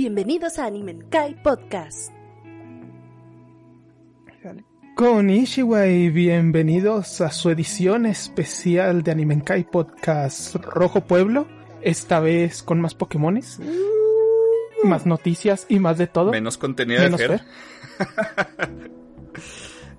Bienvenidos a Animenkai Podcast. Konnichiwa y bienvenidos a su edición especial de Animenkai Podcast Rojo Pueblo. Esta vez con más Pokémones, más noticias y más de todo. Menos contenido Menos de Fer. Fer.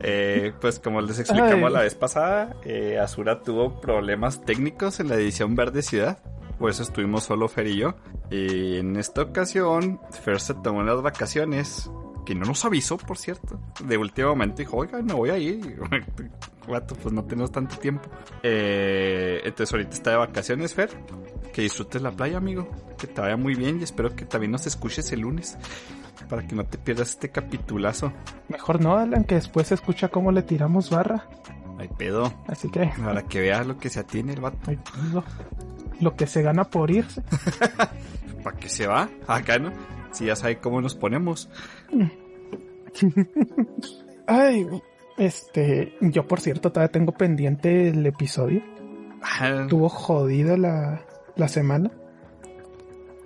Eh, pues como les explicamos Ay. la vez pasada, eh, Asura tuvo problemas técnicos en la edición Verde Ciudad. Por eso estuvimos solo Fer y yo. Y en esta ocasión, Fer se tomó las vacaciones. Que no nos avisó, por cierto. De último momento dijo, oiga, me voy a ir. Guato, pues no tenemos tanto tiempo. Eh, entonces ahorita está de vacaciones, Fer. Que disfrutes la playa, amigo. Que te vaya muy bien y espero que también nos escuches el lunes. Para que no te pierdas este capitulazo. Mejor no, Alan, que después se escucha cómo le tiramos barra. Ay, pedo. Así que, Para que veas lo que se atiene el vato. ay, pues, lo, que se gana por irse. ¿Para qué se va? Acá, ¿no? Si ya sabe cómo nos ponemos. Ay, este, yo por cierto todavía tengo pendiente el episodio. Ah, Estuvo jodido la, la semana.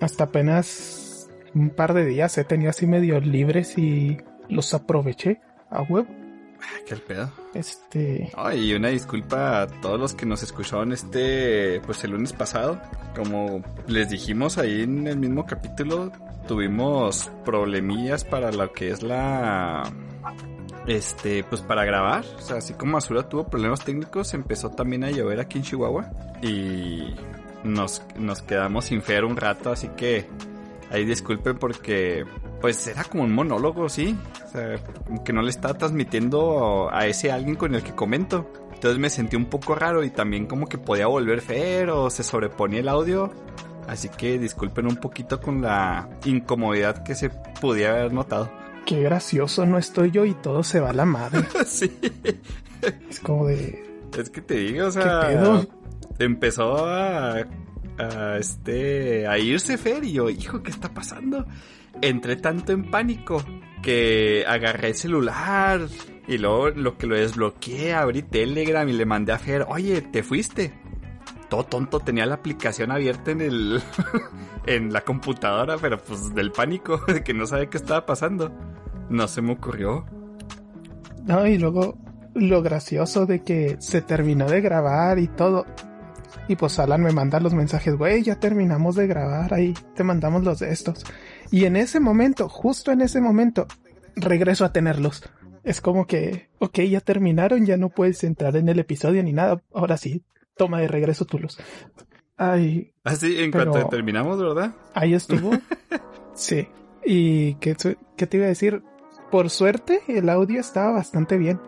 Hasta apenas un par de días he tenido así medio libres y los aproveché a huevo. Qué pedo. Este, Ay, y una disculpa a todos los que nos escucharon este, pues el lunes pasado. Como les dijimos ahí en el mismo capítulo, tuvimos problemillas para lo que es la, este, pues para grabar. O sea, así como Azura tuvo problemas técnicos, empezó también a llover aquí en Chihuahua. Y nos, nos quedamos sin Fer un rato, así que ahí disculpen porque, pues era como un monólogo, ¿sí? O sea, como que no le estaba transmitiendo a ese alguien con el que comento. Entonces me sentí un poco raro y también como que podía volver Fer o se sobreponía el audio. Así que disculpen un poquito con la incomodidad que se podía haber notado. qué gracioso no estoy yo y todo se va a la madre. sí. Es como de, Es que te digo, o sea, ¿Qué pedo? empezó a, a, este a irse Fer y yo, hijo, ¿qué está pasando? Entré tanto en pánico que agarré el celular y luego lo que lo desbloqueé, abrí Telegram y le mandé a Fer, oye, ¿te fuiste? Todo tonto, tenía la aplicación abierta en el en la computadora, pero pues del pánico de que no sabía qué estaba pasando. No se me ocurrió. no, y luego lo gracioso de que se terminó de grabar y todo. Y pues Alan me manda los mensajes, güey, ya terminamos de grabar, ahí te mandamos los de estos. Y en ese momento, justo en ese momento, regreso a tenerlos. Es como que, ok, ya terminaron, ya no puedes entrar en el episodio ni nada. Ahora sí, toma de regreso tu luz. Ay, Así, en Pero- cuanto terminamos, ¿verdad? ahí estuvo. sí. Y qué, qué te iba a decir, por suerte el audio estaba bastante bien.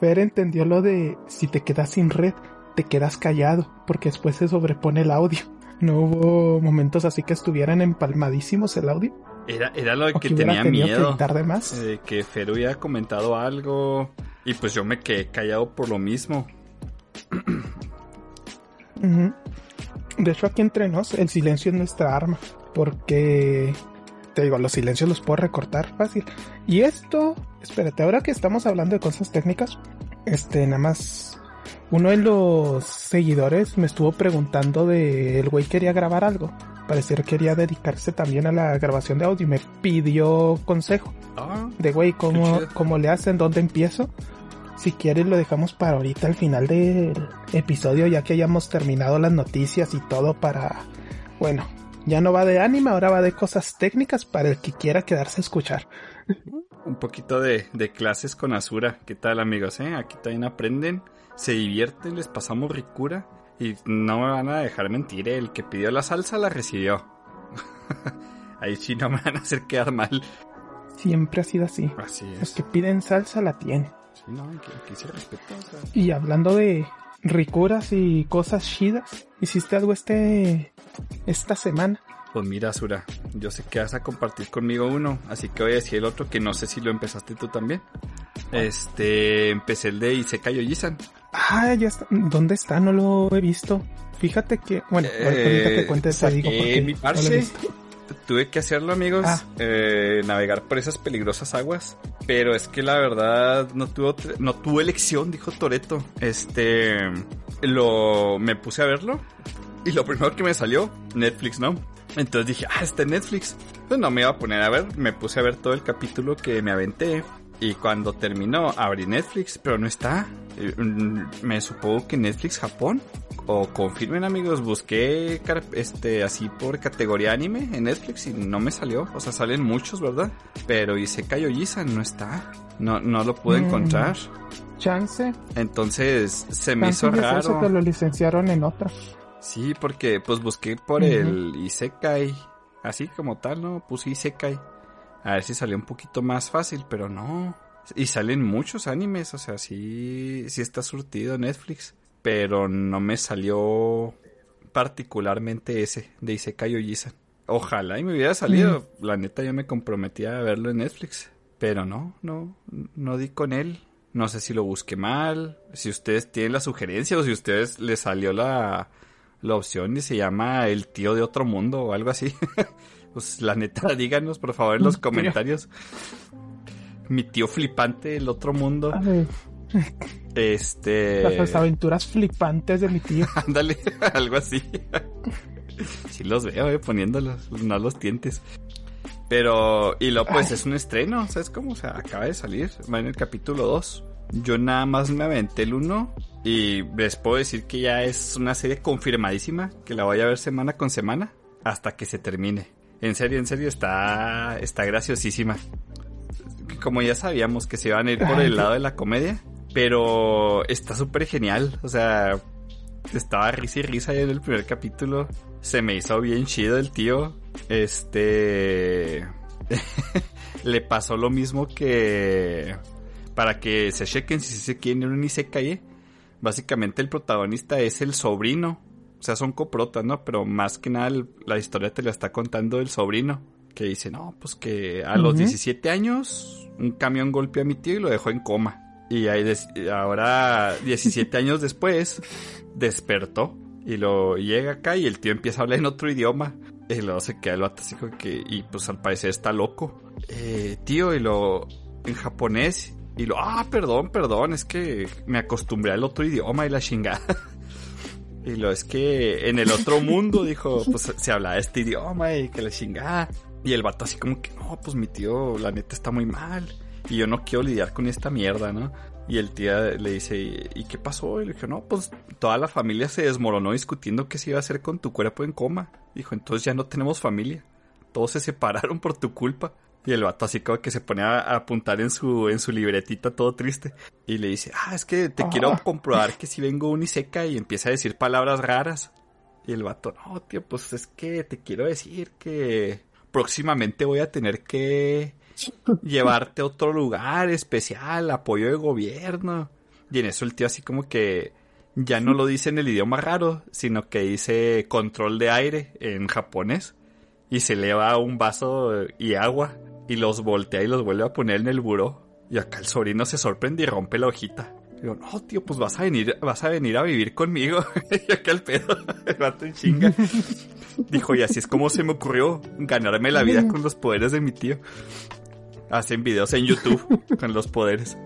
Fer entendió lo de si te quedas sin red, te quedas callado, porque después se sobrepone el audio. No hubo momentos así que estuvieran empalmadísimos el audio. Era, era lo que que tenía que miedo. editar de más. eh, que Fer hubiera comentado algo. Y pues yo me quedé callado por lo mismo. De hecho, aquí entre nos, el silencio es nuestra arma. Porque, te digo, los silencios los puedo recortar fácil. Y esto, espérate, ahora que estamos hablando de cosas técnicas, este, nada más, uno de los seguidores me estuvo preguntando de el güey quería grabar algo. Parecer quería dedicarse también a la grabación de audio y me pidió consejo Ah, de güey, ¿cómo, cómo le hacen? ¿Dónde empiezo? Si quieres lo dejamos para ahorita al final del episodio, ya que hayamos terminado las noticias y todo para... Bueno, ya no va de anime, ahora va de cosas técnicas para el que quiera quedarse a escuchar. un poquito de, de clases con Azura. ¿Qué tal, amigos? eh? Aquí también aprenden, se divierten, les pasamos ricura. Y no me van a dejar mentir, el que pidió la salsa la recibió. Ahí sí no me van a hacer quedar mal. Siempre ha sido así. Así Los es. que piden salsa la tienen. Sí, no, aquí, aquí se respeta. o sea. Y hablando de ricuras y cosas chidas, ¿hiciste algo este... esta semana? Pues mira, Azura, yo sé que vas a compartir conmigo uno, así que voy a decir el otro que no sé si lo empezaste tú también. Este, empecé el de Isekai Ojisan. Ah, ya está. ¿Dónde está? No lo he visto. Fíjate que, bueno, ahorita Eh, te cuento, te saqué digo porque mi no. Tuve que hacerlo, amigos, Ah. eh, navegar por esas peligrosas aguas. Pero es que la verdad no tuvo, no tuvo elección, dijo Toreto. Este, lo, me puse a verlo y lo primero que me salió, Netflix, ¿no? Entonces dije, ah, está en Netflix. Pues no me iba a poner a ver, me puse a ver todo el capítulo que me aventé. Y cuando terminó, abrí Netflix, pero no está. Eh, mm, Me supongo que Netflix Japón. O confirmen amigos, busqué este así por categoría anime en Netflix y no me salió. O sea, salen muchos, ¿verdad? Pero Isekai Ojisan no está. No, no lo pude Mm. encontrar. Chance. Entonces se me Chance hizo raro. lo licenciaron en otra. Sí, porque pues busqué por el Isekai. Así como tal, ¿no? Puse Isekai. A ver si salió un poquito más fácil, pero no. Y salen muchos animes, o sea, sí, sí está surtido Netflix. Pero no me salió particularmente ese de Isekai Ojisan. Ojalá y me hubiera salido. La neta yo me comprometía a verlo en Netflix. Pero no, no, no di con él. No sé si lo busqué mal, si ustedes tienen la sugerencia o si a ustedes les salió la, la opción y se llama El tío de otro mundo o algo así. pues la neta, díganos por favor en los tío. comentarios. Mi tío flipante del otro mundo. A ver, Este. las aventuras flipantes de mi tío. Ándale, algo así. sí los veo, eh, poniéndolos, no los tientes. Pero, y luego pues Ay. es un estreno, ¿sabes cómo? O sea, acaba de salir, va en el capítulo 2. Yo nada más me aventé el 1 y les puedo decir que ya es una serie confirmadísima, que la voy a ver semana con semana hasta que se termine. En serio, en serio, está, está graciosísima. Como ya sabíamos que se iban a ir por el lado de la comedia, pero está súper genial, o sea, estaba risa y risa en el primer capítulo. Se me hizo bien chido el tío. Este. Le pasó lo mismo que. Para que se chequen si se quieren un Isekai. Básicamente el protagonista es el sobrino. O sea, son coprotas, ¿no? Pero más que nada la historia te la está contando el sobrino. Que dice, no, pues que a los Ujú. 17 años un camión golpeó a mi tío y lo dejó en coma. Y ahí ahora, 17 años después, despertó y lo llega acá y el tío empieza a hablar en otro idioma. Y luego se queda el vato así como que, y pues al parecer está loco. Eh, tío, y lo, en japonés, y lo, ah, perdón, perdón, es que me acostumbré al otro idioma y la chingada. Y lo es que en el otro mundo, dijo, pues se hablaba este idioma y que la chingada. Y el vato así como que, no, pues mi tío, la neta está muy mal. Y yo no quiero lidiar con esta mierda, ¿no? Y el tío le dice, ¿y qué pasó? Y le dije, no, pues toda la familia se desmoronó discutiendo qué se iba a hacer con tu cuerpo en coma. Dijo, entonces ya no tenemos familia. Todos se separaron por tu culpa. Y el vato así como que se pone a, a apuntar en su, en su libretita todo triste. Y le dice, ah, es que te Ah. quiero comprobar que si vengo un Iseca y empieza a decir palabras raras. Y el vato, no, tío, pues es que te quiero decir que próximamente voy a tener que llevarte a otro lugar especial, apoyo de gobierno. Y en eso el tío así como que ya no lo dice en el idioma raro, sino que dice control de aire en japonés. Y se eleva un vaso y agua y los voltea y los vuelve a poner en el buró. Y acá el sobrino se sorprende y rompe la hojita. Digo, no, tío, pues vas a venir, vas a venir a vivir conmigo. y acá el pedo, el vato en chinga. Dijo, y así es como se me ocurrió ganarme la vida con los poderes de mi tío. Hacen videos en YouTube con los poderes.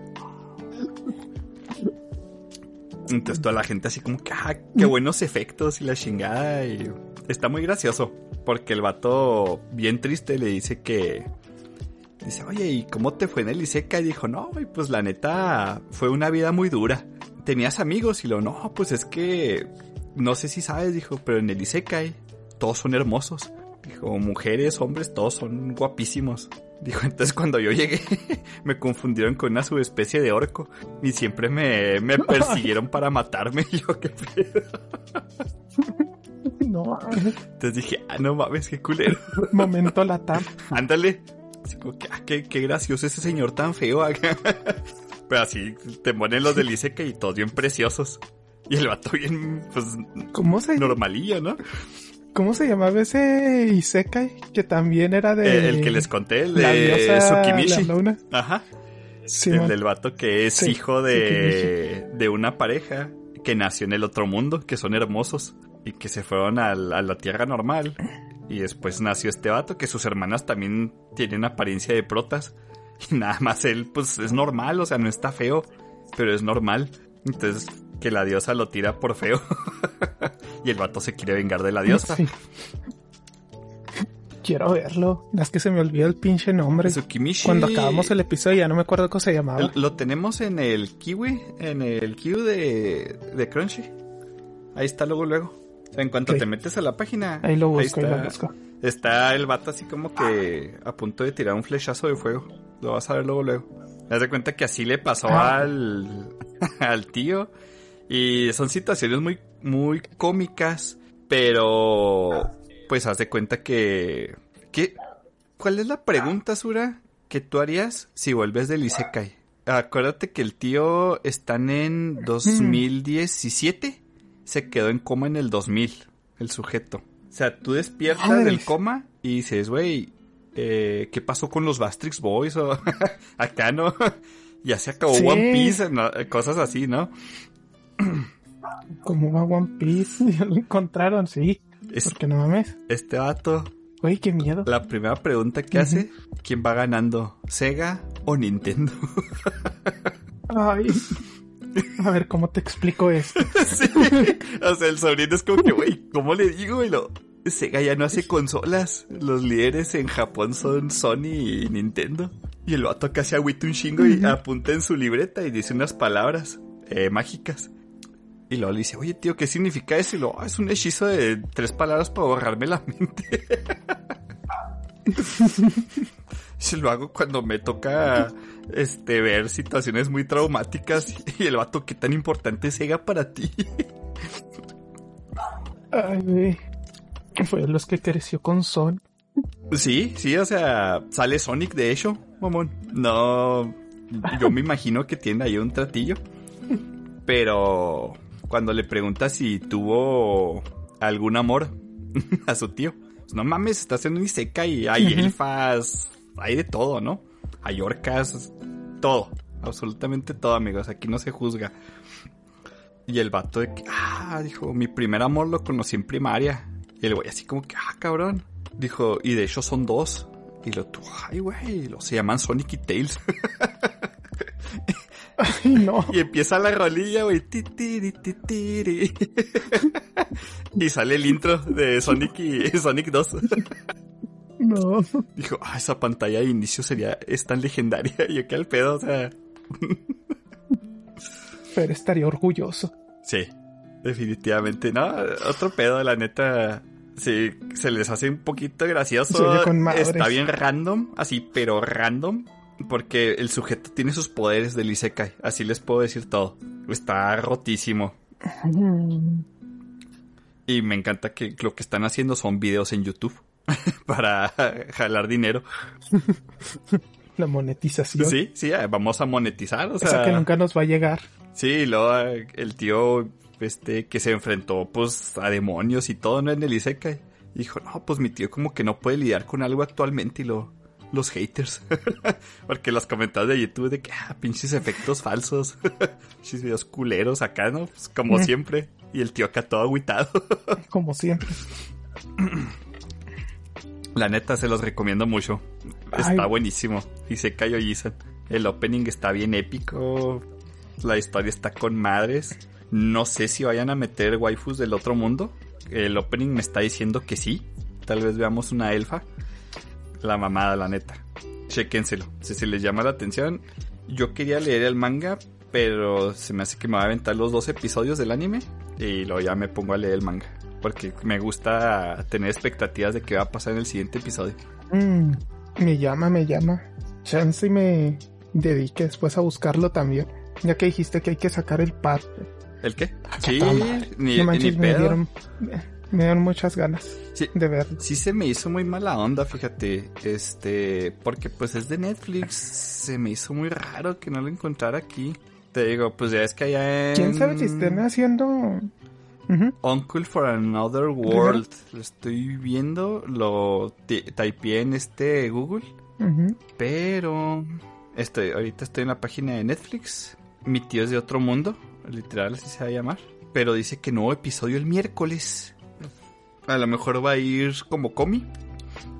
Entonces toda la gente así como que, ah, qué buenos efectos y la chingada. Y está muy gracioso. Porque el vato, bien triste, le dice que... Dice, oye, ¿y cómo te fue en el Iseca? Y dijo, no, pues la neta fue una vida muy dura. ¿Tenías amigos? Y lo, no, pues es que... No sé si sabes, dijo, pero en el Isekai todos son hermosos. Dijo, mujeres, hombres, todos son guapísimos. Dijo, entonces cuando yo llegué, me confundieron con una subespecie de orco. Y siempre me, me persiguieron para matarme. Y yo, qué pedo. No, Entonces dije, ah, no mames, qué culero. momento la tap. Ándale. Ah, qué, qué gracioso ese señor tan feo. acá. Pero así te ponen los del Isekai y todos bien preciosos. Y el vato bien, pues, ¿Cómo se, normalillo, ¿no? ¿Cómo se llamaba ese Isekai? Que también era de... Eh, el que les conté, el de Tsukimishi. Ajá. Sí, el man. del vato que es Sí, hijo de, de una pareja que nació en el otro mundo, que son hermosos y que se fueron al- a la tierra normal. Y después nació este vato, que sus hermanas también tienen apariencia de protas. Y nada más él, pues es normal, o sea, no está feo, pero es normal. Entonces, que la diosa lo tira por feo. y el vato se quiere vengar de la diosa. Sí. Quiero verlo. Es que se me olvidó el pinche nombre. Tsukimishi. Cuando acabamos el episodio ya no me acuerdo cómo se llamaba. Lo tenemos en el Kiwi, en el Kiwi de, de Crunchy. Ahí está luego, luego. O sea, en cuanto te metes a la página, Ahí lo busco, ahí está, lo busco. está el vato así como que a punto de tirar un flechazo de fuego. Lo vas a ver luego, luego. Das de cuenta que así le pasó Ah. al, al tío. Y son situaciones muy, muy cómicas, pero pues haz de cuenta que... ¿qué? ¿Cuál es la pregunta, Sura, que tú harías si vuelves del Isekai? Acuérdate que el tío están en 2017. Se quedó en coma en el 2000, el sujeto. O sea, tú despiertas del coma y dices, güey, eh, ¿qué pasó con los Bastrix Boys? O acá, ¿no? ya se acabó Sí. One Piece, ¿no? cosas así, ¿no? ¿Cómo va One Piece? Ya lo encontraron, sí. Es- Porque no mames. este vato, Güey, qué miedo. la primera pregunta que hace, ¿quién va ganando? ¿Sega o Nintendo? Ay. A ver, ¿cómo te explico esto? Sí. O sea, el sobrino es como que, güey, ¿cómo le digo? Y lo, Sega ya no hace consolas. Los líderes en Japón son Sony y Nintendo. Y el vato casi agüita un chingo y apunta en su libreta y dice unas palabras eh, mágicas. Y luego le dice, oye tío, ¿qué significa eso? Y luego, "Ah, es un hechizo de tres palabras para borrarme la mente. Se lo hago cuando me toca este ver situaciones muy traumáticas y el vato, ¿qué tan importante es Sega para ti? Ay, güey. Fue los que creció con Son. Sí, sí, o sea, sale Sonic de hecho, mamón. No, yo me imagino que tiene ahí un tratillo. Pero cuando le pregunta si tuvo algún amor a su tío, pues, no mames, estás en un Iseca y hay elfas, hay de todo, ¿no? Hay orcas, todo, absolutamente todo, amigos, aquí no se juzga. Y el vato de que, ah, dijo, mi primer amor lo conocí en primaria. Y el güey así como que, ah, cabrón. Dijo, y de hecho son dos. Y lo tú, ay, güey, se llaman Sonic y Tails. Ay, no. y empieza la rolilla, güey. y sale el intro de Sonic y Sonic 2. No. Dijo, ah, esa pantalla de inicio sería, es tan legendaria. Y yo qué al pedo, o sea. Pero estaría orgulloso. Sí, definitivamente. No, otro pedo, la neta. Sí, se les hace un poquito gracioso. Con. Está bien random, así, pero random. Porque el sujeto tiene sus poderes del Isekai. Así les puedo decir todo. Está rotísimo. Y me encanta que lo que están haciendo son videos en YouTube. para jalar dinero. La monetización. Sí, sí, eh, vamos a monetizar. O sea, que nunca nos va a llegar. Sí, y luego eh, el tío este que se enfrentó pues a demonios y todo, ¿no? En el Isekai. Dijo, no, pues mi tío como que no puede lidiar con algo actualmente y lo, los haters. Porque los comentarios de YouTube de que, ah, pinches efectos falsos. pinches videos culeros acá, ¿no? Pues como siempre. Y el tío acá todo agüitado. Como siempre. La neta, se los recomiendo mucho. Está Ay. buenísimo. Isekai Ojisan. El opening está bien épico. La historia está con madres. No sé si vayan a meter waifus del otro mundo. El opening me está diciendo que sí. Tal vez veamos una elfa. La mamada, la neta. Chéquenselo. Si se les llama la atención. Yo quería leer el manga, pero se me hace que me va a aventar los dos episodios del anime. Y luego ya me pongo a leer el manga. Porque me gusta tener expectativas de qué va a pasar en el siguiente episodio. Mm, me llama, me llama. Chance y me dedique después a buscarlo también. Ya que dijiste que hay que sacar el par. ¿El qué? Ah, Sí, ni, no ni manches, me pedo. dieron, me dieron muchas ganas Sí, de verlo. sí se me hizo muy mala onda, fíjate. Este, porque pues es de Netflix. Se me hizo muy raro que no lo encontrara aquí. Te digo, pues ya es que allá en... ¿Quién sabe si estén haciendo? Uncle for Another World. Lo estoy viendo, lo typeé en este Google. Pero estoy, ahorita estoy en la página de Netflix. Mi tío es de otro mundo, literal así se va a llamar. Pero dice que nuevo episodio el miércoles. A lo mejor va a ir como comi.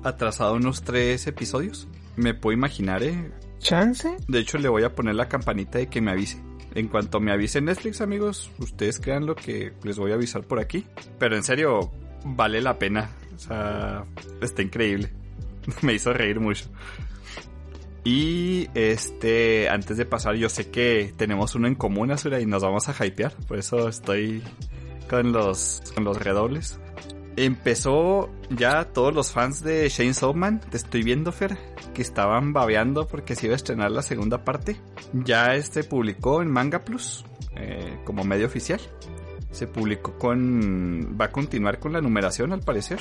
Atrasado unos tres episodios. Me puedo imaginar, eh. ¿Chance? De hecho, le voy a poner la campanita de que me avise. En cuanto me avise Netflix, amigos, ustedes crean lo que les voy a avisar por aquí. Pero en serio, vale la pena. O sea, está increíble. Me hizo reír mucho. Y este, antes de pasar, yo sé que tenemos uno en común, Azura, y nos vamos a hypear. Por eso estoy con los, con los redobles. Empezó ya todos los fans de Shane Man, te estoy viendo, Fer, que estaban babeando porque se iba a estrenar la segunda parte. Ya este publicó en Manga Plus, eh, como medio oficial. Se publicó con... va a continuar con la numeración al parecer.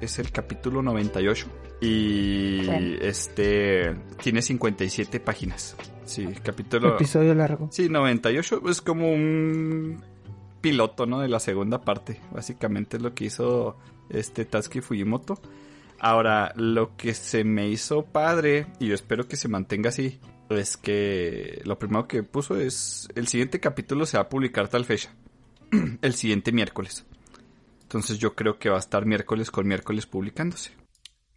Es el capítulo 98. Y este tiene 57 páginas. Sí, capítulo... Episodio largo. Sí, 98 es como un piloto, ¿no? De la segunda parte. Básicamente es lo que hizo este Tatsuki Fujimoto. Ahora, lo que se me hizo padre, y yo espero que se mantenga así, es que lo primero que puso es el siguiente capítulo se va a publicar tal fecha. el siguiente miércoles. Entonces yo creo que va a estar miércoles con miércoles publicándose.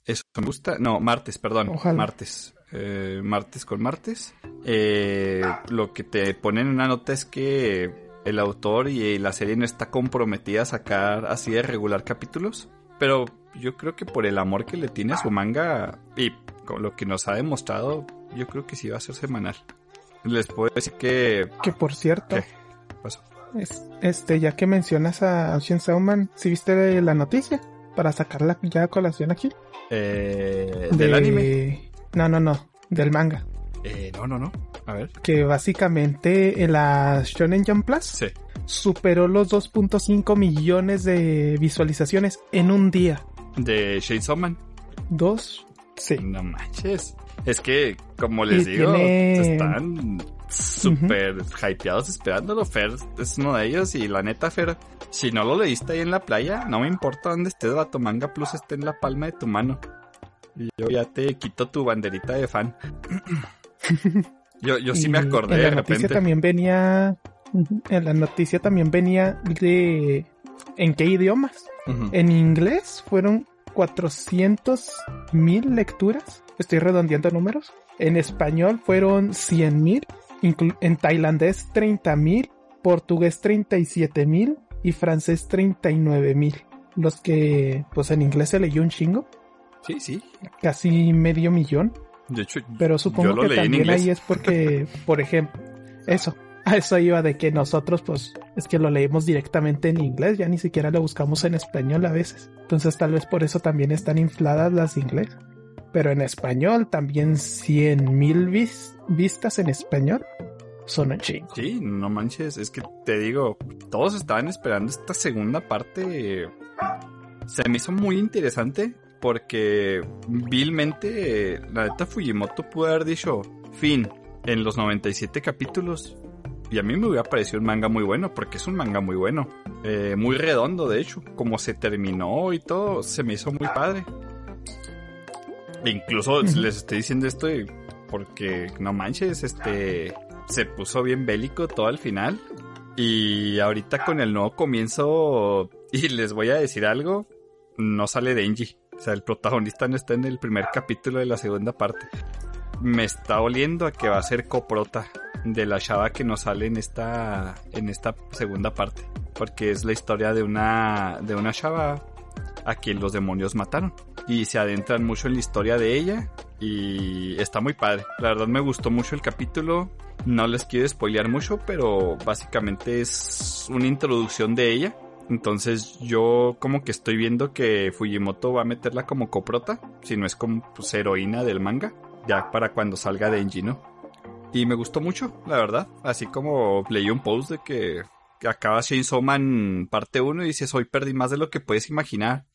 Eso me gusta. No, martes, perdón. Martes. Eh, martes con martes. Eh, lo que te ponen en una nota es que el autor y la serie no está comprometida a sacar así de regular capítulos. Pero yo creo que por el amor que le tiene a su manga y con lo que nos ha demostrado, yo creo que sí va a ser semanal. Les puedo decir que... Que por cierto... este, ya que mencionas a Shin Sauman, ¿sí viste la noticia? Para sacarla ya a colación aquí. Eh, ¿Del anime? No, no, no. Del manga. Eh, no, no, no. A ver. Que básicamente en la Shonen Jump Plus superó los 2.5 millones de visualizaciones en un día. ¿De Shane Man? Dos. Sí. No manches. Es que, como les digo, están súper hypeados esperándolo. Fer es uno de ellos y la neta, Fer, si no lo leíste ahí en la playa, no me importa dónde estés, Vato Manga Plus esté en la palma de tu mano. Y yo ya te quito tu banderita de fan. Yo, yo sí me acordé. En la noticia también venía. En la noticia también venía de. ¿En qué idiomas? En inglés fueron 400 mil lecturas. Estoy redondeando números. En español fueron 100 mil. En tailandés 30 mil. Portugués 37 mil. Y francés 39 mil. Los que, pues en inglés se leyó un chingo. Sí, sí. Casi medio millón. De hecho, pero supongo que también ahí es porque, por ejemplo, eso, a eso iba de que nosotros, pues, es que lo leímos directamente en inglés, ya ni siquiera lo buscamos en español a veces. Entonces, tal vez por eso también están infladas las de inglés. Pero en español, también 100 mil vistas en español son un chingo. Sí, no manches, es que te digo, todos estaban esperando esta segunda parte. Se me hizo muy interesante porque vilmente, la neta Fujimoto pudo haber dicho fin en los 97 capítulos. Y a mí me hubiera parecido un manga muy bueno, porque es un manga muy bueno. Eh, muy redondo, de hecho. Como se terminó y todo, se me hizo muy padre. E incluso les estoy diciendo esto porque, no manches, este... Se puso bien bélico todo al final. Y ahorita con el nuevo comienzo... Y les voy a decir algo. No sale Denji. O sea, el protagonista no está en el primer capítulo de la segunda parte. Me está oliendo a que va a ser coprota de la chava que nos sale en esta, en esta segunda parte. Porque es la historia de una, de una chava a quien los demonios mataron. Y se adentran mucho en la historia de ella. Y está muy padre. La verdad me gustó mucho el capítulo. No les quiero spoilear mucho, pero básicamente es una introducción de ella entonces yo como que estoy viendo que Fujimoto va a meterla como coprota, si no es como pues, heroína del manga, ya para cuando salga Denji, ¿no? Y me gustó mucho, la verdad. Así como leí un post de que acaba Chainsaw Man parte 1 y dices, hoy perdí más de lo que puedes imaginar.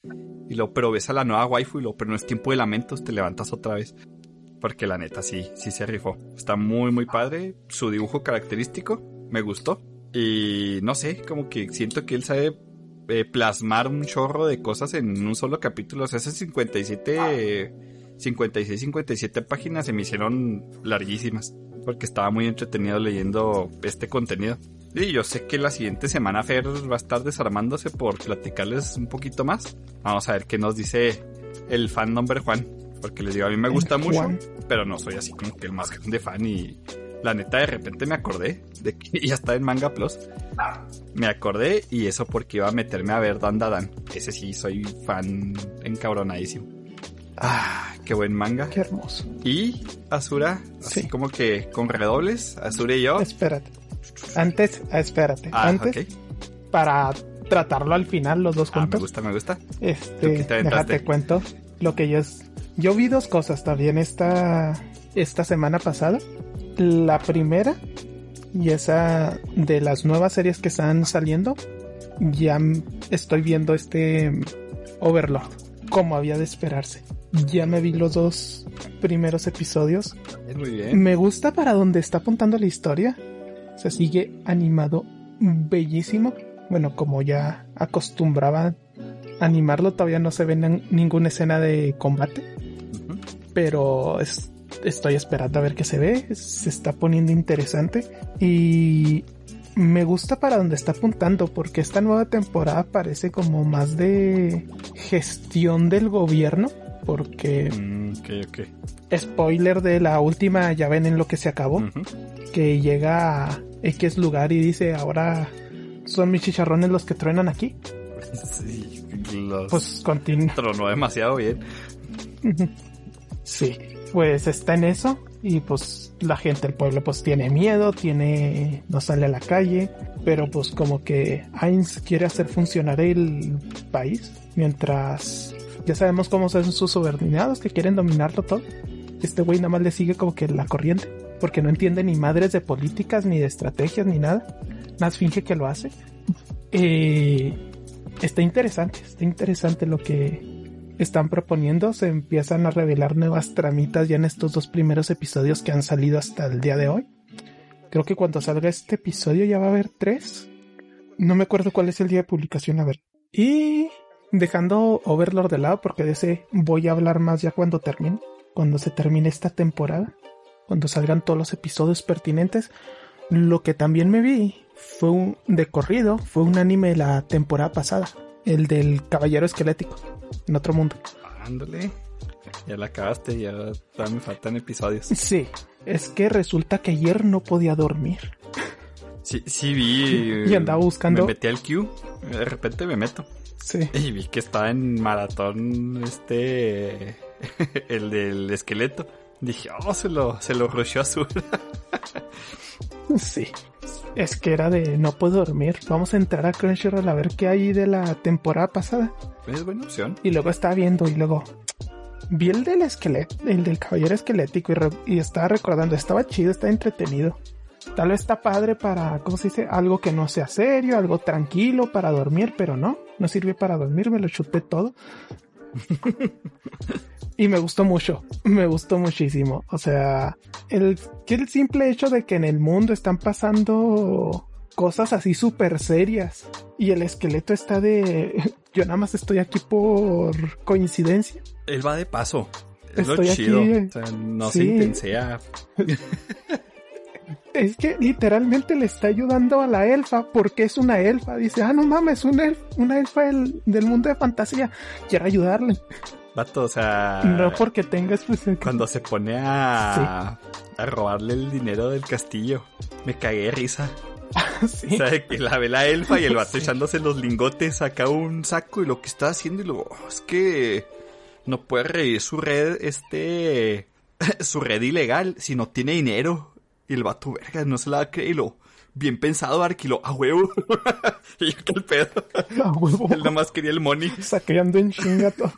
Y luego, pero ves a la nueva waifu y luego, pero no es tiempo de lamentos, te levantas otra vez. Porque la neta sí, sí se rifó. Está muy, muy padre. Su dibujo característico, me gustó. Y no sé, como que siento que él sabe eh, plasmar un chorro de cosas en un solo capítulo. O sea, esas 57, 56, 57 páginas se me hicieron larguísimas. Porque estaba muy entretenido leyendo este contenido. Y yo sé que la siguiente semana Fer va a estar desarmándose por platicarles un poquito más. Vamos a ver qué nos dice el fan number Juan. Porque les digo, a mí me gusta mucho, pero no soy así como que el más grande fan y la neta, de repente me acordé de que ya está en Manga Plus. Me acordé y eso porque iba a meterme a ver Dan Dan. Ese sí, soy fan encabronadísimo. Ah, qué buen manga. Qué hermoso. Y Asura, así Sí. como que con redobles, Asura y yo. Espérate. Antes, ah, espérate. Ah, Antes, para tratarlo al final, los dos Ah, me juntos. gusta, me gusta. Este, ¿Tú qué te aventaste? déjate cuento lo que yo es. Yo vi dos cosas también esta, esta semana pasada. La primera, y esa de las nuevas series que están saliendo, ya estoy viendo este Overlord, como había de esperarse. Ya me vi los dos primeros episodios. Muy bien. Me gusta para donde está apuntando la historia. Se sigue animado bellísimo. Bueno, como ya acostumbraba animarlo, todavía no se ve ninguna escena de combate. Pero es- estoy esperando a ver qué se ve. Se está poniendo interesante. Y me gusta para donde está apuntando. Porque esta nueva temporada parece como más de gestión del gobierno. Porque Mm, ok, ok. spoiler de la última, ya ven en lo que se acabó que llega a X lugar y dice, ahora son mis chicharrones los que truenan aquí. Sí, los Pues continúa. tronó demasiado bien. sí, pues está en eso y pues la gente del pueblo pues tiene miedo, tiene no sale a la calle, pero pues como que Ainz quiere hacer funcionar el país mientras ya sabemos cómo son sus subordinados que quieren dominarlo todo. Este güey nada más le sigue como que la corriente porque no entiende ni madres de políticas ni de estrategias ni nada. Más finge que lo hace. Eh, está interesante, está interesante lo que están proponiendo. Se empiezan a revelar nuevas tramitas ya en estos dos primeros episodios que han salido hasta el día de hoy. Creo que cuando salga este episodio ya va a haber tres. No me acuerdo cuál es el día de publicación, a ver. Y dejando Overlord de lado, porque de ese voy a hablar más ya cuando termine. Cuando se termine esta temporada. Cuando salgan todos los episodios pertinentes. Lo que también me vi fue un de corrido, fue un anime la temporada pasada. El del caballero esquelético. En otro mundo. Ándale. Ya la acabaste, ya todavía me faltan episodios. Sí, es que resulta que ayer no podía dormir. Sí, sí vi. Y andaba buscando- Me metí al queue. De repente me meto. Sí. Y vi que estaba en maratón este. el del esqueleto. Dije, oh, se lo, se lo rusheó azul. Sí. Es que era de no puedo dormir. Vamos a entrar a Crunchyroll a ver qué hay de la temporada pasada. es buena opción. Y luego estaba viendo y luego vi el del esqueleto, el del caballero esquelético y, re- y estaba recordando, estaba chido, estaba entretenido. Tal vez está padre para, ¿cómo se dice? Algo que no sea serio, algo tranquilo para dormir, pero no, no sirve para dormir, me lo chuté todo. y me gustó mucho, me gustó muchísimo. O sea, el, el simple hecho de que en el mundo están pasando cosas así súper serias y el esqueleto está de, yo nada más estoy aquí por coincidencia. Él va de paso. Es Estoy lo aquí, chido. eh. O sea, no se intensea. Es que literalmente le está ayudando a la elfa porque es una elfa. Dice, ah, no mames, una, elf- una elfa del, del mundo de fantasía. Quiero ayudarle. Vato, o sea. no porque tenga expresión. Cuando se pone a, a robarle el dinero del castillo, me cagué de risa. Sí. O sea, que la ve la elfa y el vato Sí. echándose los lingotes, saca un saco y lo que está haciendo y luego, "Oh, es que no puede reír su red, este, su red ilegal si no tiene dinero. Y el vato, verga, no se la va a creer y lo, bien pensado, Arquilo, a huevo. y yo, que el pedo. A huevo. Él nada más quería el money. Saqueando en chinga todo.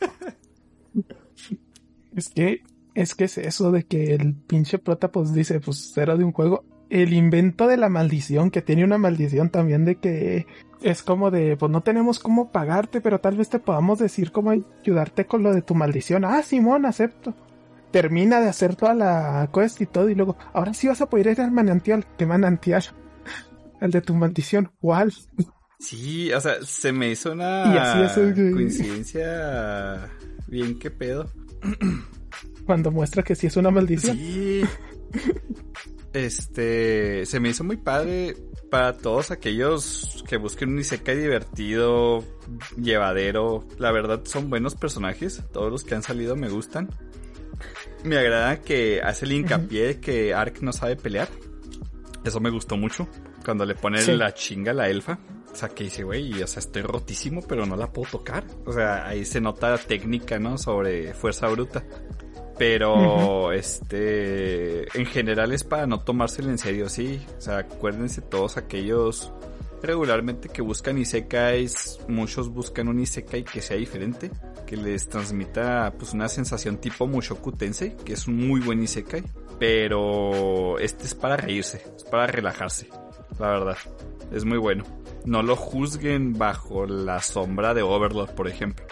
Es que, es que es eso de que el pinche prota pues dice, pues era de un juego. El invento de la maldición, que tiene una maldición también de que es como de, pues no tenemos cómo pagarte, pero tal vez te podamos decir cómo ayudarte con lo de tu maldición. Ah, Simón, acepto. Termina de hacer toda la quest y todo, y luego, ahora sí vas a poder ir al manantial. ¿Qué manantial? El de tu maldición. ¿Cuál? Sí, o sea, se me hizo una Y así es el- coincidencia bien que pedo. Cuando muestra que sí es una maldición. Sí. Este, se me hizo muy padre para todos aquellos que busquen un Isekai divertido, llevadero. La verdad son buenos personajes, todos los que han salido me gustan. Me agrada que hace el hincapié de que Ark no sabe pelear. Eso me gustó mucho. Cuando le pone Sí. la chinga a la elfa. O sea, que dice, güey, o sea, estoy rotísimo, pero no la puedo tocar. O sea, ahí se nota técnica, ¿no? Sobre fuerza bruta. Pero, este, en general es para no tomárselo en serio, sí. O sea, acuérdense todos aquellos regularmente que buscan isekais, muchos buscan un isekai que sea diferente, que les transmita pues una sensación tipo Mushoku Tensei, que es un muy buen isekai, pero este es para reírse, es para relajarse, la verdad. Es muy bueno. No lo juzguen bajo la sombra de Overlord, por ejemplo.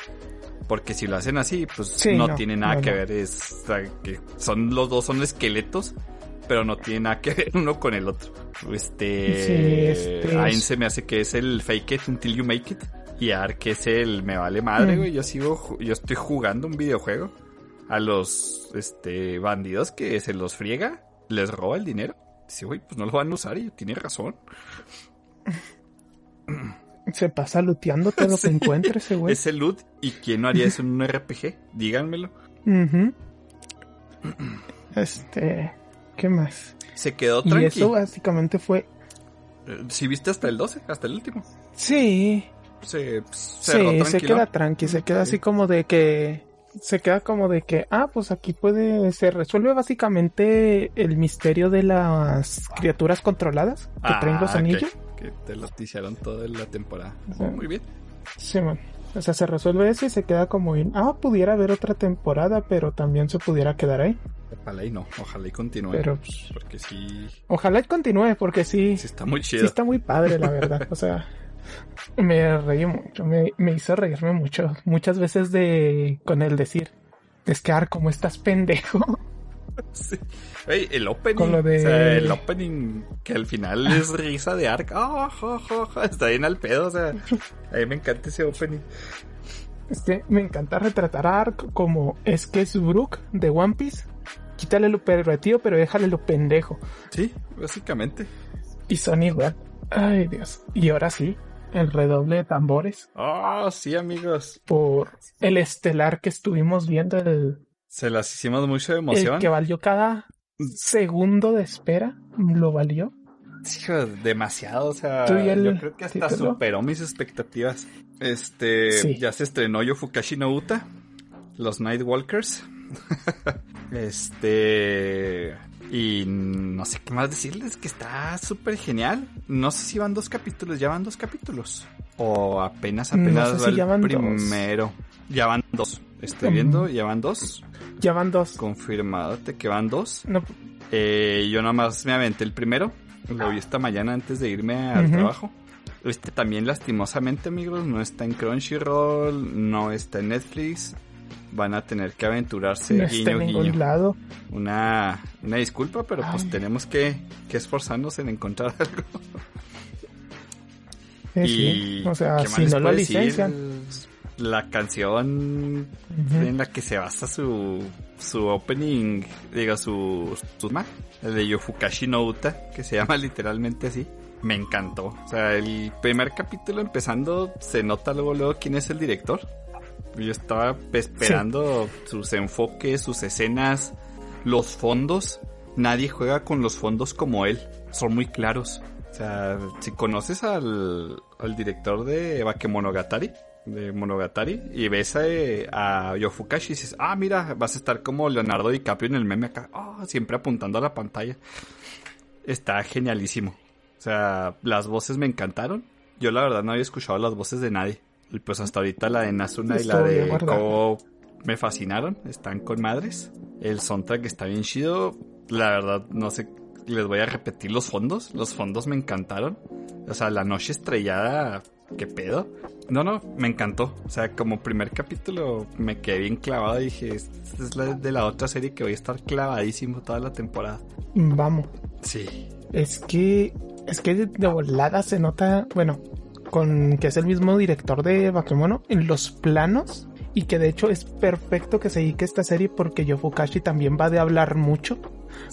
Porque si lo hacen así, pues Sí, no, no, tiene nada no, que no. ver. Es o sea, que son los dos son esqueletos, pero no tiene nada que ver uno con el otro. Este, Sí, este Ain es- se me hace que es el fake it until you make it. Y Ark es el me vale madre, Mm. güey. Yo sigo, yo estoy jugando un videojuego a los este bandidos que se los friega, les roba el dinero. Dice, güey, pues no lo van a usar y tiene razón. Se pasa luteando todo lo que encuentre ese güey. Ese loot, ¿y quién no haría eso en un RPG? Díganmelo. Este, ¿qué más? Se quedó Y tranqui. eso básicamente fue, Si viste hasta el 12, hasta el último. sí, Se sí, se tranquilo. queda tranqui, se queda así como de que, se queda como de que, ah, pues aquí puede, se resuelve básicamente el misterio de las criaturas controladas que traen los Ah, anillos. Que te lo ticiaron toda la temporada. Sí. Muy bien. Sí, man. O sea, se resuelve eso y se queda como en, ah, pudiera haber otra temporada, pero también se pudiera quedar ahí. Ojalá y no, ojalá y continúe. Pero pues, Porque sí, ojalá y continúe, porque sí, sí está muy sí chido. está muy padre, la verdad. O sea, me reí mucho, me, me hizo reírme mucho. Muchas veces de con el decir, es que Ar, como estás pendejo. Sí. El opening. De- O sea, el opening que al final es risa de Ark. Ah, ja, ja, ja, está bien al pedo. O sea, a mí me encanta ese opening. Es que me encanta retratar a Ark como es que es Brook de One Piece. Quítale lo pervertido, pero déjale lo pendejo. Sí, básicamente. Y son igual. Ay, Dios. Y ahora sí, el redoble de tambores Ah, sí, amigos. por el estelar que estuvimos viendo, el, Se las hicimos mucho de el emoción. que valió cada segundo de espera. Lo valió. Hijo, demasiado, o sea, yo creo que hasta título. superó mis expectativas. Este, Sí. ya se estrenó Yofukashi no Uta, los Nightwalkers. este, y no sé qué más decirles, que está súper genial. No sé si van dos capítulos, ya van dos capítulos. O apenas, No apenas sé va si el dos. primero. Ya van dos. Estoy viendo, ya van dos. Ya van dos. Confirmado que van dos. No, Eh, yo nada más me aventé el primero. Lo vi esta mañana antes de irme al Ujú. trabajo. Este también lastimosamente, amigos, no está en Crunchyroll, no está en Netflix. Van a tener que aventurarse no está guiño en ningún guiño. lado. Una, una disculpa, pero pues tenemos que, que esforzarnos en encontrar algo. Eh, y sí. O sea, ¿qué más si no lo licencian. La canción en la que se basa su, su opening, digo, su, su el de Yofukashi no Uta, que se llama literalmente así. Me encantó. O sea, el primer capítulo empezando, se nota luego, luego quién es el director. Yo estaba esperando sus enfoques, sus escenas, los fondos. Nadie juega con los fondos como él. Son muy claros. O sea, si conoces al, al director de Bakemonogatari, de Monogatari, y ves a, a Yofukashi y dices, ah, mira, vas a estar como Leonardo DiCaprio en el meme acá, ah, siempre apuntando a la pantalla. Está genialísimo. O sea, las voces me encantaron. Yo la verdad no había escuchado las voces de nadie. Y pues hasta ahorita la de Nazuna y la de. Ko me fascinaron. Están con madres. El soundtrack está bien chido. La verdad, no sé, les voy a repetir los fondos. Los fondos me encantaron. O sea, la noche estrellada, ¿qué pedo? No, no, me encantó. O sea, como primer capítulo me quedé bien clavado y dije, esta es la de la otra serie que voy a estar clavadísimo toda la temporada. Vamos. Sí. Es que, es que de, de volada se nota, bueno, con que es el mismo director de Bakemono en los planos y que de hecho es perfecto que se dedique esta serie porque Yofukashi también va de hablar mucho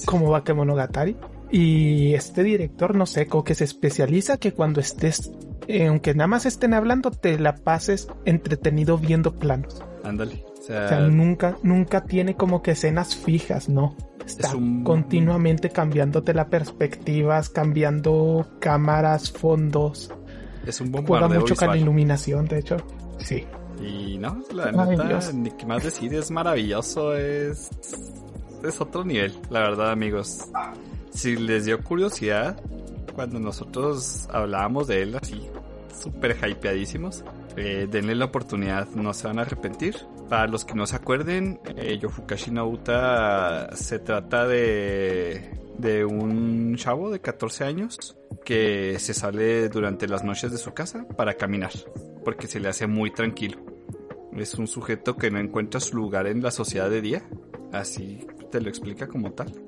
como Bakemonogatari y este director no sé, como que se especializa que cuando estés eh, aunque nada más estén hablando te la pases entretenido viendo planos. Ándale. O O sea, nunca, nunca tiene como que escenas fijas, ¿no? Está Es un- continuamente cambiándote las perspectivas, cambiando cámaras, fondos. es un Juega bombardeo mucho con la iluminación, de hecho. Sí. Y no, la neta, ni que más decir, es maravilloso, es, es otro nivel, la verdad, amigos. Si les dio curiosidad, cuando nosotros hablábamos de él así, súper hypeadísimos, eh, denle la oportunidad, no se van a arrepentir. Para los que no se acuerden, eh, Yofukashi no Uta se trata de, de un chavo de 14 años que se sale durante las noches de su casa para caminar, porque se le hace muy tranquilo. Es un sujeto que no encuentra su lugar en la sociedad de día, así te lo explica como tal.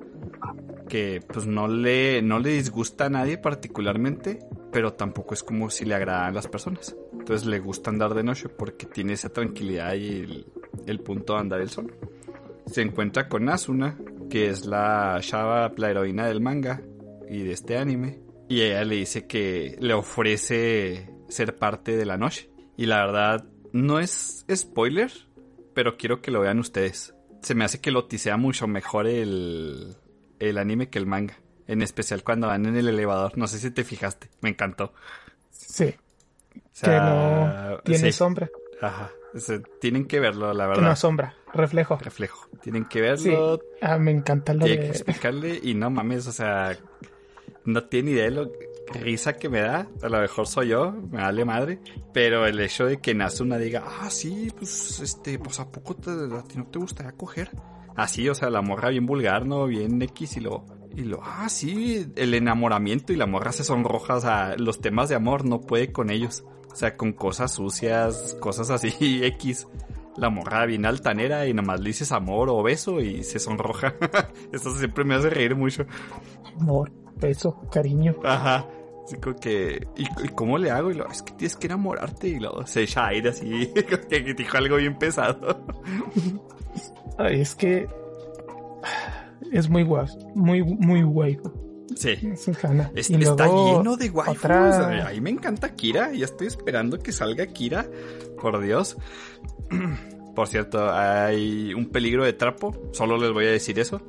Que pues no le, no le disgusta a nadie particularmente, pero tampoco es como si le agradan las personas. Entonces le gusta andar de noche porque tiene esa tranquilidad y el, punto de andar el sol. Se encuentra con Asuna, que es la chava, la heroína del manga y de este anime. Y ella le dice que le ofrece ser parte de la noche. Y la verdad, no es spoiler, pero quiero que lo vean ustedes. Se me hace que lo tisea mucho mejor el, el anime que el manga. En especial cuando van en el elevador. No sé si te fijaste. Me encantó. Sí, O que no tiene sí. sombra. Ajá. O sea, tienen que verlo, la Que verdad. no sombra, reflejo. Reflejo. Tienen que Sí. verlo. Ah, me encanta lo Tienen que de... explicarle. Y no mames, o sea, no tiene idea de lo risa que me da. A lo mejor soy yo, me vale madre. Pero el hecho de que Nazuna diga, ah, sí, pues, este, pues a poco te, a ti no te gustaría coger. Así, o sea, la morra bien vulgar, ¿no? Bien X y lo, y lo, ah, sí, el enamoramiento y la morra se sonroja, o sea, los temas de amor no puede con ellos. O sea, con cosas sucias, cosas así, X. La morra bien altanera y nomás le dices amor o beso y se sonroja. Eso siempre me hace reír mucho. Amor, beso, cariño. Ajá. Así como que, ¿y, y cómo le hago? Y lo, es que tienes que enamorarte. Y luego se echa aire así, que dijo algo bien pesado. Ay, es que... Es muy guay, muy, muy guay. Sí. Es- Y está luego lleno de waifus. otra- A mí me encanta Kira. Ya estoy esperando que salga Kira. Por Dios. Por cierto, hay un peligro de trapo. Solo les voy a decir eso.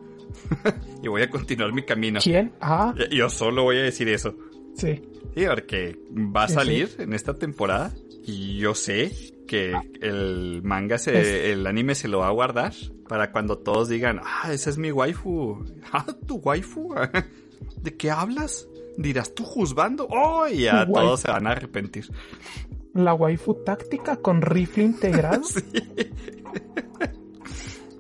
y voy a continuar mi camino. ¿Quién? Ah, Yo solo voy a decir eso. sí. Sí, porque va a Sí, salir en esta temporada y yo sé que el manga, se, Es- el anime se lo va a guardar para cuando todos digan, ah, esa es mi waifu. Ah, tu waifu. ¿De qué hablas? Dirás tú juzgando. Oh, y ya todos se van a arrepentir. La waifu táctica con rifle integrado.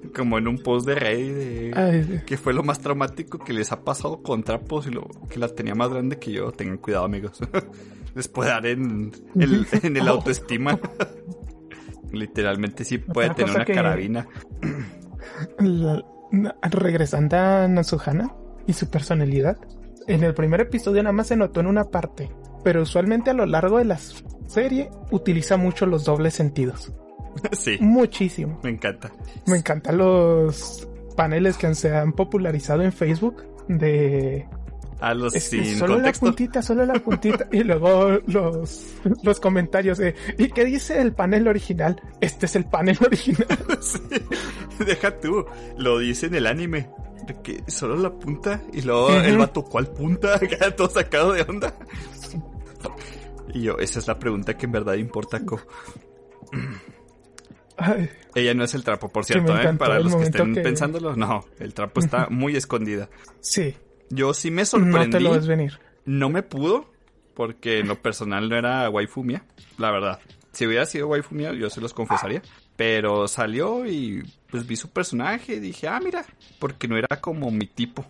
Sí. Como en un post de Reddit de... Ay, que fue lo más traumático que les ha pasado con trapos y lo que la tenía más grande que yo. Tengan cuidado, amigos. les puede dar en, el- en el autoestima. Literalmente sí puede Otra tener una que- carabina. la- regresando a Natsuhana y su personalidad. En el primer episodio nada más se notó en una parte, pero usualmente a lo largo de la serie utiliza mucho los dobles sentidos. sí, Muchísimo. me encanta. Me encantan los paneles que se han popularizado en Facebook de A los es que sin solo contexto. la puntita, solo la puntita y luego los los comentarios de ¿y qué dice el panel original? Este es el panel original. Sí. Deja tú, lo dice en el anime. De que solo la punta y luego Ujú. el vato, ¿cuál punta? Queda todo sacado de onda. Y yo, esa es la pregunta que en verdad importa, Co. Ay, Ella no es el trapo, por cierto, ¿eh? Para los que estén que- pensándolo, no, el trapo está muy escondida. sí, Yo sí me no sorprendí. te lo ves venir. No me pudo, porque en lo personal no era waifu mía, la verdad. Si hubiera sido waifu mía, yo se los confesaría. Pero salió y pues vi su personaje y dije, ah, mira, porque no era como mi tipo.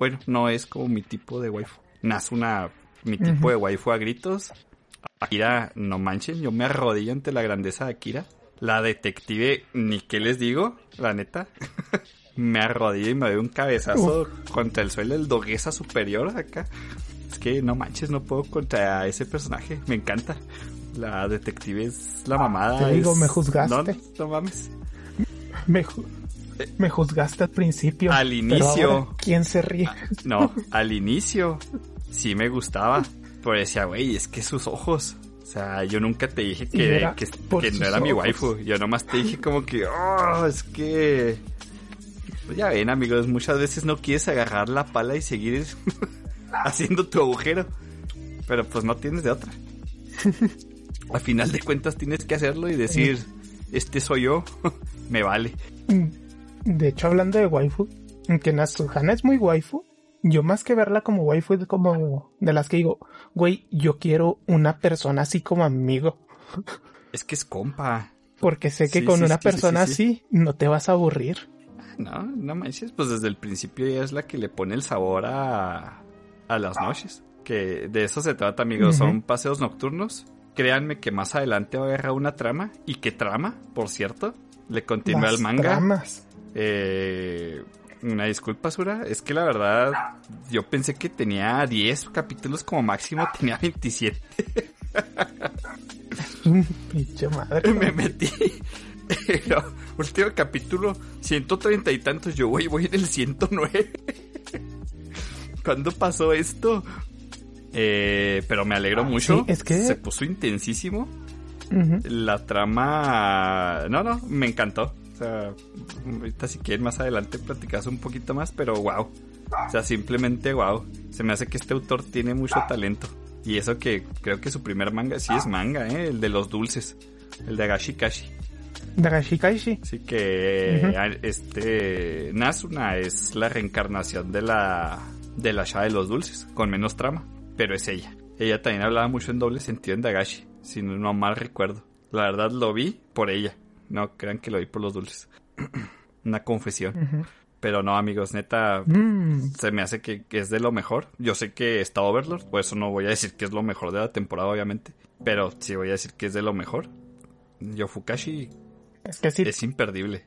Bueno, no es como mi tipo de waifu. Nace una, mi tipo de waifu a gritos. Akira, no manchen, yo me arrodillo ante la grandeza de Akira. La detective, ni qué les digo, la neta. me arrodillo y me doy un cabezazo contra el suelo, el doguesa superior acá. Es que no manches, no puedo contra ese personaje. Me encanta. La detective es la mamada. Te digo, es- me juzgaste. No, no mames. Me, ju- me juzgaste al principio. Al inicio. ahora, ¿Quién se ríe? No, al inicio sí me gustaba. Pero decía, güey, es que sus ojos. O sea, yo nunca te dije que, era que, que no era mi waifu. Yo nomás te dije como que, oh, es que... Pues ya ven, amigos, muchas veces no quieres agarrar la pala y seguir haciendo tu agujero. Pero pues no tienes de otra. Al final de cuentas tienes que hacerlo y decir, este soy yo, me vale. De hecho, hablando de waifu, que Natsuhana es muy waifu, yo más que verla como waifu es como de las que digo, güey, yo quiero una persona así como amigo. Es que es compa. Porque sé que Sí, con sí, una es que sí, persona sí, así no te vas a aburrir. No, no manches, pues desde el principio ella es la que le pone el sabor a, a las noches. Que de eso se trata, amigos. Son paseos nocturnos. Créanme que más adelante va a agarrar una trama. ¿Y qué trama, por cierto? Le continúa Las el manga. tramas. Eh, una disculpa, Sura. Es que la verdad, yo pensé que tenía 10 capítulos como máximo. Tenía 27. Pinche madre. Me metí. Pero, último capítulo, 130 y tantos. Yo voy, voy en el 109. ¿Cuándo pasó esto? Eh, pero me alegro mucho. Sí, es que- Se puso intensísimo. La trama. No, no, me encantó. O sea, ahorita si quieren más adelante platicas un poquito más, pero wow. O sea, simplemente wow. Se me hace que este autor tiene mucho talento. Y eso que creo que su primer manga sí es manga, ¿eh? El de los dulces. El de Agashi Kashi. Dagashi Kaishi. Así que este Nasuna es la reencarnación de la de la Shah de los dulces, con menos trama, pero es ella. Ella también hablaba mucho en doble sentido en Dagashi, si no, mal recuerdo. La verdad lo vi por ella, no crean que lo vi por los dulces. Una confesión. Pero no, amigos, neta, Mm, se me hace que, que es de lo mejor. Yo sé que está Overlord, por eso no voy a decir que es lo mejor de la temporada, obviamente. Pero sí voy a decir que es de lo mejor. Yofukashi es que si es imperdible.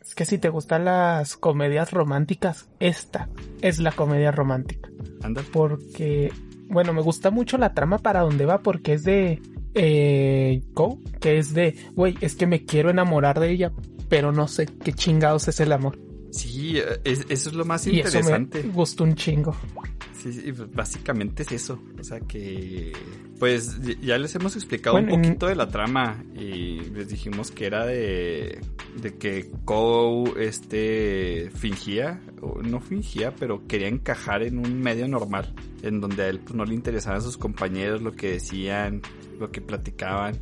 Es que si te gustan las comedias románticas, esta es la comedia romántica. Anda. Porque, bueno, me gusta mucho la trama para donde va porque es de eh, Go, que es de, güey, es que me quiero enamorar de ella, pero no sé qué chingados es el amor. Sí, eh, es- eso es lo más Y eso interesante. me gustó un chingo. Sí, sí, pues, básicamente es eso. O sea que, pues ya les hemos explicado Bueno, un en- poquito de la trama y les dijimos que era de, de que Kou este, fingía, o no fingía, pero quería encajar en un medio normal, en donde a él pues, no le interesaban sus compañeros, lo que decían, lo que platicaban.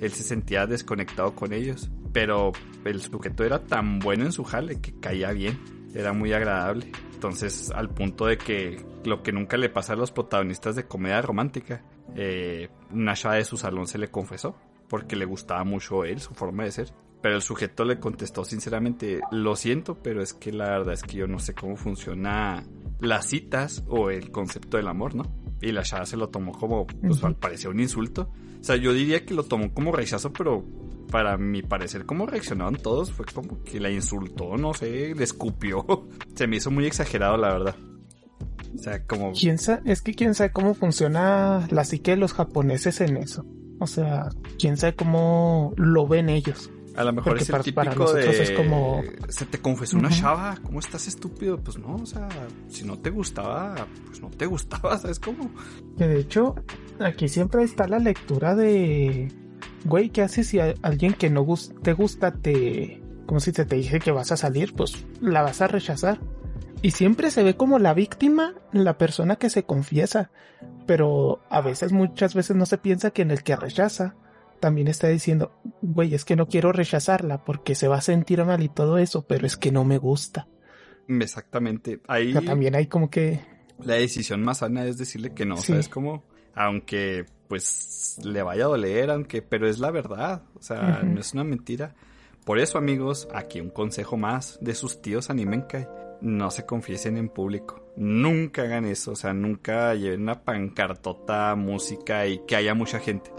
Él se sentía desconectado con ellos. Pero el sujeto era tan bueno en su jale que caía bien. Era muy agradable. Entonces, al punto de que lo que nunca le pasa a los protagonistas de comedia romántica, eh, una chava de su salón se le confesó. Porque le gustaba mucho él, su forma de ser. Pero el sujeto le contestó sinceramente, lo siento, pero es que la verdad es que yo no sé cómo funciona las citas o el concepto del amor, ¿no? Y la chava se lo tomó como, pues al parecer un insulto. O sea, yo diría que lo tomó como rechazo, pero para mi parecer, como reaccionaron todos, fue como que la insultó, no sé, le escupió. Se me hizo muy exagerado, la verdad. O sea, como... ¿Quién sa- es que quién sabe cómo funciona la psique de los japoneses en eso. O sea, quién sabe cómo lo ven ellos. A lo mejor Porque es el para- típico para nosotros de... es como- Se te confesó una Ujú. chava, ¿cómo estás estúpido? Pues no, o sea, si no te gustaba, pues no te gustaba, ¿sabes cómo? Que de hecho, aquí siempre está la lectura de, güey, ¿qué haces si a alguien que no te gusta te, como si se te dice que vas a salir, pues la vas a rechazar? Y siempre se ve como la víctima, la persona que se confiesa, pero a veces, muchas veces no se piensa que en el que rechaza también está diciendo, güey, es que no quiero rechazarla porque se va a sentir mal y todo eso, pero es que no me gusta. Exactamente. Ahí O sea, también hay como que, la decisión más sana es decirle que no, Sí. ¿sabes cómo? Aunque, pues, le vaya a doler, aunque, pero es la verdad, o sea, no es una mentira. Por eso, amigos, aquí un consejo más de sus tíos Animenkai. No se confiesen en público. Nunca hagan eso, o sea, nunca lleven una pancartota, música y que haya mucha gente.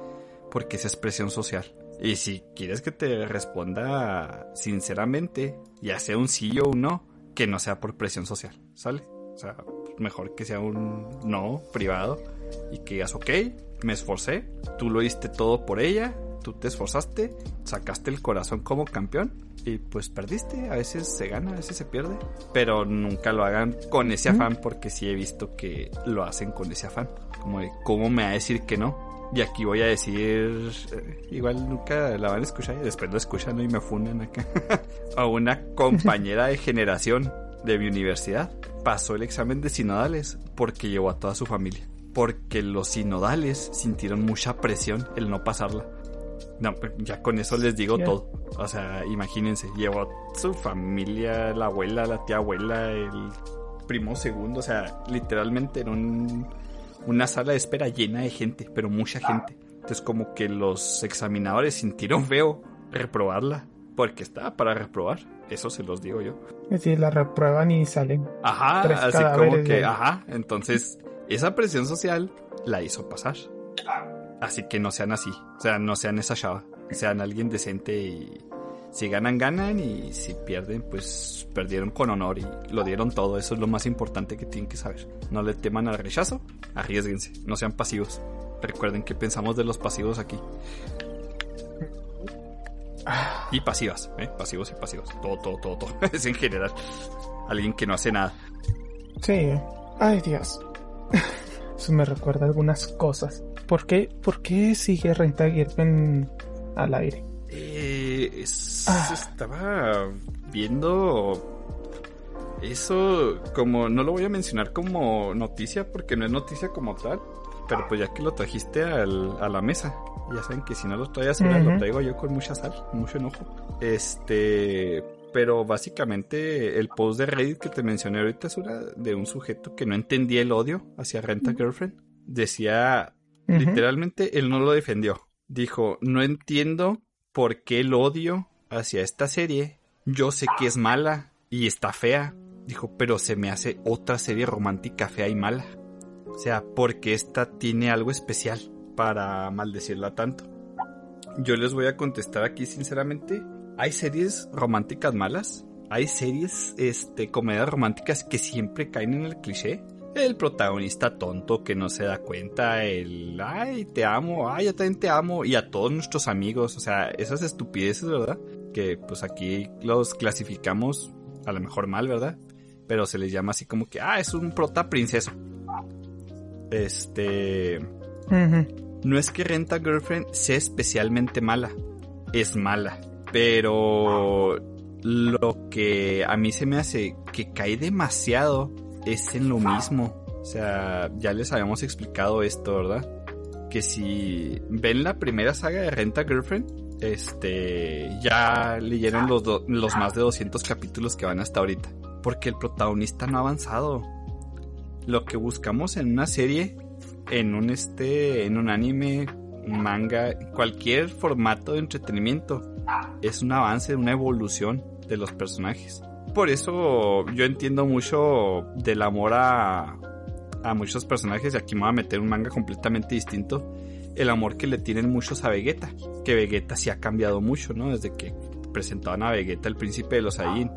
Porque es expresión social. Y si quieres que te responda sinceramente, ya sea un sí o un no, que no sea por presión social, ¿sale? O sea, mejor que sea un no privado y que digas, ok, me esforcé, tú lo diste todo por ella, tú te esforzaste, sacaste el corazón como campeón y pues perdiste, a veces se gana, a veces se pierde, pero nunca lo hagan con ese afán porque sí he visto que lo hacen con ese afán, como de cómo me va a decir que no. Y aquí voy a decir, eh, igual nunca la van a escuchar y después lo escuchan y me funden acá. a una compañera de generación de mi universidad pasó el examen de sinodales porque llevó a toda su familia. Porque los sinodales sintieron mucha presión el no pasarla. No, ya con eso les digo todo. O sea, imagínense, llevó su familia, la abuela, la tía abuela, el primo segundo, o sea, literalmente en un, una sala de espera llena de gente, pero mucha gente. Entonces como que los examinadores sintieron feo reprobarla, porque estaba para reprobar, eso se los digo yo. Es decir, la reprueban y salen. Ajá, Tres así como que, de- ajá, entonces esa presión social la hizo pasar. Así que no sean así, o sea, no sean esa chava, sean alguien decente y si ganan, ganan y si pierden, pues perdieron con honor y lo dieron todo, eso es lo más importante que tienen que saber. No le teman al rechazo, arriesguense, no sean pasivos. Recuerden que pensamos de los pasivos aquí. Y pasivas, ¿eh? Pasivos y pasivos. Todo, todo, todo, todo. es en general. Alguien que no hace nada. Sí. Ay, Dios. Eso me recuerda algunas cosas. ¿Por qué, por qué sigue Renta Girlfriend al aire? Eh, es- Ah. Estaba viendo eso como no lo voy a mencionar como noticia porque no es noticia como tal, pero pues ya que lo trajiste al- a la mesa, ya saben que si no lo trae a Sura, Ujú. lo traigo yo con mucha sal, mucho enojo. Este, pero básicamente el post de Reddit que te mencioné ahorita Sura de un sujeto que no entendía el odio hacia Renta Girlfriend, decía. Literalmente él no lo defendió. Dijo, no entiendo por qué el odio hacia esta serie. Yo sé que es mala y está fea. Dijo, pero se me hace otra serie romántica fea y mala. O sea, porque esta tiene algo especial para maldecirla tanto. Yo les voy a contestar aquí sinceramente. Hay series románticas malas. Hay series, este, comedias románticas que siempre caen en el cliché. El protagonista tonto que no se da cuenta, el ay, te amo, ay, yo también te amo, y a todos nuestros amigos, o sea, esas estupideces, ¿verdad? Que pues aquí los clasificamos a lo mejor mal, ¿verdad? Pero se les llama así como que, ah, es un prota princeso. Este. No es que Renta Girlfriend sea especialmente mala, es mala, pero lo que a mí se me hace que cae demasiado es en lo mismo. O sea, ya les habíamos explicado esto, ¿verdad? Que si ven la primera saga de Renta Girlfriend, este, ya leyeron los, los más de 200 capítulos que van hasta ahorita. Porque el protagonista no ha avanzado. Lo que buscamos en una serie en un este, en un anime, manga, cualquier formato de entretenimiento, es un avance, una evolución de los personajes. Por eso yo entiendo mucho del amor a, a muchos personajes, y aquí me voy a meter un manga completamente distinto, el amor que le tienen muchos a Vegeta, que Vegeta sí ha cambiado mucho, ¿no? Desde que presentaban a Vegeta, el príncipe de los Saiyajin,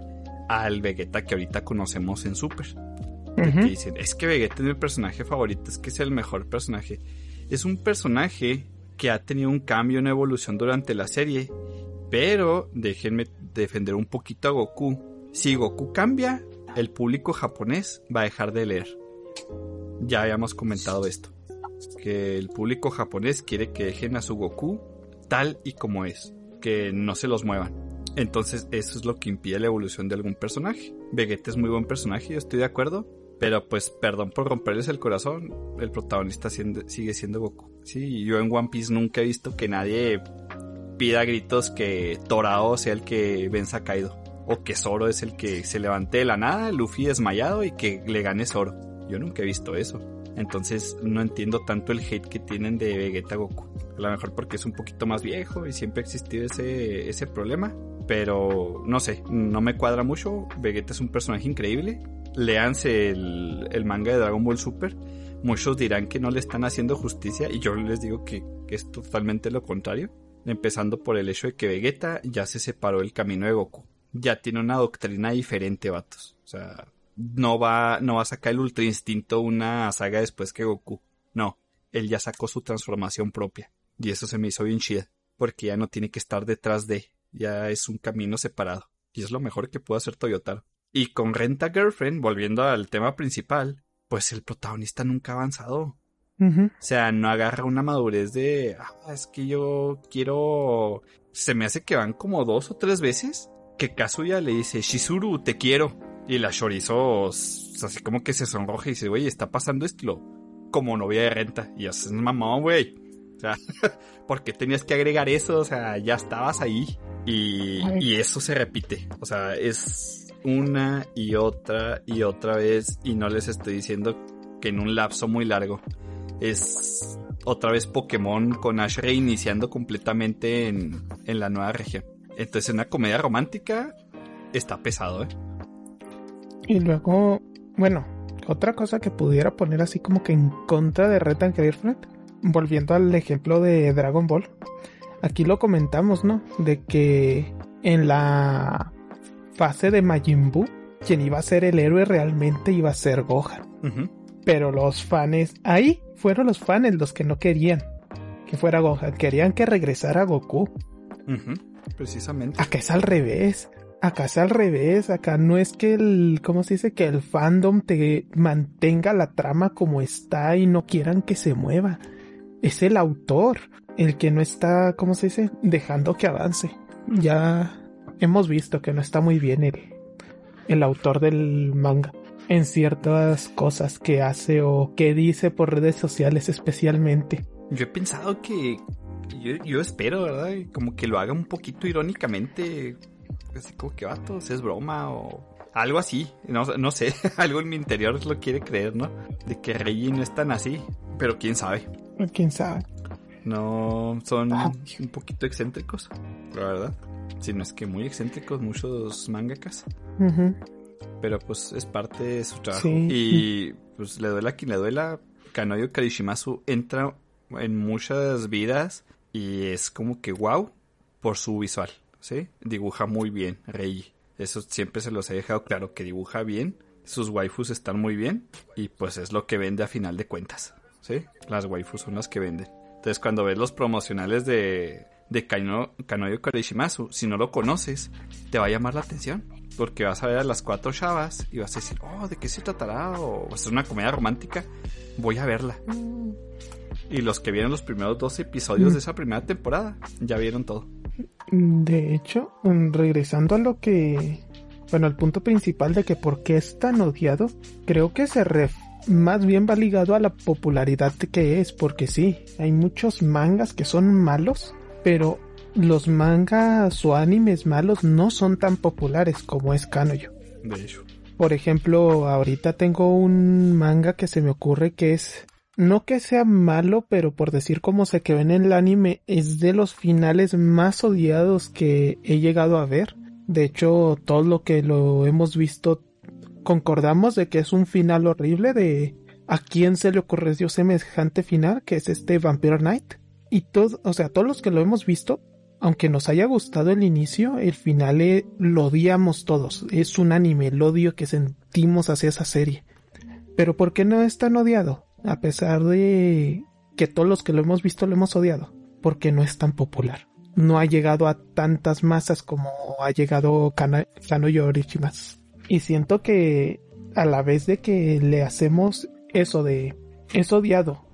al Vegeta que ahorita conocemos en Super que dicen, es que Vegeta es mi personaje favorito, es que es el mejor personaje. Es un personaje que ha tenido un cambio, una evolución durante la serie, pero déjenme defender un poquito a Goku. Si Goku cambia, el público japonés va a dejar de leer. Ya habíamos comentado esto, que el público japonés quiere que dejen a su Goku tal y como es, que no se los muevan. Entonces eso es lo que impide la evolución de algún personaje. Vegeta es muy buen personaje, yo estoy de acuerdo. Pero pues perdón por romperles el corazón, el protagonista siendo- sigue siendo Goku. Sí, yo en One Piece nunca he visto que nadie pida a gritos que Torao sea el que venza a Kaido. O que Zoro es el que se levante de la nada, Luffy desmayado y que le gane Zoro. Yo nunca he visto eso. Entonces no entiendo tanto el hate que tienen de Vegeta Goku. A lo mejor porque es un poquito más viejo y siempre ha existido ese, ese problema. Pero no sé, no me cuadra mucho. Vegeta es un personaje increíble. Leanse el, el manga de Dragon Ball Super. Muchos dirán que no le están haciendo justicia y yo les digo que, que es totalmente lo contrario. Empezando por el hecho de que Vegeta ya se separó del camino de Goku. Ya tiene una doctrina diferente, vatos. O sea, no va, no va a sacar el Ultra Instinto una saga después que Goku. No, él ya sacó su transformación propia. Y eso se me hizo bien chida. Porque ya no tiene que estar detrás de. Ya es un camino separado. Y es lo mejor que puede hacer Toyotaro. Y con Renta Girlfriend, volviendo al tema principal, pues el protagonista nunca ha avanzado. O sea, no agarra una madurez de, ah, es que yo quiero... Se me hace que van como dos o tres veces que Kazuya le dice, Shizuru, te quiero. Y la Chorizo, s- así como que se sonroja y dice, güey, está pasando esto como novia de renta. Y haces mamón, güey. O sea, ¿por qué tenías que agregar eso? O sea, ya estabas ahí. Y, y eso se repite. O sea, es una y otra y otra vez. Y no les estoy diciendo que en un lapso muy largo. Es otra vez Pokémon con Ash reiniciando completamente en, en la nueva región. Entonces, una comedia romántica está pesado, ¿eh? Y luego, bueno, otra cosa que pudiera poner así como que en contra de Red and Girlfriend, volviendo al ejemplo de Dragon Ball, aquí lo comentamos, ¿no? De que en la fase de Majin Buu, quien iba a ser el héroe realmente iba a ser Gohan. Pero los fans, ahí fueron los fans los que no querían que fuera Gohan, querían que regresara Goku. Precisamente. Acá es al revés. Acá es al revés. Acá no es que el, ¿cómo se dice? Que el fandom te mantenga la trama como está y no quieran que se mueva. Es el autor el que no está, ¿cómo se dice? Dejando que avance. Ya hemos visto que no está muy bien el, el autor del manga en ciertas cosas que hace o que dice por redes sociales especialmente. Yo he pensado que yo, espero, ¿verdad? Como que lo haga un poquito irónicamente. Así como que vatos, es broma o algo así. No, no sé, algo en mi interior lo quiere creer, ¿no? De que Reggie no es tan así. Pero quién sabe. Quién sabe. No, son ah. un poquito excéntricos, la verdad. Si no es que muy excéntricos muchos mangakas. Pero pues es parte de su trabajo. Y pues le duela a quien le duela. Kanoyo Karishimasu entra en muchas vidas y es como que wow por su visual, ¿sí? Dibuja muy bien, Rei. Eso siempre se los he dejado claro, que dibuja bien, sus waifus están muy bien y pues es lo que vende a final de cuentas, ¿sí? Las waifus son las que venden. Entonces cuando ves los promocionales de, de Kano, Kanoyo Karishimasu, si no lo conoces, te va a llamar la atención. Porque vas a ver a las cuatro chavas y vas a decir, oh, ¿de qué se tratará? O va a ser una comedia romántica. Voy a verla. Y los que vieron los primeros dos episodios de esa primera temporada ya vieron todo. De hecho, mm, regresando a lo que. Bueno, al punto principal de que por qué es tan odiado, creo que se ref más bien va ligado a la popularidad que es, porque sí, hay muchos mangas que son malos, pero los mangas o animes malos no son tan populares como es Kanoyo. De hecho. Por ejemplo, ahorita tengo un manga que se me ocurre que es no que sea malo, pero por decir cómo se quedó en el anime, es de los finales más odiados que he llegado a ver. De hecho, todo lo que lo hemos visto, concordamos de que es un final horrible de a quién se le ocurrió semejante final, que es este Vampire Knight. Y todo, o sea, todos los que lo hemos visto, aunque nos haya gustado el inicio, el final eh, lo odiamos todos. Es un anime, el odio que sentimos hacia esa serie. Pero ¿por qué no es tan odiado? a pesar de que todos los que lo hemos visto lo hemos odiado, porque no es tan popular. No ha llegado a tantas masas como ha llegado Kano Yorichimas. Y siento que a la vez de que le hacemos eso de es odiado,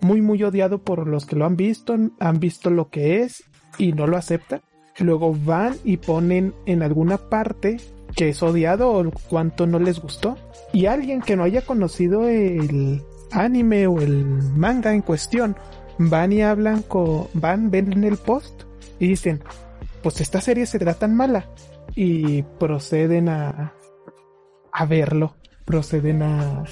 muy muy odiado por los que lo han visto, han visto lo que es y no lo aceptan. Luego van y ponen en alguna parte que es odiado o cuánto no les gustó. Y alguien que no haya conocido el, anime o el manga en cuestión van y hablan con, van, ven en el post y dicen, pues esta serie será tan mala y proceden a, a verlo, proceden a,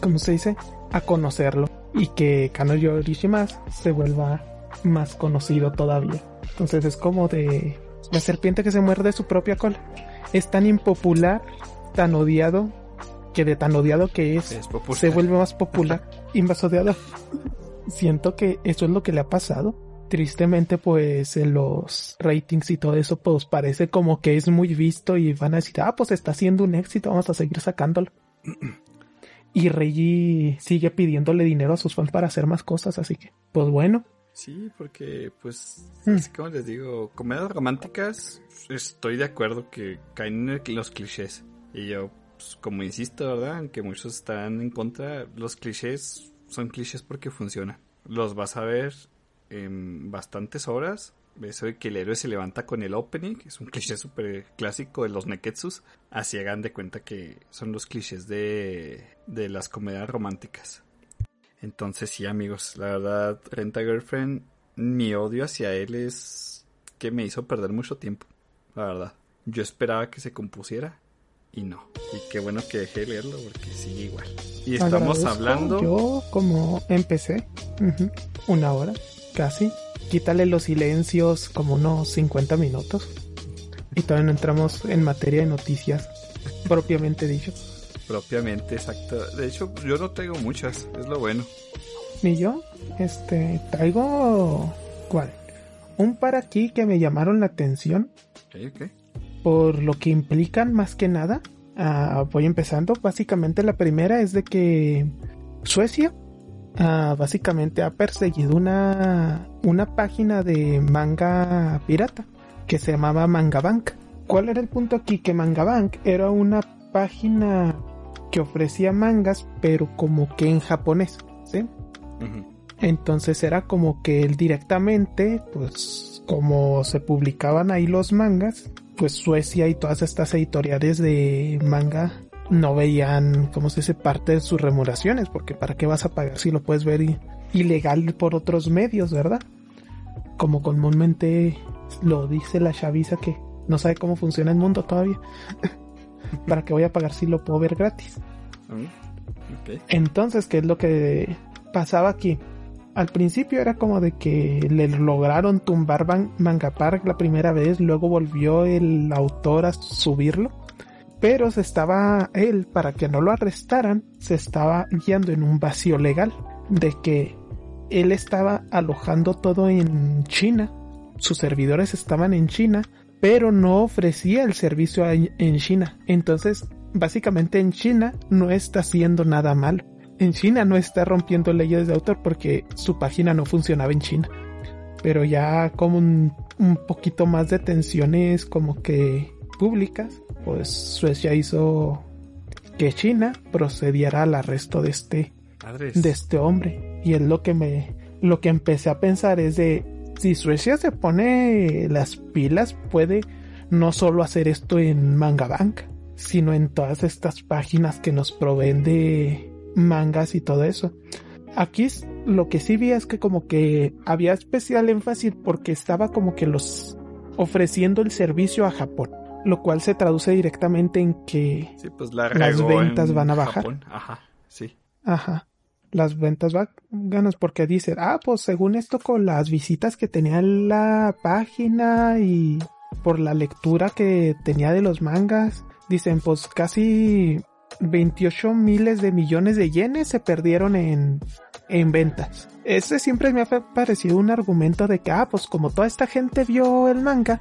¿cómo se dice? A conocerlo y que Kano Yorishimas se vuelva más conocido todavía. Entonces es como de la serpiente que se muerde su propia cola. Es tan impopular, tan odiado que de tan odiado que es, se vuelve más popular y más odiado. Siento que eso es lo que le ha pasado. Tristemente, pues en los ratings y todo eso, pues parece como que es muy visto y van a decir, ah, pues está siendo un éxito, vamos a seguir sacándolo. y Reggie sigue pidiéndole dinero a sus fans para hacer más cosas, así que, pues bueno. Sí, porque, pues, mm. así como les digo, comedias románticas, estoy de acuerdo que caen en los clichés. Y yo, pues, como insisto, ¿verdad? Aunque muchos están en contra, los clichés son clichés porque funcionan. Los vas a ver en bastantes horas. Eso de que el héroe se levanta con el opening, es un cliché súper clásico de los neketsus. Así hagan de cuenta que son los clichés de, las comedias románticas. Entonces sí amigos, la verdad Renta Girlfriend mi odio hacia él es que me hizo perder mucho tiempo, la verdad. Yo esperaba que se compusiera y no. Y qué bueno que dejé de leerlo porque sigue igual. Y estamos Agradezco, hablando... Yo como empecé, una hora, casi. Quítale los silencios como unos 50 minutos. Y todavía no entramos en materia de noticias propiamente dicho. Propiamente, exacto. De hecho, yo no traigo muchas, es lo bueno. Ni yo, este, traigo... ¿Cuál? Un par aquí que me llamaron la atención Ok, ok. por lo que implican más que nada. Ah, voy empezando. Básicamente la primera es de que Suecia ah, básicamente ha perseguido una, una página de manga pirata que se llamaba Mangabank. ¿Cuál era el punto aquí? Que Mangabank era una página que ofrecía mangas pero como que en japonés, ¿sí? Entonces era como que él directamente, pues como se publicaban ahí los mangas, pues Suecia y todas estas editoriales de manga no veían, como se dice, parte de sus remuneraciones, porque para qué vas a pagar si lo puedes ver ilegal por otros medios, ¿verdad? Como comúnmente lo dice la chaviza que no sabe cómo funciona el mundo todavía. para qué voy a pagar si lo puedo ver gratis. Ok. Entonces, ¿qué es lo que pasaba aquí? Al principio era como de que le lograron tumbar Manga Park la primera vez, luego volvió el autor a subirlo, pero se estaba él, para que no lo arrestaran, se estaba guiando en un vacío legal, de que él estaba alojando todo en China, sus servidores estaban en China, pero no ofrecía el servicio en China. Entonces, básicamente en China no está haciendo nada malo. En China no está rompiendo leyes de autor porque su página no funcionaba en China. Pero ya como un, un poquito más de tensiones como que públicas, pues Suecia hizo que China procediera al arresto de este Madres. de este hombre. Y es lo que me, lo que empecé a pensar es de, si Suecia se pone las pilas, puede no solo hacer esto en Mangabank, sino en todas estas páginas que nos proveen de mangas y todo eso. Aquí lo que sí vi es que como que había especial énfasis porque estaba como que los ofreciendo el servicio a Japón, lo cual se traduce directamente en que Sí, pues la las ventas en van a bajar. Japón. Ajá, sí. Ajá. Las ventas ganas porque dicen, ah, pues según esto con las visitas que tenía en la página y por la lectura que tenía de los mangas, dicen, pues casi 28 miles de millones de yenes se perdieron en, en ventas. Ese siempre me ha pa- parecido un argumento de que, ah, pues como toda esta gente vio el manga,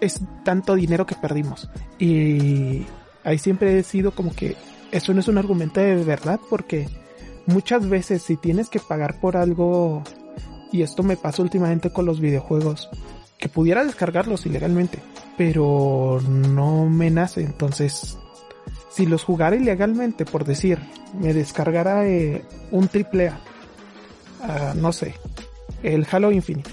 es tanto dinero que perdimos. Y ahí siempre he sido como que eso no es un argumento de verdad porque muchas veces si tienes que pagar por algo, y esto me pasa últimamente con los videojuegos, que pudiera descargarlos ilegalmente, pero no me nace, entonces si los jugara ilegalmente, por decir, me descargara eh, un triple A, ah, no sé, el Halo Infinite,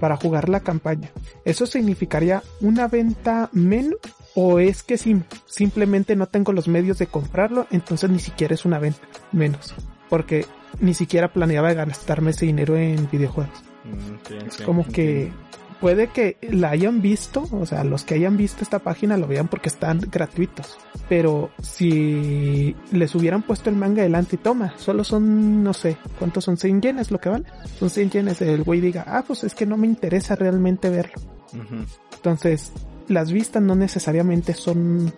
para jugar la campaña. ¿Eso significaría una venta menos? ¿O es que sim- simplemente no tengo los medios de comprarlo? Entonces ni siquiera es una venta menos. Porque ni siquiera planeaba gastarme ese dinero en videojuegos. Mm, Es como que puede que la hayan visto, o sea, los que hayan visto esta página lo vean porque están gratuitos. Pero si les hubieran puesto el manga delante y toma, solo son, no sé, ¿cuántos son? 100 yenes lo que vale. Son 100 yenes. El güey diga, ah, pues es que no me interesa realmente verlo. Entonces, las vistas no necesariamente son,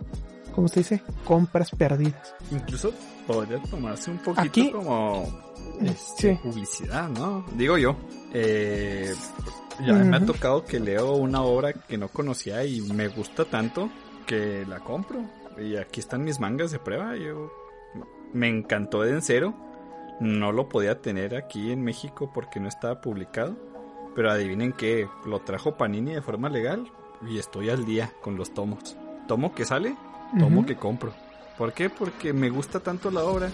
¿cómo se dice? Compras perdidas. Incluso podría tomarse un poquito Aquí- como este, Sí. publicidad, ¿no? Digo yo. Eh, ya me ha tocado que leo una obra que no conocía y me gusta tanto que la compro. Y aquí están mis mangas de prueba. Yo me encantó de en cero. No lo podía tener aquí en México porque no estaba publicado. Pero adivinen que lo trajo Panini de forma legal y estoy al día con los tomos. Tomo que sale, tomo que compro. ¿Por qué? Porque me gusta tanto la obra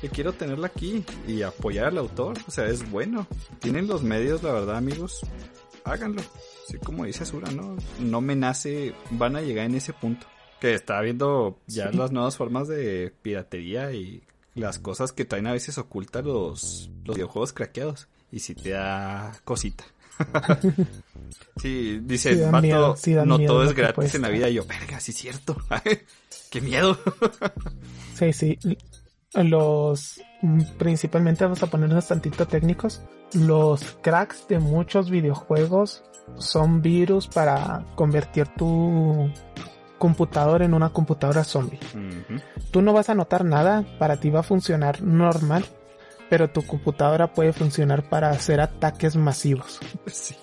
que quiero tenerla aquí y apoyar al autor. O sea, es bueno. Tienen los medios, la verdad, amigos. Háganlo. Así como dice Sura, ¿no? No me nace, van a llegar en ese punto. Que está viendo ya Sí. las nuevas formas de piratería y las cosas que traen a veces ocultas los, los videojuegos craqueados. y si te da cosita. sí, dice, Sí dan vato, miedo, sí dan no miedo todo es gratis en la vida. Y yo, verga, sí es cierto. Qué miedo. Sí, sí. Los mm, principalmente vamos a ponernos tantito técnicos. Los cracks de muchos videojuegos son virus para convertir tu computador en una computadora zombie. Tú no vas a notar nada, para ti va a funcionar normal, pero tu computadora puede funcionar para hacer ataques masivos Sí.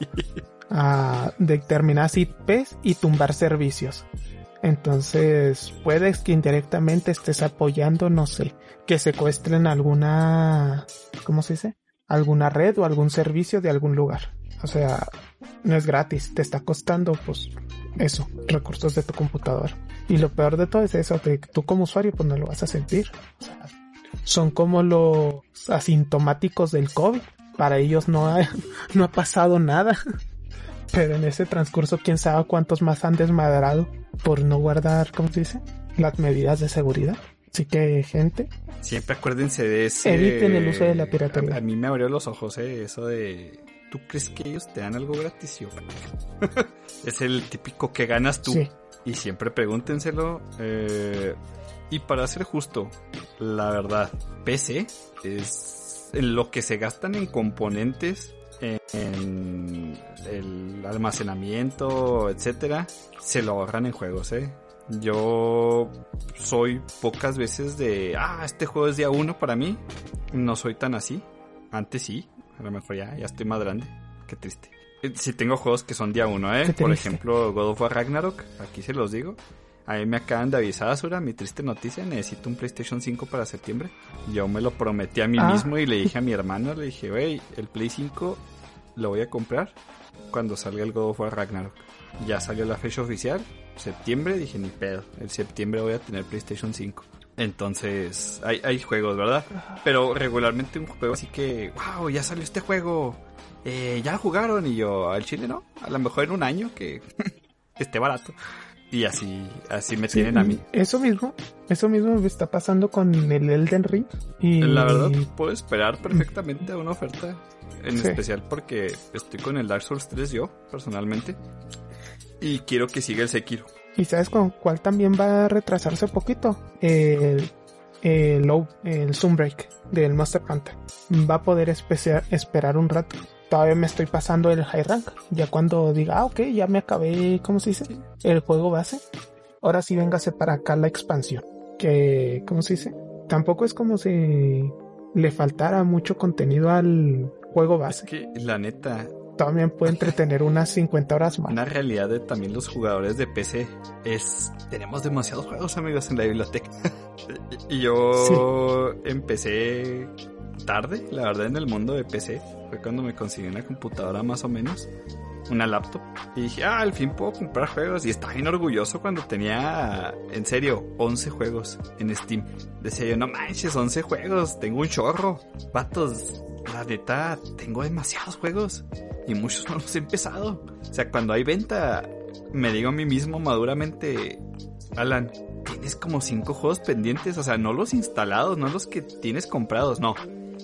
a determinadas IPs y tumbar servicios. Entonces, puedes que indirectamente estés apoyando, no sé, que secuestren alguna, ¿cómo se dice? Alguna red o algún servicio de algún lugar. O sea, no es gratis, te está costando, pues, eso, recursos de tu computadora. Y lo peor de todo es eso, que tú como usuario, pues no lo vas a sentir. O sea, son como los asintomáticos del COVID. Para ellos no ha, no ha pasado nada. Pero en ese transcurso, quién sabe cuántos más han desmadrado por no guardar, ¿cómo se dice? Las medidas de seguridad. Así que, gente, Siempre acuérdense de ese. Eviten el uso de la piratería. A, a mí me abrió los ojos, eh, eso de. ¿Tú crees que ellos te dan algo gratis? Yo, es el típico que ganas tú. sí, Y siempre pregúntenselo. eh, y para ser justo, la verdad, PC es lo que se gastan en componentes, en el almacenamiento, etcétera, se lo ahorran en juegos, eh. Yo soy pocas veces de, ah, este juego es día uno para mí. No soy tan así. Antes sí, a lo mejor ya, ya estoy más grande. Qué triste. Eh, Sí tengo juegos que son día uno, ¿eh? Por ejemplo, God of War Ragnarok, aquí se los digo. A mí me acaban de avisar, Asura, mi triste noticia, necesito un PlayStation 5 para septiembre. Yo me lo prometí a mí Ah. mismo y le dije a mi hermano, le dije, wey, el Play 5 lo voy a comprar cuando salga el God of War Ragnarok. Ya salió la fecha oficial, septiembre, dije, ni pedo, el septiembre voy a tener PlayStation 5. Entonces, hay, hay juegos, ¿verdad? Pero regularmente un juego así que, wow, ya salió este juego, eh, ya jugaron y yo, al chile no, a lo mejor en un año que esté barato. Y así, así me tienen a mí. Eso mismo, eso mismo me está pasando con el Elden Ring. Y La verdad, puedo esperar perfectamente a una oferta. En Sí. especial porque estoy con el Dark Souls 3 yo, personalmente. Y quiero que siga el Sekiro. ¿Y sabes con cuál también va a retrasarse poquito? El, el, Low- el Sunbreak del Monster Hunter. Va a poder especia- esperar un rato. Todavía me estoy pasando el High Rank. Ya cuando diga, ah, ok, ya me acabé, ¿cómo se dice? El juego base. Ahora sí véngase para acá la expansión. Que, ¿cómo se dice? Tampoco es como si le faltara mucho contenido al juego Es base. que, la neta, También puede entretener unas 50 horas más. una realidad de también los jugadores de PC es... Tenemos demasiados juegos, amigos, en la biblioteca. y yo empecé tarde, la verdad, en el mundo de PC. Fue cuando me conseguí una computadora más o menos. Una laptop. Y dije, ah, al fin puedo comprar juegos. Y estaba bien orgulloso cuando tenía, en serio, 11 juegos en Steam. Decía yo, no manches, 11 juegos. Tengo un chorro. Vatos, la neta, tengo demasiados juegos. Y muchos no los he empezado. O sea, cuando hay venta, me digo a mí mismo maduramente, Alan, tienes como 5 juegos pendientes. O sea, no los instalados, no los que tienes comprados, no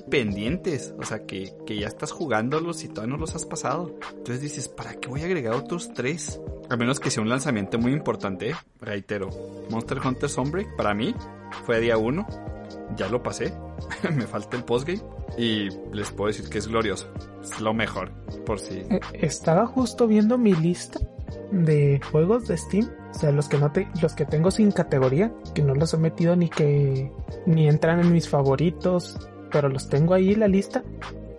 pendientes, o sea, que, que ya estás jugándolos y todavía no los has pasado. Entonces dices, ¿para qué voy a agregar otros tres? A menos que sea un lanzamiento muy importante, reitero. Monster Hunter Sunbreak, para mí, fue día uno. Ya lo pasé. Me falta el postgame. Y les puedo decir que es glorioso. Es lo mejor, por si. Eh, Estaba justo viendo mi lista de juegos de Steam, o sea, los que no te, los que tengo sin categoría, que no los he metido ni que ni entran en mis favoritos, pero los tengo ahí en la lista.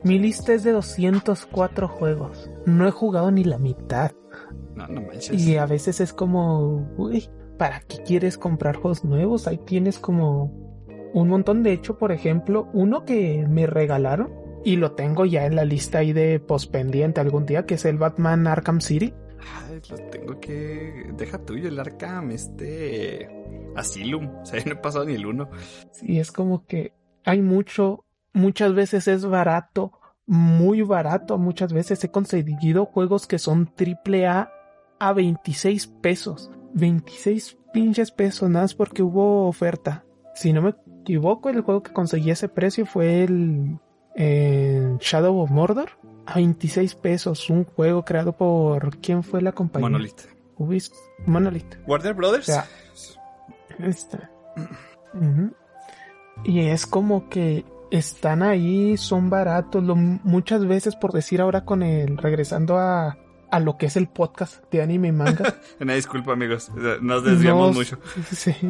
Mi lista es de 204 juegos. No he jugado ni la mitad. No, no manches. Y a veces es como, uy, ¿para qué quieres comprar juegos nuevos? Ahí tienes como un montón. De hecho, por ejemplo, uno que me regalaron y lo tengo ya en la lista ahí de pospendiente algún día, que es el Batman Arkham City. Ay, lo tengo que. Deja tuyo el Arkham, este. Asylum. O sea, yo no he pasado ni el uno. Y es como que hay mucho, muchas veces es barato, muy barato. Muchas veces he conseguido juegos que son triple A a 26 pesos. 26 pinches pesos, nada más porque hubo oferta. Si no me equivoco, el juego que conseguí ese precio fue el, en Shadow of Mordor a 26 pesos. Un juego creado por. ¿Quién fue la compañía? Monolith. Ubis- Monolith. Warner Brothers. O sea, Está. Ujú. Y es como que están ahí, son baratos. Lo, muchas veces, por decir ahora con el. Regresando a, a lo que es el podcast de anime y manga. Una disculpa, amigos. Nos desviamos mucho. Sí.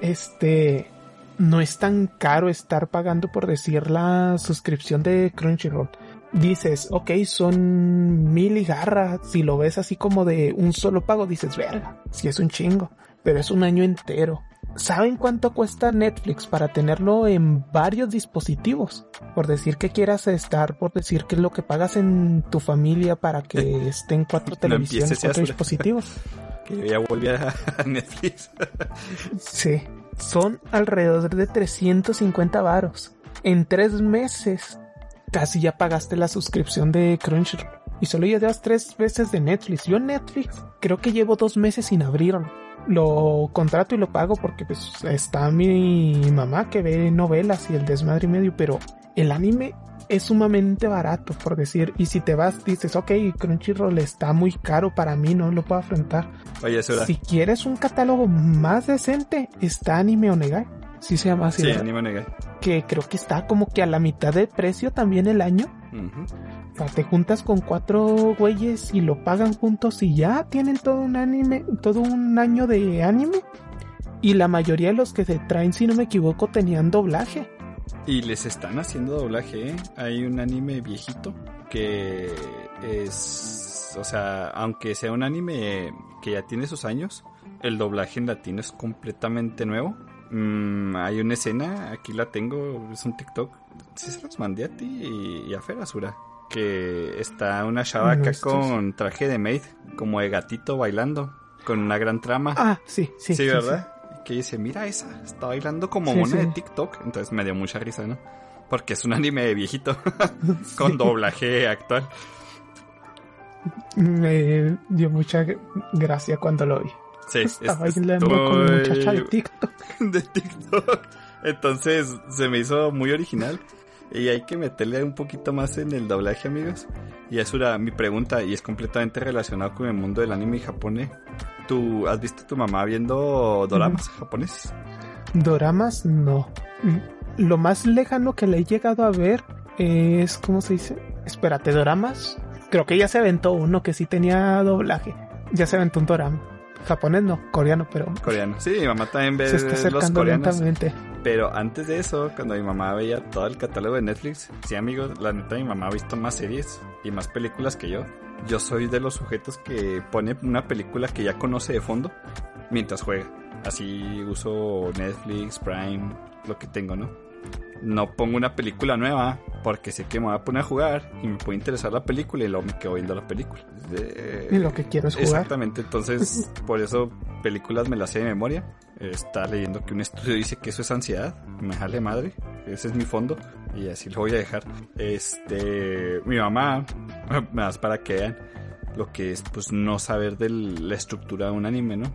Este. No es tan caro estar pagando por decir la suscripción de Crunchyroll. Dices, ok, son mil y garras. Si lo ves así como de un solo pago, dices, verga, si es un chingo. Pero es un año entero. ¿Saben cuánto cuesta Netflix para tenerlo en varios dispositivos? Por decir que quieras estar, por decir que es lo que pagas en tu familia para que estén cuatro No televisiones, cuatro dispositivos. Que ya volví a Netflix. Sí, son alrededor de 350 varos. En tres meses, casi ya pagaste la suscripción de Crunchyroll. Y solo ya llevas tres veces de Netflix. Yo Netflix creo que llevo dos meses sin abrirlo. Lo contrato y lo pago porque pues está mi mamá que ve novelas y el desmadre y medio, pero el anime es sumamente barato, por decir. Y si te vas, dices, ok, Crunchyroll está muy caro para mí, no lo puedo afrontar. Oye, Sura. Si quieres un catálogo más decente, está Anime Onegai. Sí se llama así. Sí, ¿verdad? Anime Negai. Que creo que está como que a la mitad de precio también el año. Ujú. O sea, te juntas con cuatro güeyes y lo pagan juntos y ya tienen todo un anime, todo un año de anime. Y la mayoría de los que se traen, si no me equivoco, tenían doblaje. Y les están haciendo doblaje, ¿eh? Hay un anime viejito que es... O sea, aunque sea un anime que ya tiene sus años, el doblaje en latino es completamente nuevo. Mm, hay una escena, aquí la tengo, es un TikTok. Sí se los mandé a ti y, a Fer Azura. Que está una chava acá con traje de maid, como de gatito bailando, con una gran trama. Ah, sí, sí. Sí, ¿verdad? Que dice, mira esa, está bailando como mona de. TikTok. Entonces me dio mucha risa, ¿no? Porque es un anime de viejito, con doblaje actual. Me dio mucha gracia cuando lo vi. Sí, Estaba es- bailando con una muchacha de estoy- TikTok. de TikTok. Entonces se me hizo muy original. Y hay que meterle un poquito más en el doblaje, amigos. Y Asura, mi pregunta, y es completamente relacionado con el mundo del anime japonés. ¿Tú has visto a tu mamá viendo doramas japoneses? Doramas, no. Mm, Lo más lejano que le he llegado a ver es, ¿cómo se dice? Espérate, doramas. Creo que ya se aventó uno que sí tenía doblaje. Ya se aventó un dorama. Japonés no, coreano, pero Coreano. Sí, mi mamá también ve se está los coreanos. lentamente. Pero antes de eso, cuando mi mamá veía todo el catálogo de Netflix, sí amigos, la neta mi mamá ha visto más series y más películas que yo. Yo soy de los sujetos que pone una película que ya conoce de fondo mientras juega. Así uso Netflix, Prime, lo que tengo, ¿no? No pongo una película nueva porque sé que me voy a poner a jugar y me puede interesar la película y luego me quedo viendo la película. Y lo que quiero es jugar. Exactamente, entonces por eso películas me las sé de memoria. Está leyendo que un estudio dice que eso es ansiedad, me jale madre, ese es mi fondo y así lo voy a dejar. Este, mi mamá, más para que vean lo que es pues no saber de la estructura de un anime, ¿no?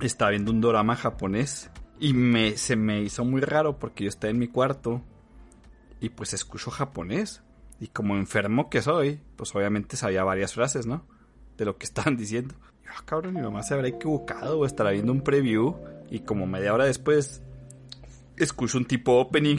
Estaba viendo un drama japonés y me se me hizo muy raro porque yo estaba en mi cuarto y pues escucho japonés y como enfermo que soy, pues obviamente sabía varias frases, ¿no? de lo que estaban diciendo. Y yo, ah, cabrón, mi mamá se habrá equivocado o estará viendo un preview. Y como media hora después, escucho un tipo opening.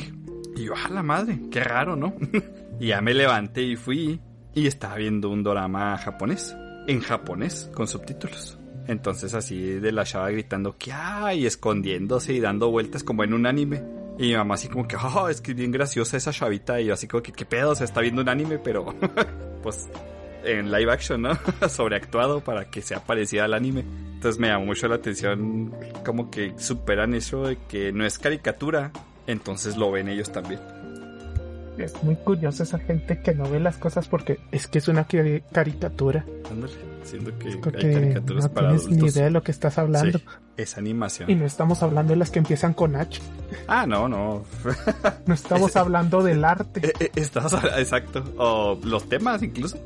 Y yo, ah, la madre, qué raro, ¿no? y ya me levanté y fui. Y estaba viendo un drama japonés. En japonés, con subtítulos. Entonces así de la chava gritando que hay, escondiéndose y dando vueltas como en un anime. Y mi mamá así como que, oh, es que bien graciosa esa chavita. Y yo así como que, ¿qué pedo? Se está viendo un anime, pero pues en live action, ¿no? Sobreactuado para que sea parecida al anime. Entonces me llamó mucho la atención como que superan eso de que no es caricatura, entonces lo ven ellos también. Es muy curioso esa gente que no ve las cosas porque es que es una cari- caricatura. Ándale, siento que Porque hay caricaturas no para tienes ni adultos. idea de lo que estás hablando. Sí, es animación. Y no estamos hablando de las que empiezan con H. Ah, no, no. No estamos hablando del arte. Eh, eh, Estás exacto. O los temas incluso.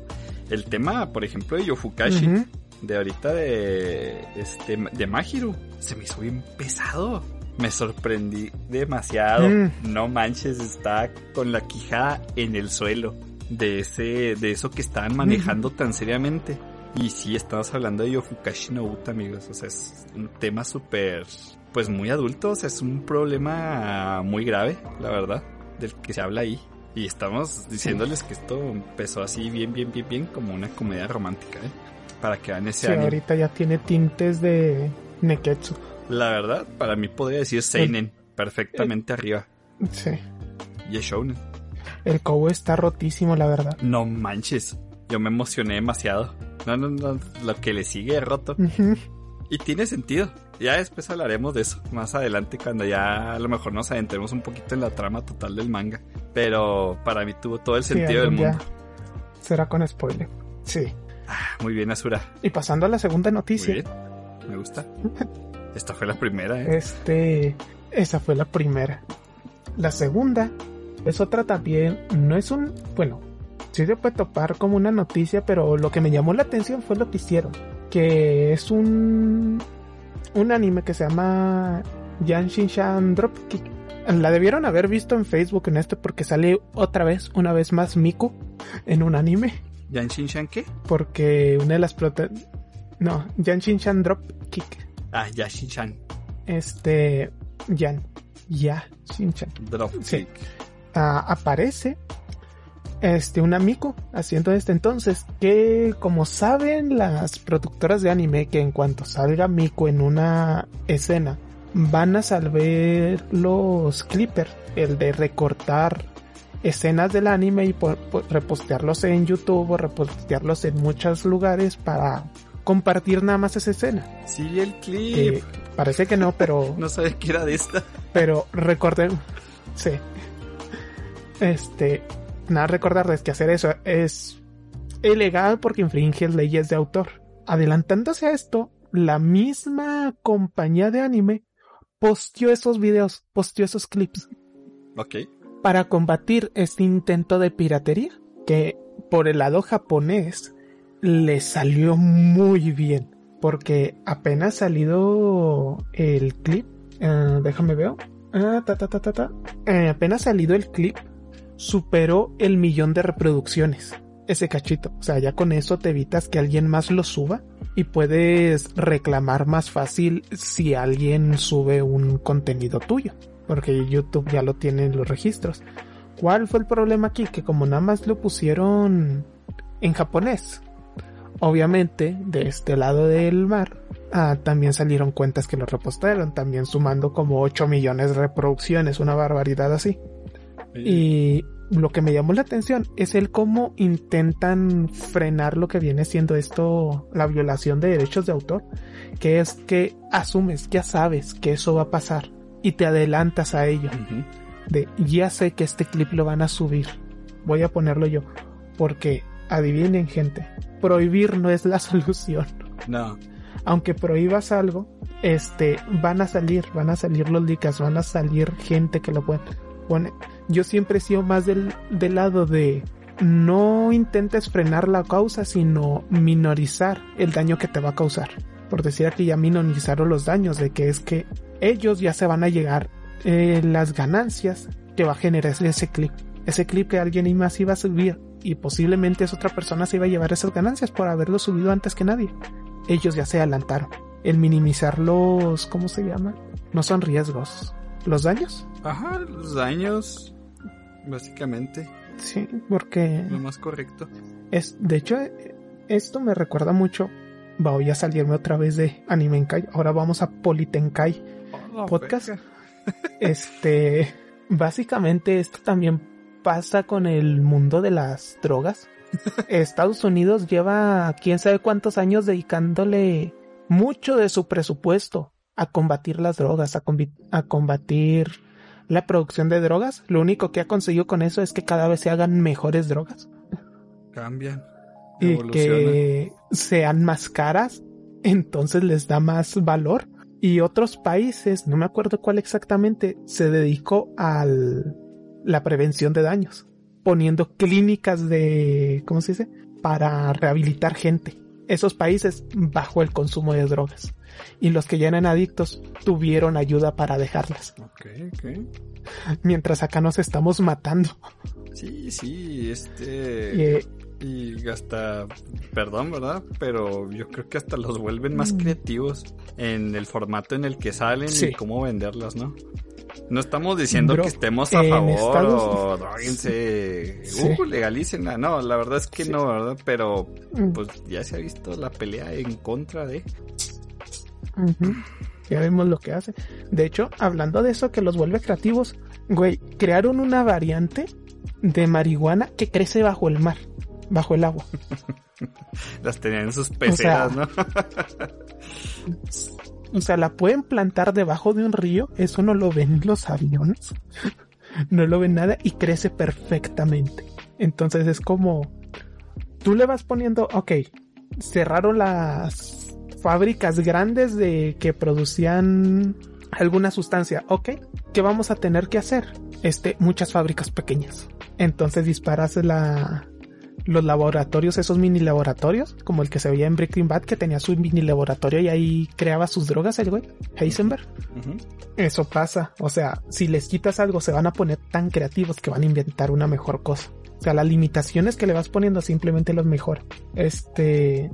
El tema, por ejemplo, de Yofukashi. Ujú. de ahorita de este de Mahiru se me hizo bien pesado Me sorprendí demasiado. Mm. No manches, está con la quijada en el suelo de ese, de eso que estaban manejando tan seriamente. Y sí, estamos hablando de Yofukashi no Uta, amigos. O sea, es un tema súper, pues muy adulto. O sea, es un problema muy grave, la verdad, del que se habla ahí. Y estamos diciéndoles que esto empezó así bien, bien, bien, bien, como una comedia romántica, ¿eh? Para que vean ese Sí, anime. ahorita ya tiene tintes de Neketsu. La verdad, para mí podría decir Seinen, perfectamente arriba. Sí. Y es Shounen. El Kobo está rotísimo, la verdad. No manches, yo me emocioné demasiado. No, no, no, lo que le sigue es roto. Y tiene sentido. Ya después hablaremos de eso más adelante cuando ya a lo mejor nos adentremos un poquito en la trama total del manga. Pero para mí tuvo todo el Sí, sentido del mundo. Será con spoiler. Sí. Ah, muy bien, Asura. Y pasando a la segunda Muy noticia. bien. Me gusta. Esta fue la primera, ¿eh? Este, esa fue la primera. La segunda es otra también, no es un, bueno, sí se puede topar como una noticia, pero lo que me llamó la atención fue lo que hicieron, que es un, un anime que se llama Yanshin-chan Dropkick. La debieron haber visto en Facebook en este porque sale otra vez, una vez más Miku en un anime, ¿Yanshin Shan qué? porque una de las prota... No, Yanshin-chan Dropkick. Ah, Yashin Shan. Este, Yan, ya, Shinchan. Sí. Ah, aparece este un amigo haciendo este entonces que como saben las productoras de anime que en cuanto salga Miku en una escena van a salvar los clippers el de recortar escenas del anime y po- po- repostearlos en YouTube o repostearlos en muchos lugares para compartir nada más esa escena Sí, el clip. que parece que no pero No sabía que era de esta. pero recordemos, sí. Este, nada, recordarles que hacer eso es ilegal porque infringe leyes de autor. Adelantándose a esto, la misma compañía de anime posteó esos videos, posteó esos clips Ok. para combatir este intento de piratería que por el lado japonés le salió muy bien porque apenas salido el clip eh, déjame ver Ah, ta, ta, ta. Eh, apenas salido el clip superó el millón de reproducciones ese cachito o sea ya con eso te evitas que alguien más lo suba y puedes reclamar más fácil si alguien sube un contenido tuyo porque YouTube ya lo tiene en los registros. ¿Cuál fue el problema aquí? Que como nada más lo pusieron en japonés, obviamente de este lado del mar, ah, también salieron cuentas que lo repostaron, también sumando como 8 millones de reproducciones, una barbaridad así. Y lo que me llamó la atención es el cómo intentan frenar lo que viene siendo esto, la violación de derechos de autor, que es que asumes, ya sabes que eso va a pasar y te adelantas a ello. De ya sé que este clip lo van a subir, voy a ponerlo yo, porque adivinen gente, prohibir no es la solución. No. Aunque prohíbas algo, este, van a salir, van a salir los licas, van a salir gente que lo puede pone. Yo siempre he sido más del, del lado de no intentes frenar la causa, sino minorizar el daño que te va a causar. Por decir aquí ya minorizaron los daños, de que es que ellos ya se van a llegar eh, las ganancias que va a generar ese clip. Ese clip que alguien más iba a subir y posiblemente esa otra persona se iba a llevar esas ganancias por haberlo subido antes que nadie. Ellos ya se adelantaron. El minimizar los, ¿cómo se llama? No son riesgos. ¿Los daños? Ajá, los daños. Básicamente, Sí, porque lo más correcto. es, de hecho, esto me recuerda mucho. Voy a salirme otra vez de Animenkai. Ahora vamos a Politenkai. Oh, Podcast. Este, básicamente esto también pasa con el mundo de las drogas. Estados Unidos lleva quién sabe cuántos años dedicándole mucho de su presupuesto a combatir las drogas, a, combatir la producción de drogas. Lo único que ha conseguido con eso es que cada vez se hagan mejores drogas Cambian. y que sean más caras, entonces les da más valor. Y otros países, no me acuerdo cuál exactamente, se dedicó a la prevención de daños, poniendo clínicas de, ¿cómo se dice? Para rehabilitar gente. esos países bajó el consumo de drogas. Y los que ya eran adictos tuvieron ayuda para dejarlas. Mientras acá nos estamos matando. Sí, sí, este... Eh, Y hasta, perdón, ¿verdad? Pero yo creo que hasta los vuelven más Mm. creativos en el formato en el que salen Sí. y cómo venderlas, ¿no? No estamos diciendo Bro, que estemos a favor Estados- o Sí. uh, legalícenla. No, la verdad es que Sí. no, ¿verdad? Pero mm, pues ya se ha visto la pelea en contra de. Ya vemos lo que hace. De hecho, hablando de eso que los vuelve creativos, güey, crearon una variante de marihuana que crece bajo el mar, bajo el agua. Las tenían en sus peceras, sea, ¿no? O sea, la pueden plantar debajo de un río, eso no lo ven los aviones. No lo ven nada y crece perfectamente. Entonces es como, tú le vas poniendo, ok, cerraron las fábricas grandes de que producían alguna sustancia, ok, ¿qué vamos a tener que hacer? Este, muchas fábricas pequeñas. Entonces disparas la, los laboratorios, esos mini laboratorios, como el que se veía en Breaking Bad, que tenía su mini laboratorio y ahí creaba sus drogas el güey, Heisenberg. Eso pasa, o sea, si les quitas algo se van a poner tan creativos que van a inventar una mejor cosa. O sea, las limitaciones que le vas poniendo simplemente los mejor. Este...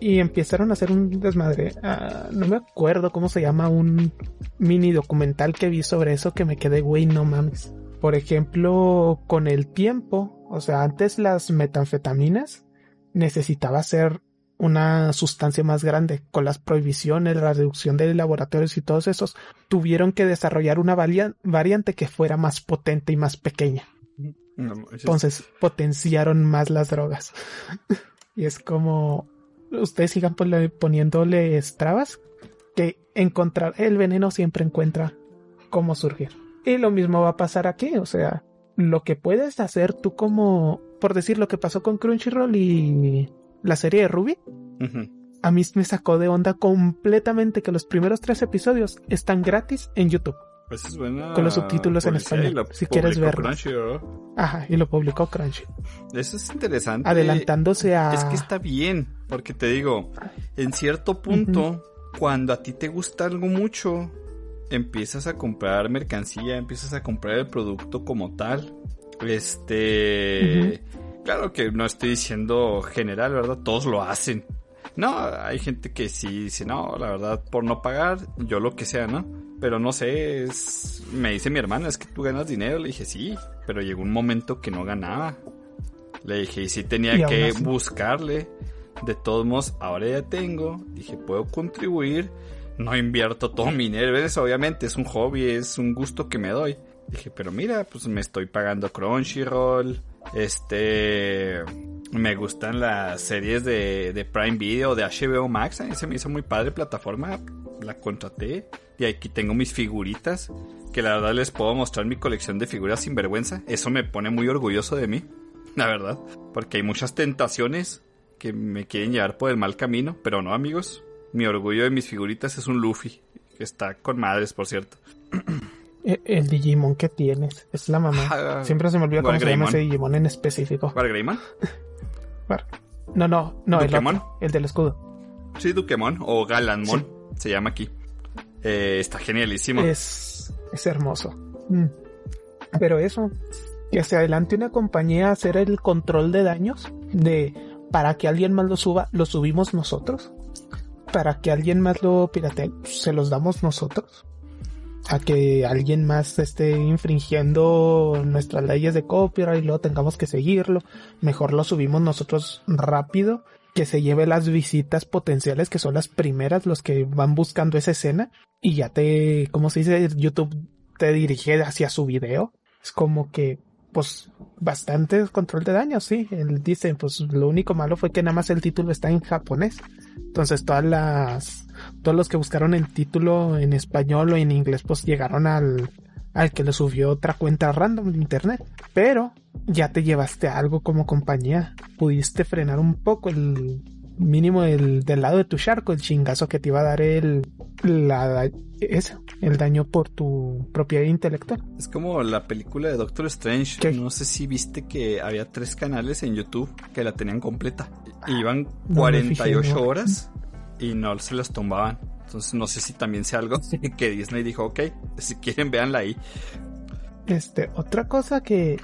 Y empezaron a hacer un desmadre. Ah, no me acuerdo cómo se llama un mini documental que vi sobre eso que me quedé, güey, no mames. Por ejemplo, con el tiempo, o sea, antes las metanfetaminas necesitaba ser una sustancia más grande. Con las prohibiciones, la reducción de laboratorios y todos esos, tuvieron que desarrollar una variante que fuera más potente y más pequeña. No. Entonces potenciaron más las drogas. y es como ustedes sigan ponle- poniéndoles trabas que encontrar el veneno siempre encuentra cómo surgir. Y lo mismo va a pasar aquí, o sea, lo que puedes hacer tú como, por decir lo que pasó con Crunchyroll y la serie de Ruby, a mí me sacó de onda completamente que los primeros tres episodios están gratis en YouTube. Pues es buena Con los subtítulos en español, si quieres verlo. Ajá, y lo publicó Crunchy. Eso es interesante. Adelantándose a... Es que está bien, porque te digo, en cierto punto, cuando a ti te gusta algo mucho, empiezas a comprar mercancía, empiezas a comprar el producto como tal. Este, claro que no estoy diciendo general, ¿verdad? Todos lo hacen. No, hay gente que sí dice, no, la verdad, por no pagar, yo lo que sea, ¿no? Pero no sé, es... me dice mi hermana, es que tú ganas dinero. Le dije, sí, pero llegó un momento que no ganaba. Le dije, y sí tenía Y que buscarle. De todos modos, ahora ya tengo. Dije, puedo contribuir. No invierto todo mi dinero. Eso obviamente es un hobby, es un gusto que me doy. Dije, pero mira, pues me estoy pagando Crunchyroll. Este. Me gustan las series de, de Prime Video, de HBO Max. A mí se me hizo muy padre plataforma. La contraté. Y aquí tengo mis figuritas. Que la verdad les puedo mostrar mi colección de figuras sin vergüenza. Eso me pone muy orgulloso de mí. La verdad. Porque hay muchas tentaciones que me quieren llevar por el mal camino. Pero no, amigos. Mi orgullo de mis figuritas es un Luffy. Que está con madres, por cierto. E- El Digimon que tienes, es la mamá. Ah, Siempre se me olvida cómo se llama Wargreymon. ese Digimon en específico. ¿Para Greymon? War- No, no, no, el el del escudo. Sí, Dukemon o Galanmon. Se llama aquí. Eh, está genialísimo. Es, es hermoso. Mm. Pero eso, que se adelante una compañía a hacer el control de daños de para que alguien más lo suba, lo subimos nosotros. Para que alguien más lo piratee, se los damos nosotros. A que alguien más esté infringiendo nuestras leyes de copyright y luego tengamos que seguirlo. Mejor lo subimos nosotros rápido. Que se lleve las visitas potenciales, que son las primeras, los que van buscando esa escena. Y ya te, como se dice, YouTube te dirige hacia su video. Es como que, pues, bastante control de daños, sí. Él dice, pues, lo único malo fue que nada más el título está en japonés. Entonces, todas las, todos los que buscaron el título en español o en inglés, pues, llegaron al, al que le subió otra cuenta random de internet. Pero, ya te llevaste algo como compañía. Pudiste frenar un poco el mínimo del, del lado de tu charco, el chingazo que te iba a dar el, la eso, el daño por tu propiedad intelectual. Es como la película de Doctor Strange. ¿Qué? No sé si viste que había tres canales en YouTube que la tenían completa. Iban me 48 fijé, no. horas y no se las tumbaban. Entonces no sé si también sea algo que Disney dijo, ok, si quieren véanla ahí. Este, otra cosa que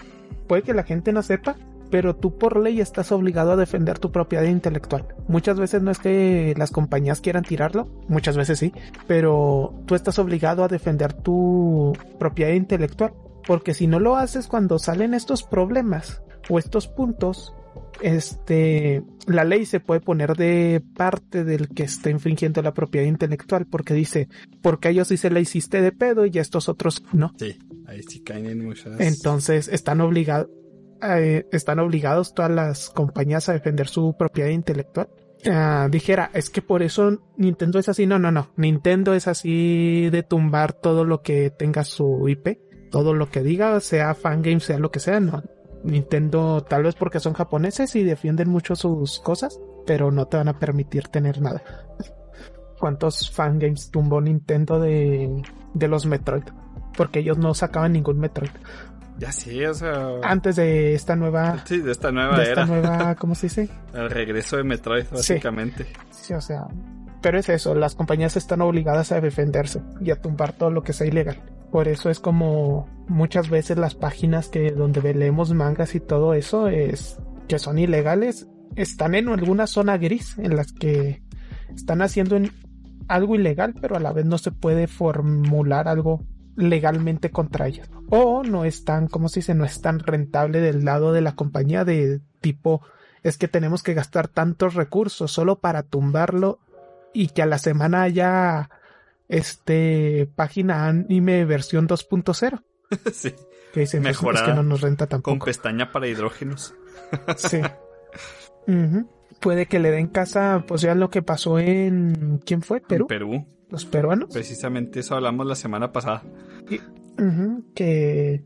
puede que la gente no sepa, pero tú por ley estás obligado a defender tu propiedad intelectual. Muchas veces no es que las compañías quieran tirarlo, muchas veces sí, pero tú estás obligado a defender tu propiedad intelectual, porque si no lo haces cuando salen estos problemas o estos puntos, este, la ley se puede poner de parte del que está infringiendo la propiedad intelectual, porque dice, porque a ellos sí se la hiciste de pedo y a estos otros no. Sí, ahí sí caen en muchas. Entonces están obligados, están obligados todas las compañías a defender su propiedad intelectual. Ah, dijera, es que por eso Nintendo es así. No, no, no. Nintendo es así de tumbar todo lo que tenga su IP, todo lo que diga, sea fangame, sea lo que sea. No. Nintendo, tal vez porque son japoneses y defienden mucho sus cosas, pero no te van a permitir tener nada. ¿Cuántos fangames tumbó Nintendo de, de los Metroid? Porque ellos no sacaban ningún Metroid. Ya sí, o sea. Antes de esta nueva. Sí, de esta nueva de esta era. nueva, ¿cómo se dice? El regreso de Metroid, básicamente. Sí, o sea. Pero es eso, las compañías están obligadas a defenderse y a tumbar todo lo que sea ilegal. Por eso es como muchas veces las páginas que donde leemos mangas y todo eso es que son ilegales están en alguna zona gris en las que están haciendo en algo ilegal, pero a la vez no se puede formular algo legalmente contra ellas. O no están, como se dice, no es tan rentable del lado de la compañía de tipo, es que tenemos que gastar tantos recursos solo para tumbarlo y que a la semana haya este página anime versión 2.0. sí. Que dicen, Mejorada, es que no nos renta tampoco. Con pestaña para hidrógenos. sí. Puede que le den casa, pues ya lo que pasó en. ¿Quién fue? ¿Perú? En Perú. Los peruanos. Precisamente eso hablamos la semana pasada. Que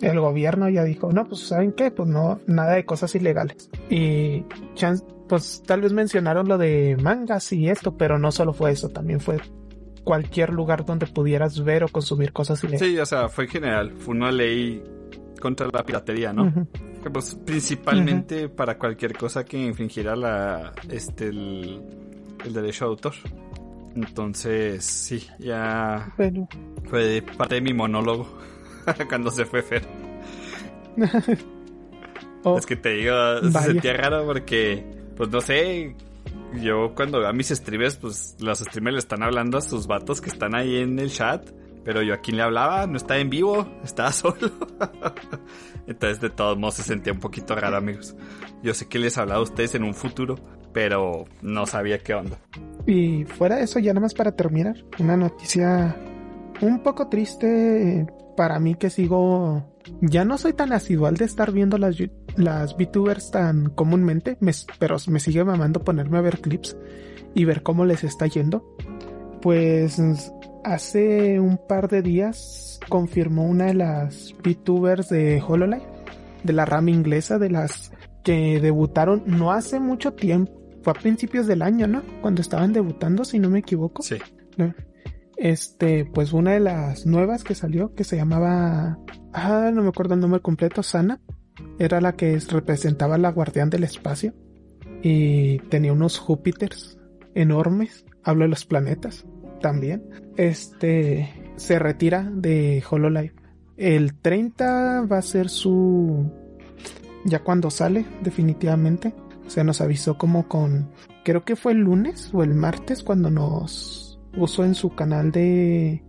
el gobierno ya dijo, no, pues ¿saben qué? Pues no, nada de cosas ilegales. Y pues tal vez mencionaron lo de mangas y esto, pero no solo fue eso, también fue cualquier lugar donde pudieras ver o consumir cosas ilegales. Sí, o sea, fue en general. Fue una ley contra la piratería, ¿no? Que, Pues principalmente para cualquier cosa que infringiera la este el, el derecho de autor. Entonces, sí, ya Bueno, fue parte de mi monólogo cuando se fue Fer. oh, Es que te digo, se Vaya. sentía raro porque, pues no sé, yo cuando a mis streamers, pues los streamers le están hablando a sus vatos que están ahí en el chat, pero yo a quien le hablaba no estaba en vivo, estaba solo. Entonces de todos modos se sentía un poquito raro, amigos. Yo sé que les hablaba a ustedes en un futuro, pero no sabía qué onda. Y fuera de eso, ya nada más para terminar, una noticia un poco triste para mí que sigo. Ya no soy tan asidual de estar viendo las, las VTubers tan comúnmente, me- pero me sigue mamando ponerme a ver clips y ver cómo les está yendo. Pues hace un par de días confirmó una de las VTubers de HoloLive, de la rama inglesa, de las que debutaron no hace mucho tiempo fue a principios del año, ¿no? Cuando estaban debutando, si no me equivoco. Sí. ¿no? Este, pues una de las nuevas que salió, que se llamaba, ah, no me acuerdo el nombre completo, Sana, era la que es- representaba a la guardián del espacio y tenía unos Júpiters enormes, hablo de los planetas también. Este, se retira de HoloLive. El 30 va a ser su, ya cuando sale, definitivamente. Se nos avisó como con, creo que fue el lunes o el martes cuando nos puso en su canal de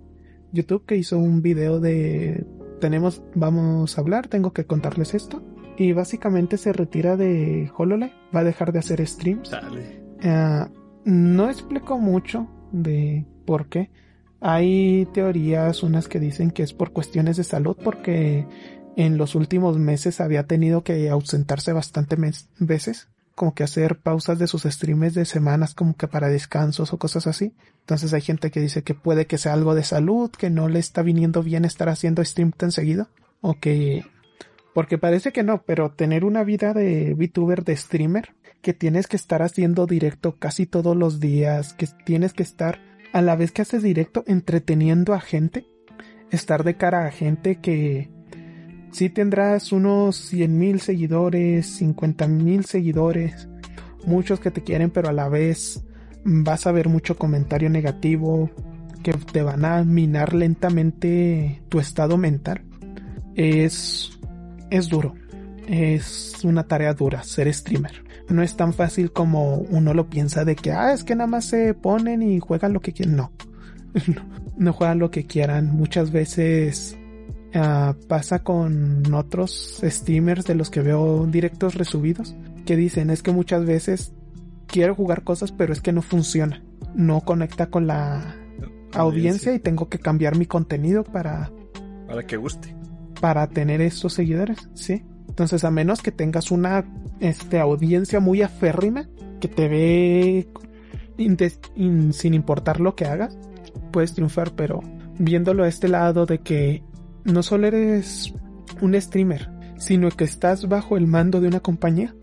YouTube que hizo un video de tenemos, vamos a hablar, tengo que contarles esto. Y básicamente se retira de HoloLive, va a dejar de hacer streams. Dale. Ah, no explico mucho de por qué. Hay teorías, unas que dicen que es por cuestiones de salud, porque en los últimos meses había tenido que ausentarse bastante mes- veces, como que hacer pausas de sus streams de semanas como que para descansos o cosas así. Entonces hay gente que dice que puede que sea algo de salud, que no le está viniendo bien estar haciendo stream tan seguido, o que porque parece que no, pero tener una vida de VTuber, de streamer, que tienes que estar haciendo directo casi todos los días, que tienes que estar a la vez que haces directo entreteniendo a gente, estar de cara a gente que sí tendrás unos 100 mil seguidores, 50 mil seguidores, muchos que te quieren, pero a la vez vas a ver mucho comentario negativo que te van a minar lentamente tu estado mental. Es, es duro. Es una tarea dura ser streamer. No es tan fácil como uno lo piensa de que, ah, es que nada más se ponen y juegan lo que quieren. No. no juegan lo que quieran. Muchas veces uh, pasa con otros streamers de los que veo directos resubidos que dicen es que muchas veces quiero jugar cosas pero es que no funciona. No conecta con la audiencia y tengo que cambiar mi contenido para... Para que guste. Para tener estos seguidores, sí. Entonces a menos que tengas una este, audiencia muy aférrima que te ve sin importar lo que hagas, puedes triunfar, pero viéndolo a este lado de que no solo eres un streamer, sino que estás bajo el mando de una compañía,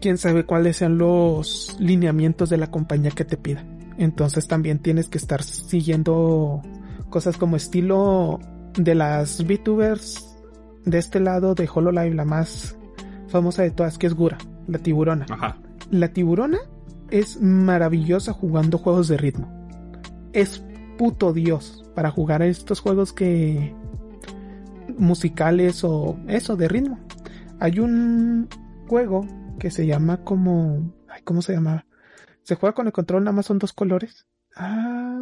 quién sabe cuáles sean los lineamientos de la compañía que te pida. Entonces también tienes que estar siguiendo cosas como estilo de las VTubers de este lado de HoloLive, la más famosa de todas, que es Gura, la tiburona. La tiburona es maravillosa jugando juegos de ritmo. Es puto dios para jugar estos juegos que musicales o eso de ritmo. Hay un juego que se llama como, ay, ¿cómo se llama? Se juega con el control, nada más son dos colores. Ah,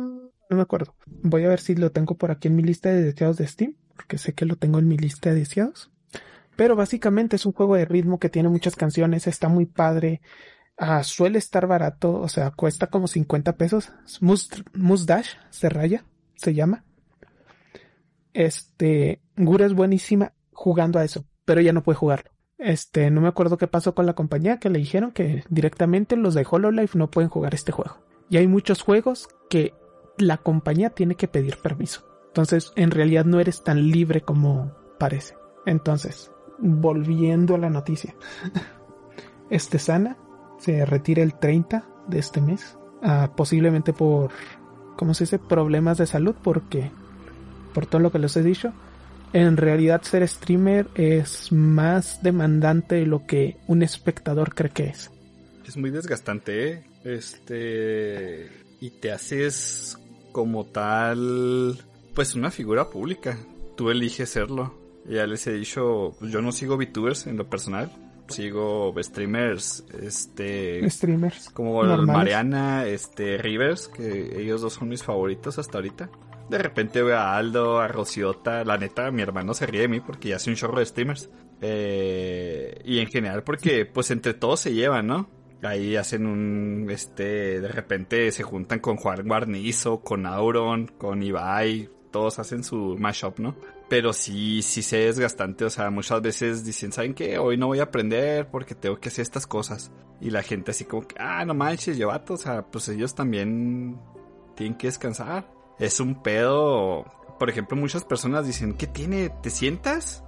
no me acuerdo. Voy a ver si lo tengo por aquí en mi lista de deseados de Steam, porque sé que lo tengo en mi lista de deseados. Pero básicamente es un juego de ritmo que tiene muchas canciones, está muy padre. Ah, suele estar barato, o sea, cuesta como 50 pesos. Musdash se raya, se llama. Este, Gura es buenísima jugando a eso, pero ya no puede jugarlo. Este, no me acuerdo qué pasó con la compañía que le dijeron que directamente los de HoloLive no pueden jugar este juego. Y hay muchos juegos que la compañía tiene que pedir permiso. Entonces, en realidad no eres tan libre como parece. Entonces, volviendo a la noticia. Este Sana se retira el 30 de este mes, ah, posiblemente por, ¿cómo se dice? Problemas de salud, porque, por todo lo que les he dicho, en realidad ser streamer es más demandante de lo que un espectador cree que es. Es muy desgastante, ¿eh? Este, y te haces como tal, pues una figura pública. Tú eliges serlo. Ya les he dicho, pues, yo no sigo VTubers en lo personal sigo streamers, este... Streamers. Como Mariana, este, Rivers, que ellos dos son mis favoritos hasta ahorita. De repente veo a Aldo, a Rociota, la neta, mi hermano se ríe de mí porque ya hace un chorro de streamers. Eh, y en general porque, pues, entre todos se llevan, ¿no? Ahí hacen un, este, de repente se juntan con Juan Guarnizo, con Auron, con Ibai, todos hacen su mashup, ¿no? Pero sí, sí se desgastante, o sea, muchas veces dicen, ¿saben qué? Hoy no voy a aprender porque tengo que hacer estas cosas. Y la gente así como que, ah, no manches, llevato, o sea, pues ellos también tienen que descansar. Es un pedo. Por ejemplo, muchas personas dicen, ¿qué tiene? ¿Te sientas?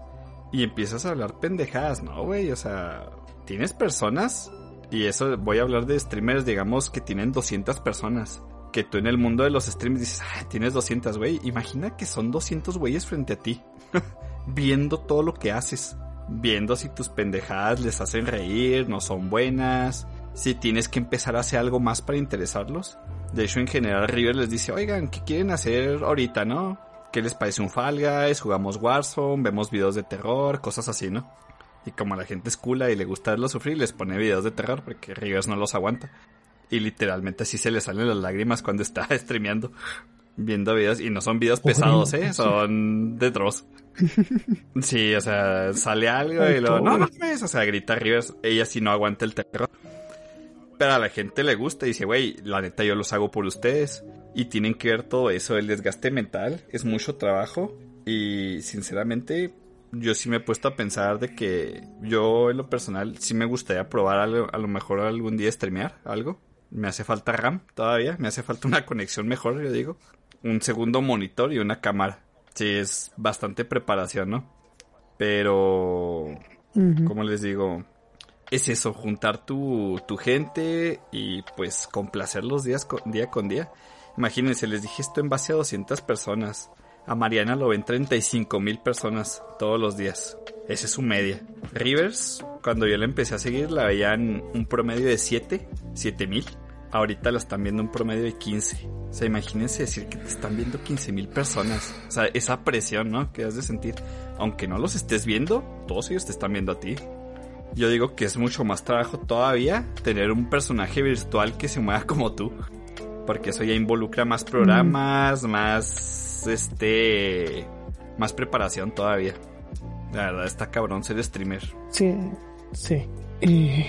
Y empiezas a hablar pendejadas, ¿no, güey? O sea, tienes personas, y eso voy a hablar de streamers, digamos, que tienen 200 personas que tú en el mundo de los streams dices, ah, tienes 200, güey. Imagina que son 200 güeyes frente a ti, viendo todo lo que haces, viendo si tus pendejadas les hacen reír, no son buenas, si tienes que empezar a hacer algo más para interesarlos. De hecho, en general, River les dice, oigan, ¿qué quieren hacer ahorita, no? ¿Qué les parece un Fall Guys? Jugamos Warzone, vemos videos de terror, cosas así, ¿no? Y como la gente es cula y le gusta verlo sufrir, les pone videos de terror porque Rivers no los aguanta. Y literalmente así se le salen las lágrimas cuando está streameando, viendo videos. Y no son videos pesados, ¿eh? Son de Dross. Sí, o sea, sale algo y luego, no mames, o sea, grita Rivers. Ella sí no aguanta el terror. Pero a la gente le gusta y dice, güey, la neta yo los hago por ustedes. Y tienen que ver todo eso, el desgaste mental, es mucho trabajo. Y sinceramente, yo sí me he puesto a pensar de que yo en lo personal sí me gustaría probar algo, a lo mejor algún día streamear algo. Me hace falta RAM todavía, me hace falta una conexión mejor, yo digo. Un segundo monitor y una cámara. Sí, es bastante preparación, ¿no? Pero, como les digo, es eso, juntar tu, tu gente y pues complacerlos días día con día. Imagínense, les dije esto en base a 200 personas. A Mariana lo ven 35 mil personas todos los días. Esa es su media. Rivers, cuando yo la empecé a seguir, la veían un promedio de 7, 7 mil. Ahorita la están viendo un promedio de 15. O sea, imagínense decir que te están viendo 15 mil personas. O sea, esa presión, ¿no? Que has de sentir. Aunque no los estés viendo, todos ellos te están viendo a ti. Yo digo que es mucho más trabajo todavía tener un personaje virtual que se mueva como tú. Porque eso ya involucra más programas, más este más preparación todavía. La verdad está cabrón ser streamer. Sí, sí. Y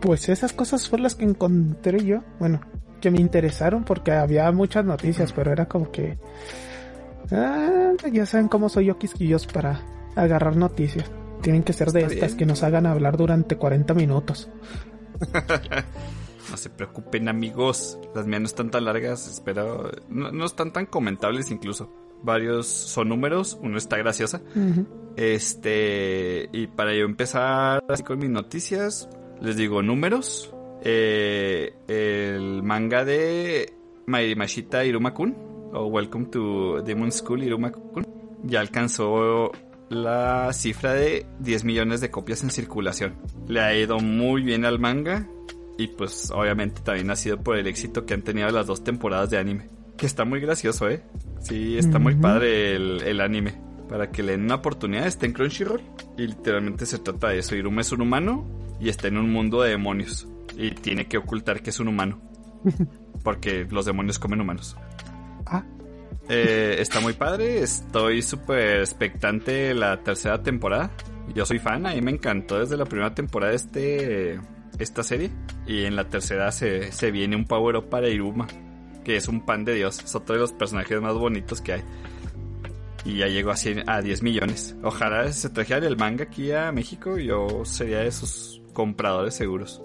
pues esas cosas fueron las que encontré yo. Bueno, que me interesaron porque había muchas noticias, pero era como que... Ah, ya saben cómo soy yo quisquillos para agarrar noticias. Tienen que ser de estas que nos hagan hablar durante 40 minutos. no se preocupen amigos, las mías no están tan largas, espero... No, están tan comentables incluso. Varios son números, uno está graciosa. Este... Y para yo empezar así con mis noticias, les digo números. Eh, el manga de Mashita Iruma-kun, o Welcome to Demon School Iruma-kun, ya alcanzó la cifra de 10 millones de copias en circulación. Le ha ido muy bien al manga y pues obviamente también ha sido por el éxito que han tenido las dos temporadas de anime. Que está muy gracioso, ¿eh? Sí, está muy padre el, anime. Para que le den una oportunidad, está en Crunchyroll. Y literalmente se trata de eso. Iruma es un humano y está en un mundo de demonios. Y tiene que ocultar que es un humano. Porque los demonios comen humanos. Ah. Eh, está muy padre, estoy súper expectante la tercera temporada. Yo soy fan, a mí me encantó desde la primera temporada de este, esta serie. Y en la tercera se, se viene un power up para Iruma, que es un pan de Dios, es otro de los personajes más bonitos que hay. Y ya llegó a, a 10 millones. Ojalá se trajera el manga aquí a México, yo sería de sus compradores seguros.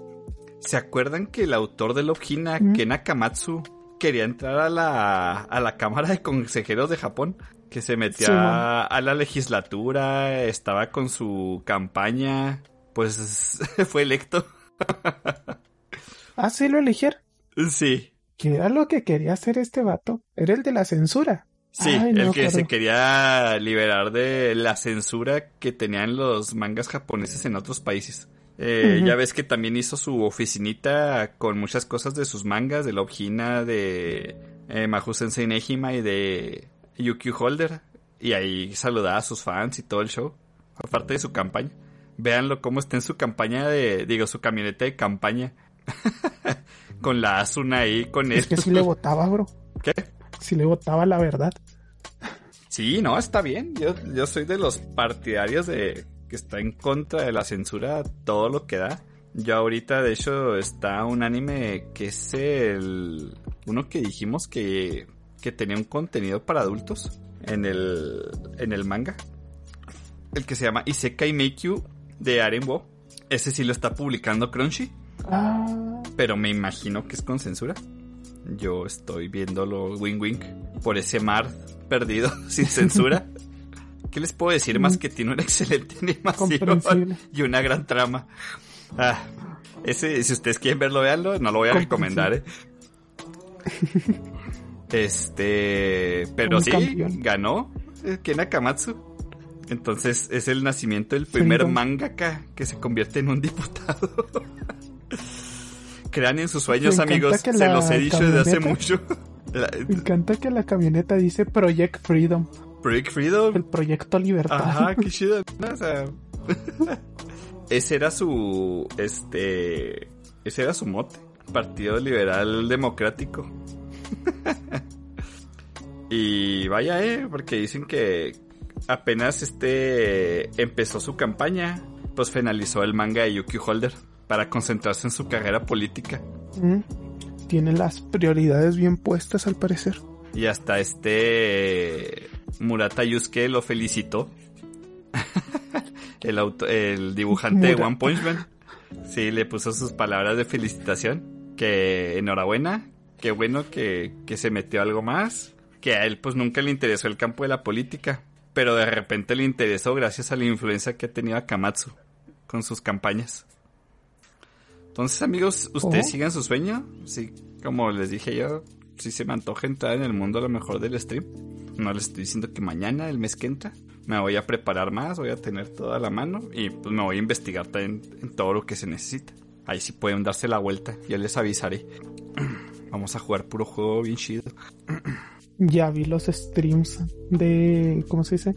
¿Se acuerdan que el autor de Love Hina, Ken Akamatsu, quería entrar a la, a la Cámara de Consejeros de Japón, que se metía a la legislatura, estaba con su campaña, pues fue electo. ¿Ah, sí lo eligieron? Sí. ¿Qué era lo que quería hacer este vato? Era el de la censura. Sí, el que se quería liberar de la censura que tenían los mangas japoneses en otros países. Eh, ya ves que también hizo su oficinita con muchas cosas de sus mangas, de Lobhina, de eh, Mahou Sensei Nejima y de Yukio Holder. Y ahí saludaba a sus fans y todo el show. Aparte de su campaña. Véanlo cómo está en su campaña de, digo, su camioneta de campaña. con la Asuna ahí, con. Es que sí le votaba, bro. ¿Qué? Si le votaba la verdad. Sí, no, está bien. Yo, yo soy de los partidarios de que está en contra de la censura todo lo que da. Ya ahorita, de hecho, está un anime que es el... Uno que dijimos que, que tenía un contenido para adultos en el, en el manga. El que se llama Isekai Meikyu de Arenwo. Ese sí lo está publicando Crunchy. Ah. Pero me imagino que es con censura. Yo estoy viéndolo wing wing por ese mar perdido sin censura. ¿Qué les puedo decir más mm. que tiene una excelente animación y una gran trama? Ah, ese, si ustedes quieren verlo, veanlo, no lo voy a recomendar, ¿eh? Este, pero sí, ganó eh, Ken Akamatsu. Entonces es el nacimiento del primer mangaka que se convierte en un diputado. Crean en sus sueños, amigos. Se los he dicho desde hace mucho. Me encanta que la camioneta dice Project Freedom. Project Freedom. El proyecto Libertad. Ajá, qué chido. ese era su. Este. Ese era su mote. Partido Liberal Democrático. y vaya, eh, porque dicen que apenas este empezó su campaña, pues finalizó el manga de Yuki Holder para concentrarse en su carrera política. Mm. Tiene las prioridades bien puestas al parecer. Y hasta este Murata Yusuke lo felicitó. el, el dibujante de One Punch Man. Sí, le puso sus palabras de felicitación. Que enhorabuena. Qué bueno que, que se metió algo más. Que a él pues nunca le interesó el campo de la política. Pero de repente le interesó gracias a la influencia que ha tenido Akamatsu con sus campañas. Entonces amigos, ¿ustedes oh. sigan su sueño? Sí, como les dije yo, si se me antoja entrar en el mundo a lo mejor del stream. No les estoy diciendo que mañana, el mes que entra, me voy a preparar más, voy a tener toda la mano y pues me voy a investigar en, todo lo que se necesita. Ahí sí pueden darse la vuelta, ya les avisaré. Vamos a jugar puro juego bien chido. Ya vi los streams de. ¿Cómo se dice?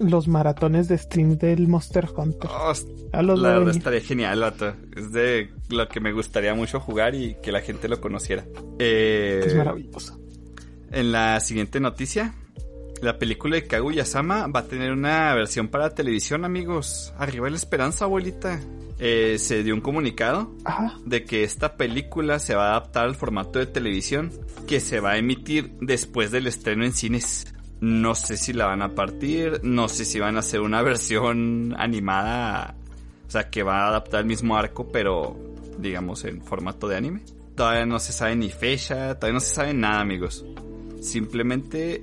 Los maratones de stream del Monster Hunter. Oh, A los la verdad estaría genial, vato. Es de lo que me gustaría mucho jugar y que la gente lo conociera. Eh, Es maravilloso. En la siguiente noticia, la película de Kaguya-sama va a tener una versión para televisión, amigos. Arriba la esperanza, abuelita. Eh, se dio un comunicado de que esta película se va a adaptar al formato de televisión que se va a emitir después del estreno en cines. No sé si la van a partir, no sé si van a hacer una versión animada, o sea, que va a adaptar el mismo arco, pero digamos en formato de anime. Todavía no se sabe ni fecha, todavía no se sabe nada, amigos. Simplemente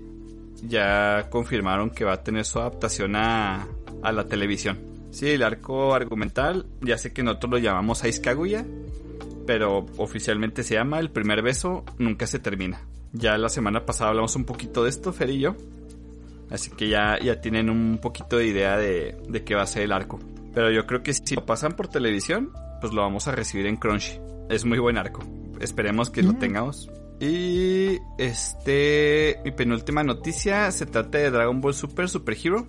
ya confirmaron que va a tener su adaptación a, a la televisión. Sí, el arco argumental, ya sé que nosotros lo llamamos Ice Kaguya, pero oficialmente se llama El primer beso nunca se termina. Ya la semana pasada hablamos un poquito de esto, Fer y yo. Así que ya, ya tienen un poquito de idea de, de qué va a ser el arco. Pero yo creo que si lo pasan por televisión, pues lo vamos a recibir en Crunchy. Es muy buen arco. Esperemos que lo Mm. tengamos. Y este, mi penúltima noticia se trata de Dragon Ball Super Super Hero,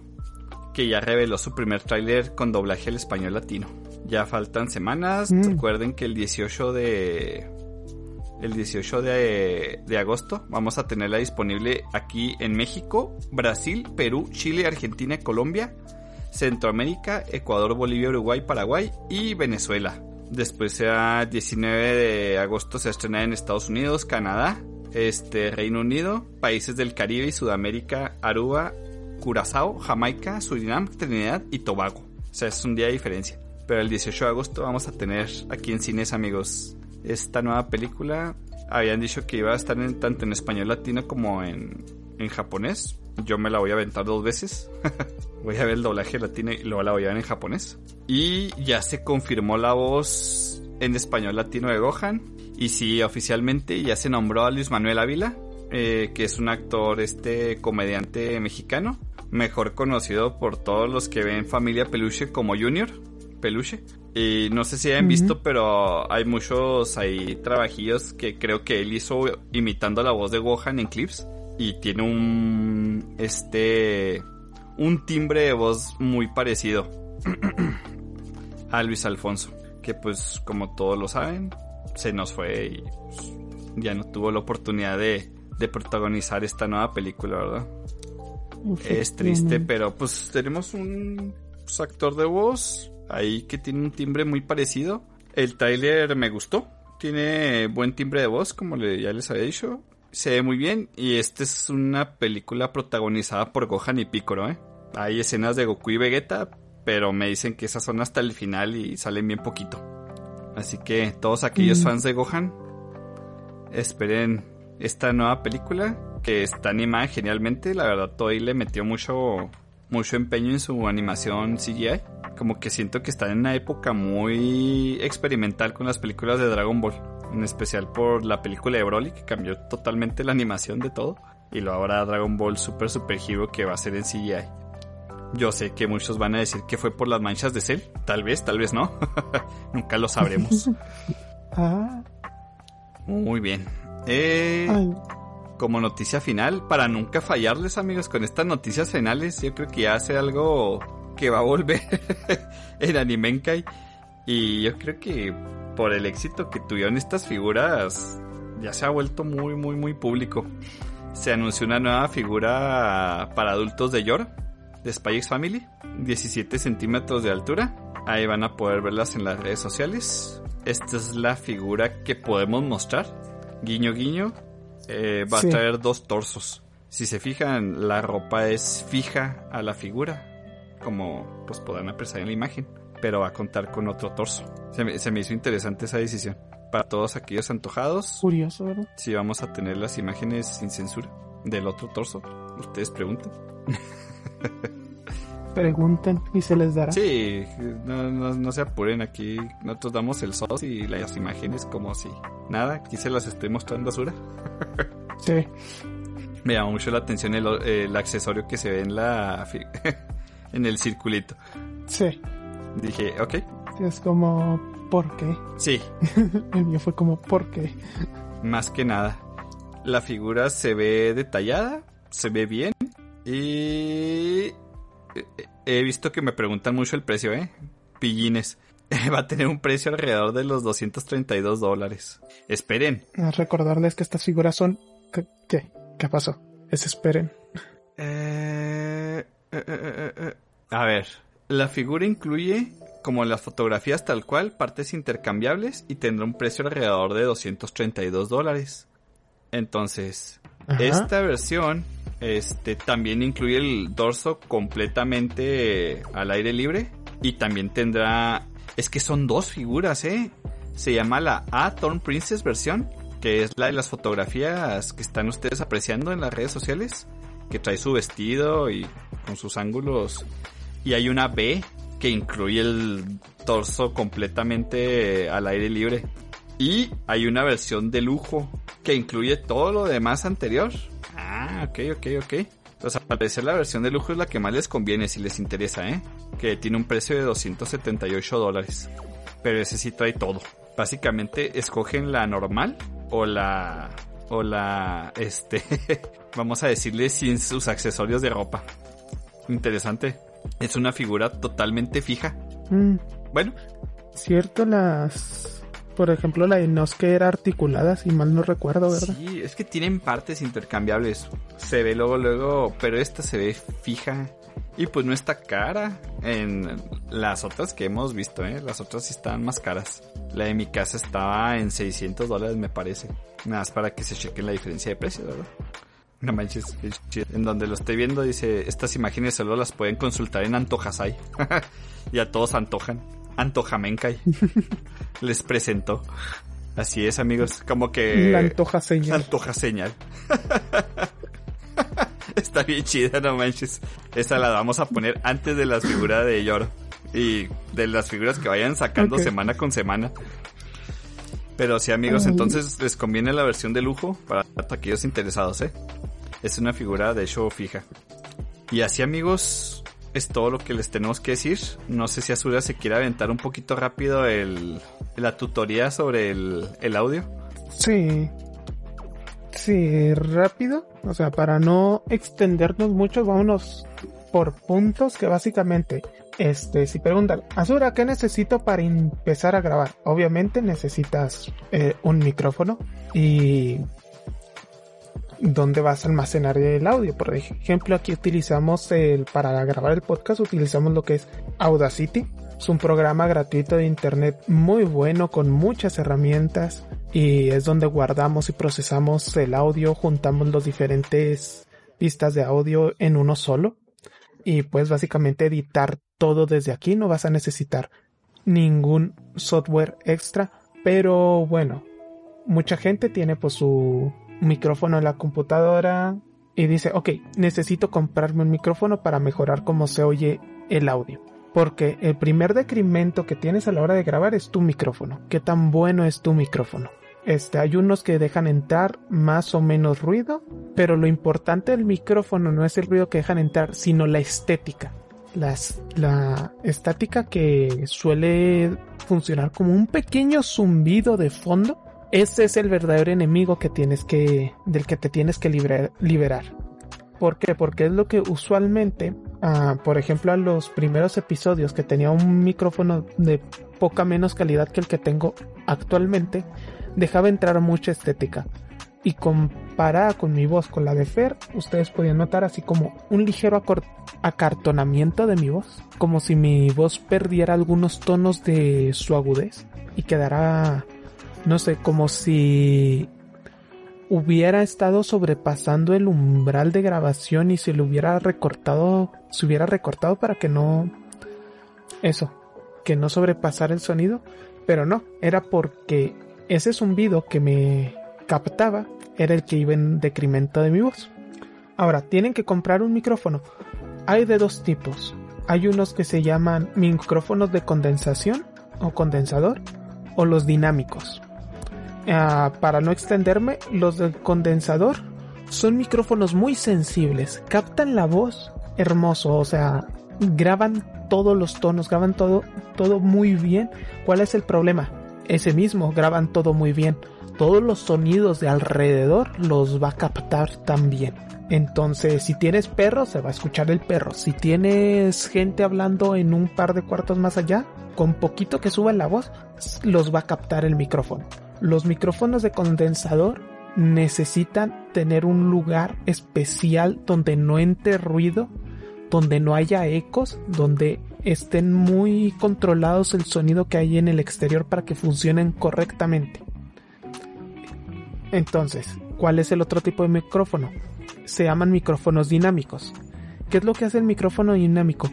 que ya reveló su primer tráiler con doblaje al español latino. Ya faltan semanas. Mm. Recuerden que el 18 de el 18 de, agosto vamos a tenerla disponible aquí en México, Brasil, Perú, Chile, Argentina, Colombia, Centroamérica, Ecuador, Bolivia, Uruguay, Paraguay y Venezuela. Después será 19 de agosto se estrena en Estados Unidos, Canadá, este Reino Unido, países del Caribe y Sudamérica, Aruba, Curazao, Jamaica, Surinam, Trinidad y Tobago. O sea, es un día de diferencia. Pero el 18 de agosto vamos a tener aquí en cines, amigos, esta nueva película. Habían dicho que iba a estar en, tanto en español latino como en, en japonés. Yo me la voy a aventar dos veces. voy a ver el doblaje latino y luego la voy a ver en japonés. Y ya se confirmó la voz en español latino de Gohan. Y sí, oficialmente ya se nombró a Luis Manuel Ávila, eh, que es un actor, este comediante mexicano, mejor conocido por todos los que ven Familia Peluche como Junior Peluche. Y no sé si Ujú. visto, pero hay muchos ahí trabajillos que creo que él hizo imitando la voz de Gohan en clips. Y tiene un. Este. Un timbre de voz muy parecido a Luis Alfonso. Que pues, como todos lo saben, se nos fue y pues, ya no tuvo la oportunidad de, de protagonizar esta nueva película, ¿verdad? Es triste, pero pues tenemos un pues, actor de voz ahí que tiene un timbre muy parecido. El tráiler me gustó. Tiene buen timbre de voz, como le- ya les había dicho. Se ve muy bien y esta es una película protagonizada por Gohan y Piccolo, ¿eh? Hay escenas de Goku y Vegeta, pero me dicen que esas son hasta el final y salen bien poquito. Así que todos aquellos Mm. fans de Gohan, esperen esta nueva película que está animada genialmente. La verdad, Toei le metió mucho, mucho empeño en su animación CGI. Como que siento que están en una época muy experimental con las películas de Dragon Ball. En especial por la película de Broly, que cambió totalmente la animación de todo. Y luego ahora Dragon Ball Super Super Hero, que va a ser en CGI. Yo sé que muchos van a decir que fue por las manchas de Cell. Tal vez, tal vez no. Nunca lo sabremos. Ah, Muy bien. Eh, ay, como noticia final, para nunca fallarles amigos con estas noticias finales, yo creo que ya hace algo que va a volver en Animenkai. Y yo creo que por el éxito que tuvieron estas figuras, ya se ha vuelto muy, muy, muy público. Se anunció una nueva figura para adultos de Yor, de Spy Family, 17 centímetros de altura. Ahí van a poder verlas en las redes sociales. Esta es la figura que podemos mostrar. Guiño, guiño. Eh, va Sí. a traer dos torsos. Si se fijan, la ropa es fija a la figura, como pues podrán apreciar en la imagen, pero va a contar con otro torso. Se me, se me hizo interesante esa decisión. Para todos aquellos antojados, curioso, ¿verdad? si vamos a tener las imágenes sin censura del otro torso, ustedes preguntan. Pregunten y se les dará. Sí, no, no, no se apuren aquí. Nosotros damos el sos y las imágenes como si nada, aquí se las estoy mostrando a Sura. Sí. Me llamó mucho la atención el, el accesorio que se ve en la en el circulito. Sí. Dije, ok. Es como, ¿por qué? Sí, El mío fue como, ¿por qué? más que nada. La figura se ve detallada, se ve bien y he visto que me preguntan mucho el precio, ¿eh? Pillines. Va a tener un precio alrededor de los 232 dólares. Esperen. A recordarles que estas figuras son... ¿Qué? ¿Qué, ¿Qué pasó? Es esperen. Eh, eh, eh, eh. A ver, la figura incluye, como las fotografías tal cual, partes intercambiables y tendrá un precio alrededor de 232 dólares. Entonces, Ajá. esta versión este, también incluye el dorso completamente al aire libre y también tendrá... Es que son dos figuras, ¿eh? Se llama la A-Torn Princess versión, que es la de las fotografías que están ustedes apreciando en las redes sociales, que trae su vestido y con sus ángulos. Y hay una B que incluye el torso completamente al aire libre. Y hay una versión de lujo que incluye todo lo demás anterior. Ah, ok, ok, ok. Entonces, al parecer la versión de lujo es la que más les conviene si les interesa, ¿eh? Que tiene un precio de 278 dólares. Pero ese sí trae todo. Básicamente, escogen la normal o la... O la... Este... vamos a decirle sin sus accesorios de ropa. Interesante. Es una figura totalmente fija. Mm, Bueno, cierto, las... Por ejemplo, la de Inosuke era articulada, si mal no recuerdo, ¿verdad? Sí, es que tienen partes intercambiables. Se ve luego, luego, pero esta se ve fija. Y pues no está cara en las otras que hemos visto, ¿eh? Las otras sí están más caras. La de mi casa estaba en 600 dólares, me parece. Nada más para que se chequen la diferencia de precio, ¿verdad? No manches, en donde lo estoy viendo dice, estas imágenes solo las pueden consultar en Antojasai. y a todos antojan. Antojamenkai. Les presentó. Así es, amigos. Como que... La antoja señal. Antoja señal. Está bien chida, no manches. Esa la vamos a poner antes de las figuras de Yoro. Y de las figuras que vayan sacando semana con semana. Pero sí, amigos, Ay. entonces les conviene la versión de lujo para aquellos interesados, ¿eh? Es una figura de hecho fija. Y así, amigos, es todo lo que les tenemos que decir. No sé si Azura se quiere aventar un poquito rápido el, la tutoría sobre el, el audio. Sí. Sí, rápido. O sea, para no extendernos mucho, vámonos por puntos que básicamente, este, si preguntan, Azura, ¿qué necesito para empezar a grabar? Obviamente necesitas eh, un micrófono y dónde vas a almacenar el audio. Por ejemplo, aquí utilizamos el, para grabar el podcast, utilizamos lo que es Audacity. Es un programa gratuito de internet muy bueno con muchas herramientas y es donde guardamos y procesamos el audio, juntamos los diferentes pistas de audio en uno solo y pues básicamente editar todo desde aquí no vas a necesitar ningún software extra pero bueno mucha gente tiene pues su micrófono en la computadora y dice ok necesito comprarme un micrófono para mejorar cómo se oye el audio porque el primer decremento que tienes a la hora de grabar es tu micrófono qué tan bueno es tu micrófono este, hay unos que dejan entrar más o menos ruido, pero lo importante del micrófono no es el ruido que dejan entrar, sino la estética. Las, la estática que suele funcionar como un pequeño zumbido de fondo. Ese es el verdadero enemigo que tienes que, del que te tienes que liberar. ¿Por qué? Porque es lo que usualmente, ah, por ejemplo, a los primeros episodios que tenía un micrófono de poca menos calidad que el que tengo actualmente, dejaba entrar mucha estética. Y comparada con mi voz con la de Fer, ustedes podían notar así como un ligero acartonamiento de mi voz, como si mi voz perdiera algunos tonos de su agudez y quedara, no sé, como si hubiera estado sobrepasando el umbral de grabación y se le hubiera recortado, se hubiera recortado para que no, eso, que no sobrepasara el sonido, pero no, era porque ese zumbido que me captaba era el que iba en decremento de mi voz. Ahora, tienen que comprar un micrófono. Hay de dos tipos. Hay unos que se llaman micrófonos de condensación o condensador o los dinámicos. Ah, para no extenderme, los del condensador son micrófonos muy sensibles, captan la voz hermoso, o sea, graban todos los tonos, graban todo, todo muy bien. ¿Cuál es el problema? Ese mismo, graban todo muy bien. Todos los sonidos de alrededor los va a captar también. Entonces, si tienes perro, se va a escuchar el perro. Si tienes gente hablando en un par de cuartos más allá, con poquito que suba la voz, los va a captar el micrófono. Los micrófonos de condensador necesitan tener un lugar especial donde no entre ruido, donde no haya ecos, donde estén muy controlados el sonido que hay en el exterior para que funcionen correctamente. Entonces, ¿cuál es el otro tipo de micrófono? Se llaman micrófonos dinámicos. ¿Qué es lo que hace el micrófono dinámico?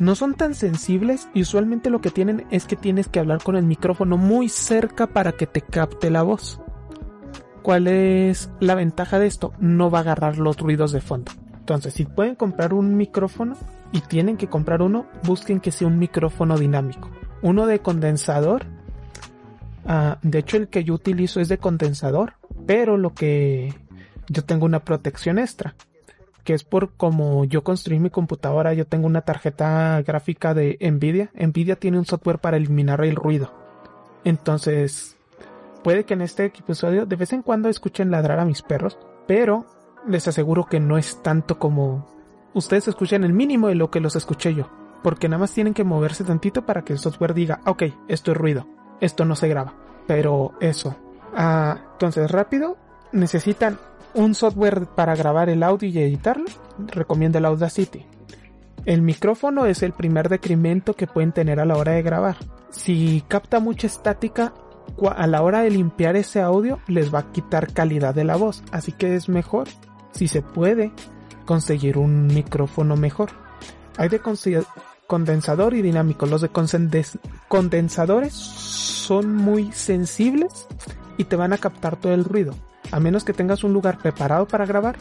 No son tan sensibles y usualmente lo que tienen es que tienes que hablar con el micrófono muy cerca para que te capte la voz. ¿Cuál es la ventaja de esto? No va a agarrar los ruidos de fondo. Entonces, si pueden comprar un micrófono y tienen que comprar uno, busquen que sea un micrófono dinámico. Uno de condensador. Ah, de hecho, el que yo utilizo es de condensador, pero lo que yo tengo una protección extra, que es por como yo construí mi computadora, yo tengo una tarjeta gráfica de Nvidia. Nvidia tiene un software para eliminar el ruido. Entonces, puede que en este episodio de vez en cuando escuchen ladrar a mis perros, pero les aseguro que no es tanto como ustedes escuchan el mínimo de lo que los escuché yo, porque nada más tienen que moverse tantito para que el software diga, ok, esto es ruido, esto no se graba, pero eso. Ah, entonces rápido, necesitan un software para grabar el audio y editarlo, recomiendo el Audacity. El micrófono es el primer decremento que pueden tener a la hora de grabar. Si capta mucha estática, a la hora de limpiar ese audio les va a quitar calidad de la voz, así que es mejor, si se puede, conseguir un micrófono mejor. Hay de condensador y dinámico. Los de condensadores son muy sensibles y te van a captar todo el ruido. A menos que tengas un lugar preparado para grabar,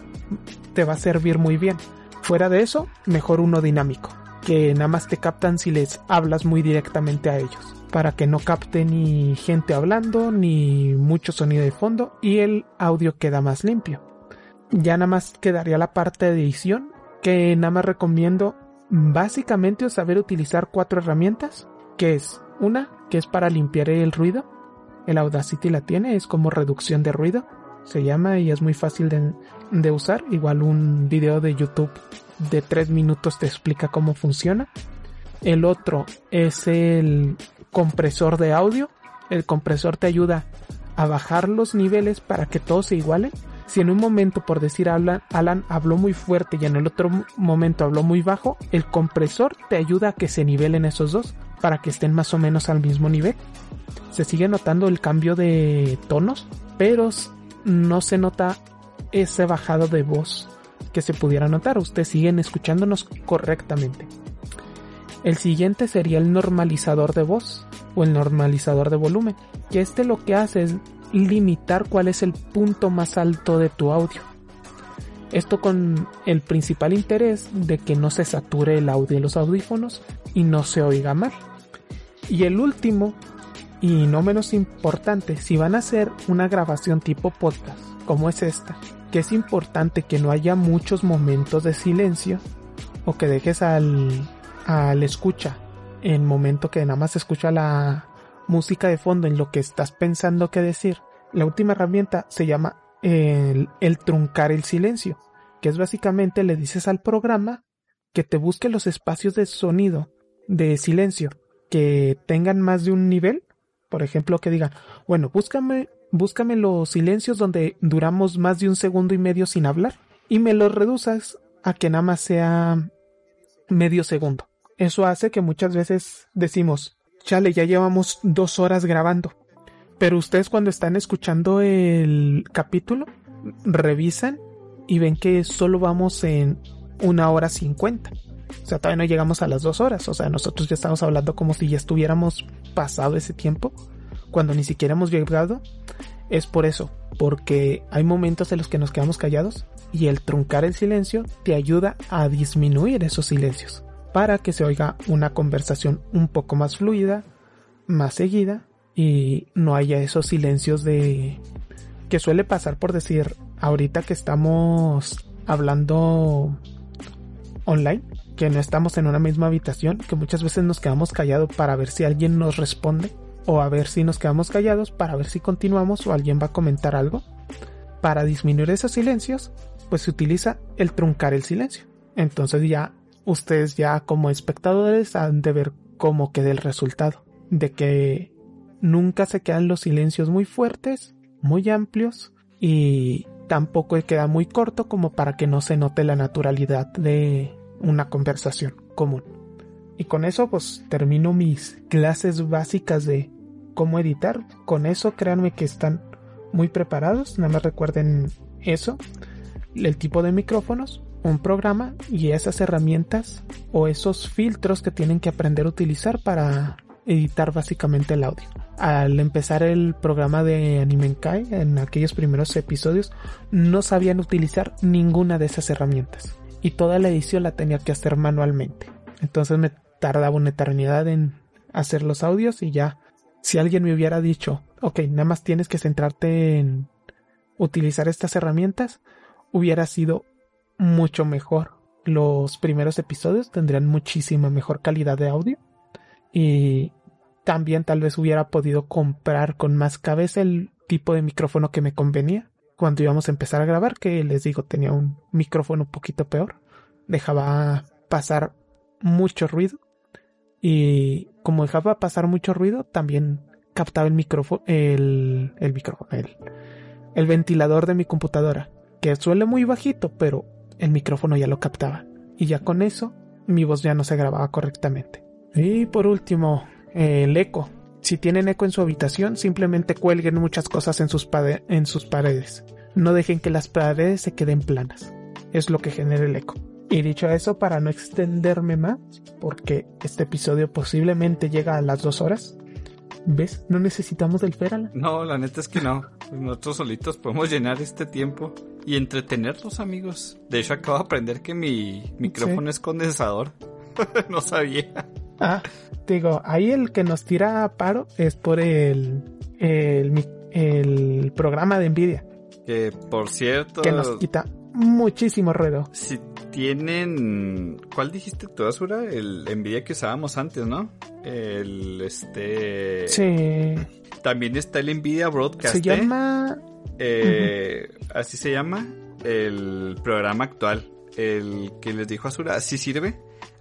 te va a servir muy bien. Fuera de eso, mejor uno dinámico, que nada más te captan si les hablas muy directamente a ellos, para que no capte ni gente hablando, ni mucho sonido de fondo y el audio queda más limpio. Ya nada más quedaría la parte de edición, que nada más recomiendo básicamente saber utilizar cuatro herramientas, que es una, que es para limpiar el ruido, el Audacity la tiene, es como reducción de ruido se llama y es muy fácil de, usar. Igual un video de YouTube de 3 minutos te explica cómo funciona. El otro es el compresor de audio. El compresor te ayuda a bajar los niveles para que todos se igualen. Si en un momento, por decir Alan, Alan habló muy fuerte y en el otro momento habló muy bajo, el compresor te ayuda a que se nivelen esos dos para que estén más o menos al mismo nivel. Se sigue notando el cambio de tonos, pero no se nota ese bajado de voz que se pudiera notar. Ustedes siguen escuchándonos correctamente. El siguiente sería el normalizador de voz o el normalizador de volumen. Que este lo que hace es limitar cuál es el punto más alto de tu audio. Esto con el principal interés de que no se sature el audio de los audífonos y no se oiga mal. Y el último y no menos importante, si van a hacer una grabación tipo podcast, como es esta, que es importante que no haya muchos momentos de silencio o que dejes al, al escucha en momento que nada más escucha la música de fondo en lo que estás pensando que decir. La última herramienta se llama el, el truncar el silencio, que es básicamente le dices al programa que te busque los espacios de sonido de silencio que tengan más de un nivel por ejemplo, que diga, bueno, búscame, búscame los silencios donde duramos más de un segundo y medio sin hablar y me los reduzas a que nada más sea medio segundo. Eso hace que muchas veces decimos, chale, ya llevamos dos horas grabando. Pero ustedes cuando están escuchando el capítulo, revisan y ven que solo vamos en una hora cincuenta. O sea, todavía no llegamos a las dos horas. O sea, nosotros ya estamos hablando como si ya estuviéramos pasado ese tiempo, cuando ni siquiera hemos llegado. Es por eso, porque hay momentos en los que nos quedamos callados y el truncar el silencio te ayuda a disminuir esos silencios para que se oiga una conversación un poco más fluida, más seguida y no haya esos silencios de que suele pasar por decir ahorita que estamos hablando online, que no estamos en una misma habitación, que muchas veces nos quedamos callados para ver si alguien nos responde o a ver si nos quedamos callados para ver si continuamos o alguien va a comentar algo. Para disminuir esos silencios, pues se utiliza el truncar el silencio. Entonces ya ustedes ya como espectadores han de ver cómo queda el resultado. De que nunca se quedan los silencios muy fuertes, muy amplios y tampoco queda muy corto como para que no se note la naturalidad de una conversación común. Y con eso pues termino mis clases básicas de cómo editar. Con eso créanme que están muy preparados. Nada más recuerden eso. El tipo de micrófonos, un programa y esas herramientas o esos filtros que tienen que aprender a utilizar para editar básicamente el audio. Al empezar el programa de Animenkai en aquellos primeros episodios no sabían utilizar ninguna de esas herramientas y toda la edición la tenía que hacer manualmente. Entonces me tardaba una eternidad en hacer los audios y ya si alguien me hubiera dicho, ok, nada más tienes que centrarte en utilizar estas herramientas, hubiera sido mucho mejor. Los primeros episodios tendrían muchísima mejor calidad de audio y también tal vez hubiera podido comprar con más cabeza el tipo de micrófono que me convenía cuando íbamos a empezar a grabar, que les digo tenía un micrófono un poquito peor, dejaba pasar mucho ruido. Y como dejaba pasar mucho ruido también captaba el micrófono el, el micrófono el, el ventilador de mi computadora que suele muy bajito pero el micrófono ya lo captaba. Y ya con eso mi voz ya no se grababa correctamente. Y por último el eco si tienen eco en su habitación, simplemente cuelguen muchas cosas en sus, en sus paredes. No dejen que las paredes se queden planas. Es lo que genera el eco. Y dicho eso, para no extenderme más, porque este episodio posiblemente llega a las dos horas, ¿ves? No necesitamos del Feral. No, la neta es que no. Nosotros solitos podemos llenar este tiempo y entretenerlos, amigos. De hecho, acabo de aprender que mi micrófono es condensador. no sabía. Ah, digo, ahí el que nos tira a paro es por el, el, el programa de Nvidia. Que por cierto. Que nos quita muchísimo ruido. Si tienen. ¿Cuál dijiste tú, Asura? El Nvidia que usábamos antes, ¿no? El este. Sí. También está el Nvidia Broadcast. Se llama. Eh, Así se llama el programa actual. El que les dijo Asura. Así sirve.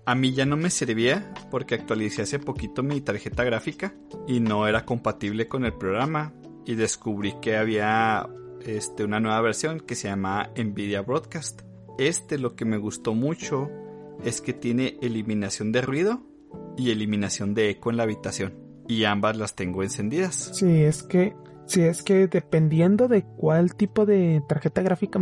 A mí ya no me servía porque actualicé hace poquito mi tarjeta gráfica y no era compatible con el programa y descubrí que había este, una nueva versión que se llama Nvidia Broadcast. Este lo que me gustó mucho es que tiene eliminación de ruido y eliminación de eco en la habitación y ambas las tengo encendidas. Sí, es que sí es que dependiendo de cuál tipo de tarjeta gráfica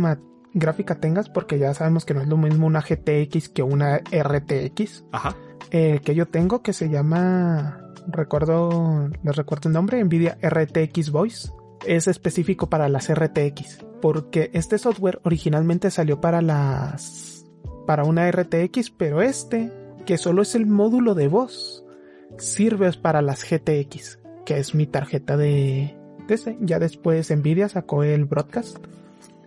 gráfica tengas, porque ya sabemos que no es lo mismo una GTX que una RTX. Ajá. Eh, que yo tengo que se llama, recuerdo, les recuerdo el nombre, Nvidia RTX Voice. Es específico para las RTX, porque este software originalmente salió para las, para una RTX, pero este, que solo es el módulo de voz, sirve para las GTX, que es mi tarjeta de. Ya después Nvidia sacó el broadcast.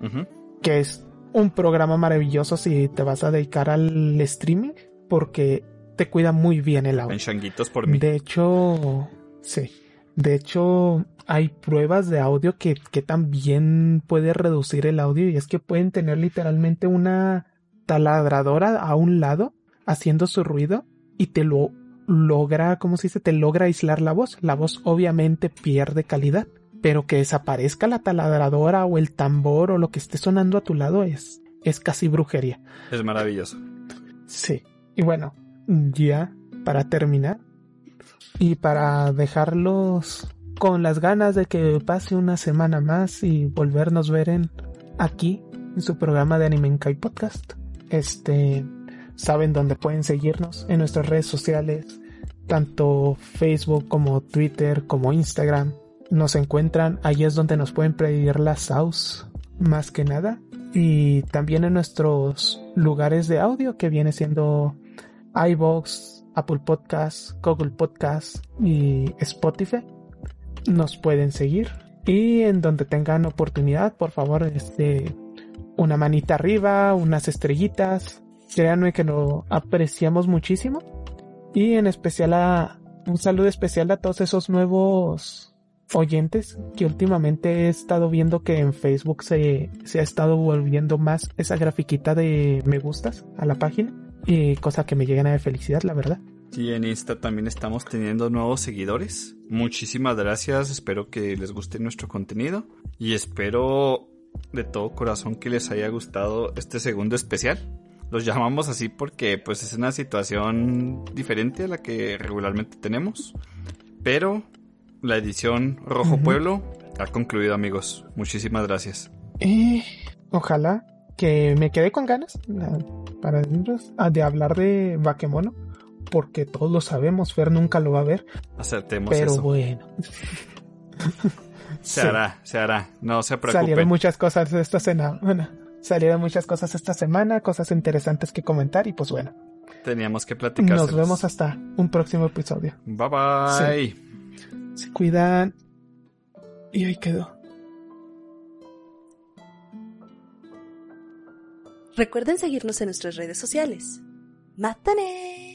Ujú que es un programa maravilloso si te vas a dedicar al streaming, porque te cuida muy bien el audio. En changuitos por mí. De hecho, sí. De hecho, hay pruebas de audio que, que también puede reducir el audio y es que pueden tener literalmente una taladradora a un lado haciendo su ruido y te lo logra, ¿cómo se dice? Te logra aislar la voz. La voz obviamente pierde calidad pero que desaparezca la taladradora o el tambor o lo que esté sonando a tu lado es, es casi brujería. Es maravilloso. Sí. Y bueno, ya para terminar y para dejarlos con las ganas de que pase una semana más y volvernos ver en aquí en su programa de Anime Kai Podcast. Este saben dónde pueden seguirnos en nuestras redes sociales, tanto Facebook como Twitter como Instagram nos encuentran, ahí es donde nos pueden pedir las SAUS más que nada. Y también en nuestros lugares de audio que viene siendo iBox, Apple Podcasts, Google Podcasts y Spotify. nos pueden seguir. Y en donde tengan oportunidad, por favor, este, una manita arriba, unas estrellitas. Créanme que lo apreciamos muchísimo. Y en especial a, un saludo especial a todos esos nuevos oyentes que últimamente he estado viendo que en Facebook se, se ha estado volviendo más esa grafiquita de me gustas a la página. Y cosa que me llena de felicidad, la verdad. Y en Insta también estamos teniendo nuevos seguidores. Muchísimas gracias, espero que les guste nuestro contenido y espero de todo corazón que les haya gustado este segundo especial. Los llamamos así porque pues es una situación diferente a la que regularmente tenemos. Pero la edición Rojo Pueblo ha concluido amigos. Muchísimas gracias. Y ojalá que me quede con ganas para ah, de hablar de Bakemono porque todos lo sabemos, Fer nunca lo va a ver. Acertemos pero eso. bueno. se hará, se hará, no se preocupen. Salieron muchas cosas esta semana. salieron muchas cosas esta semana, cosas interesantes que comentar y pues bueno. Teníamos que platicar. Nos vemos hasta un próximo episodio. Bye bye. Se cuidan. Y ahí quedó. Recuerden seguirnos en nuestras redes sociales. ¡Mátane!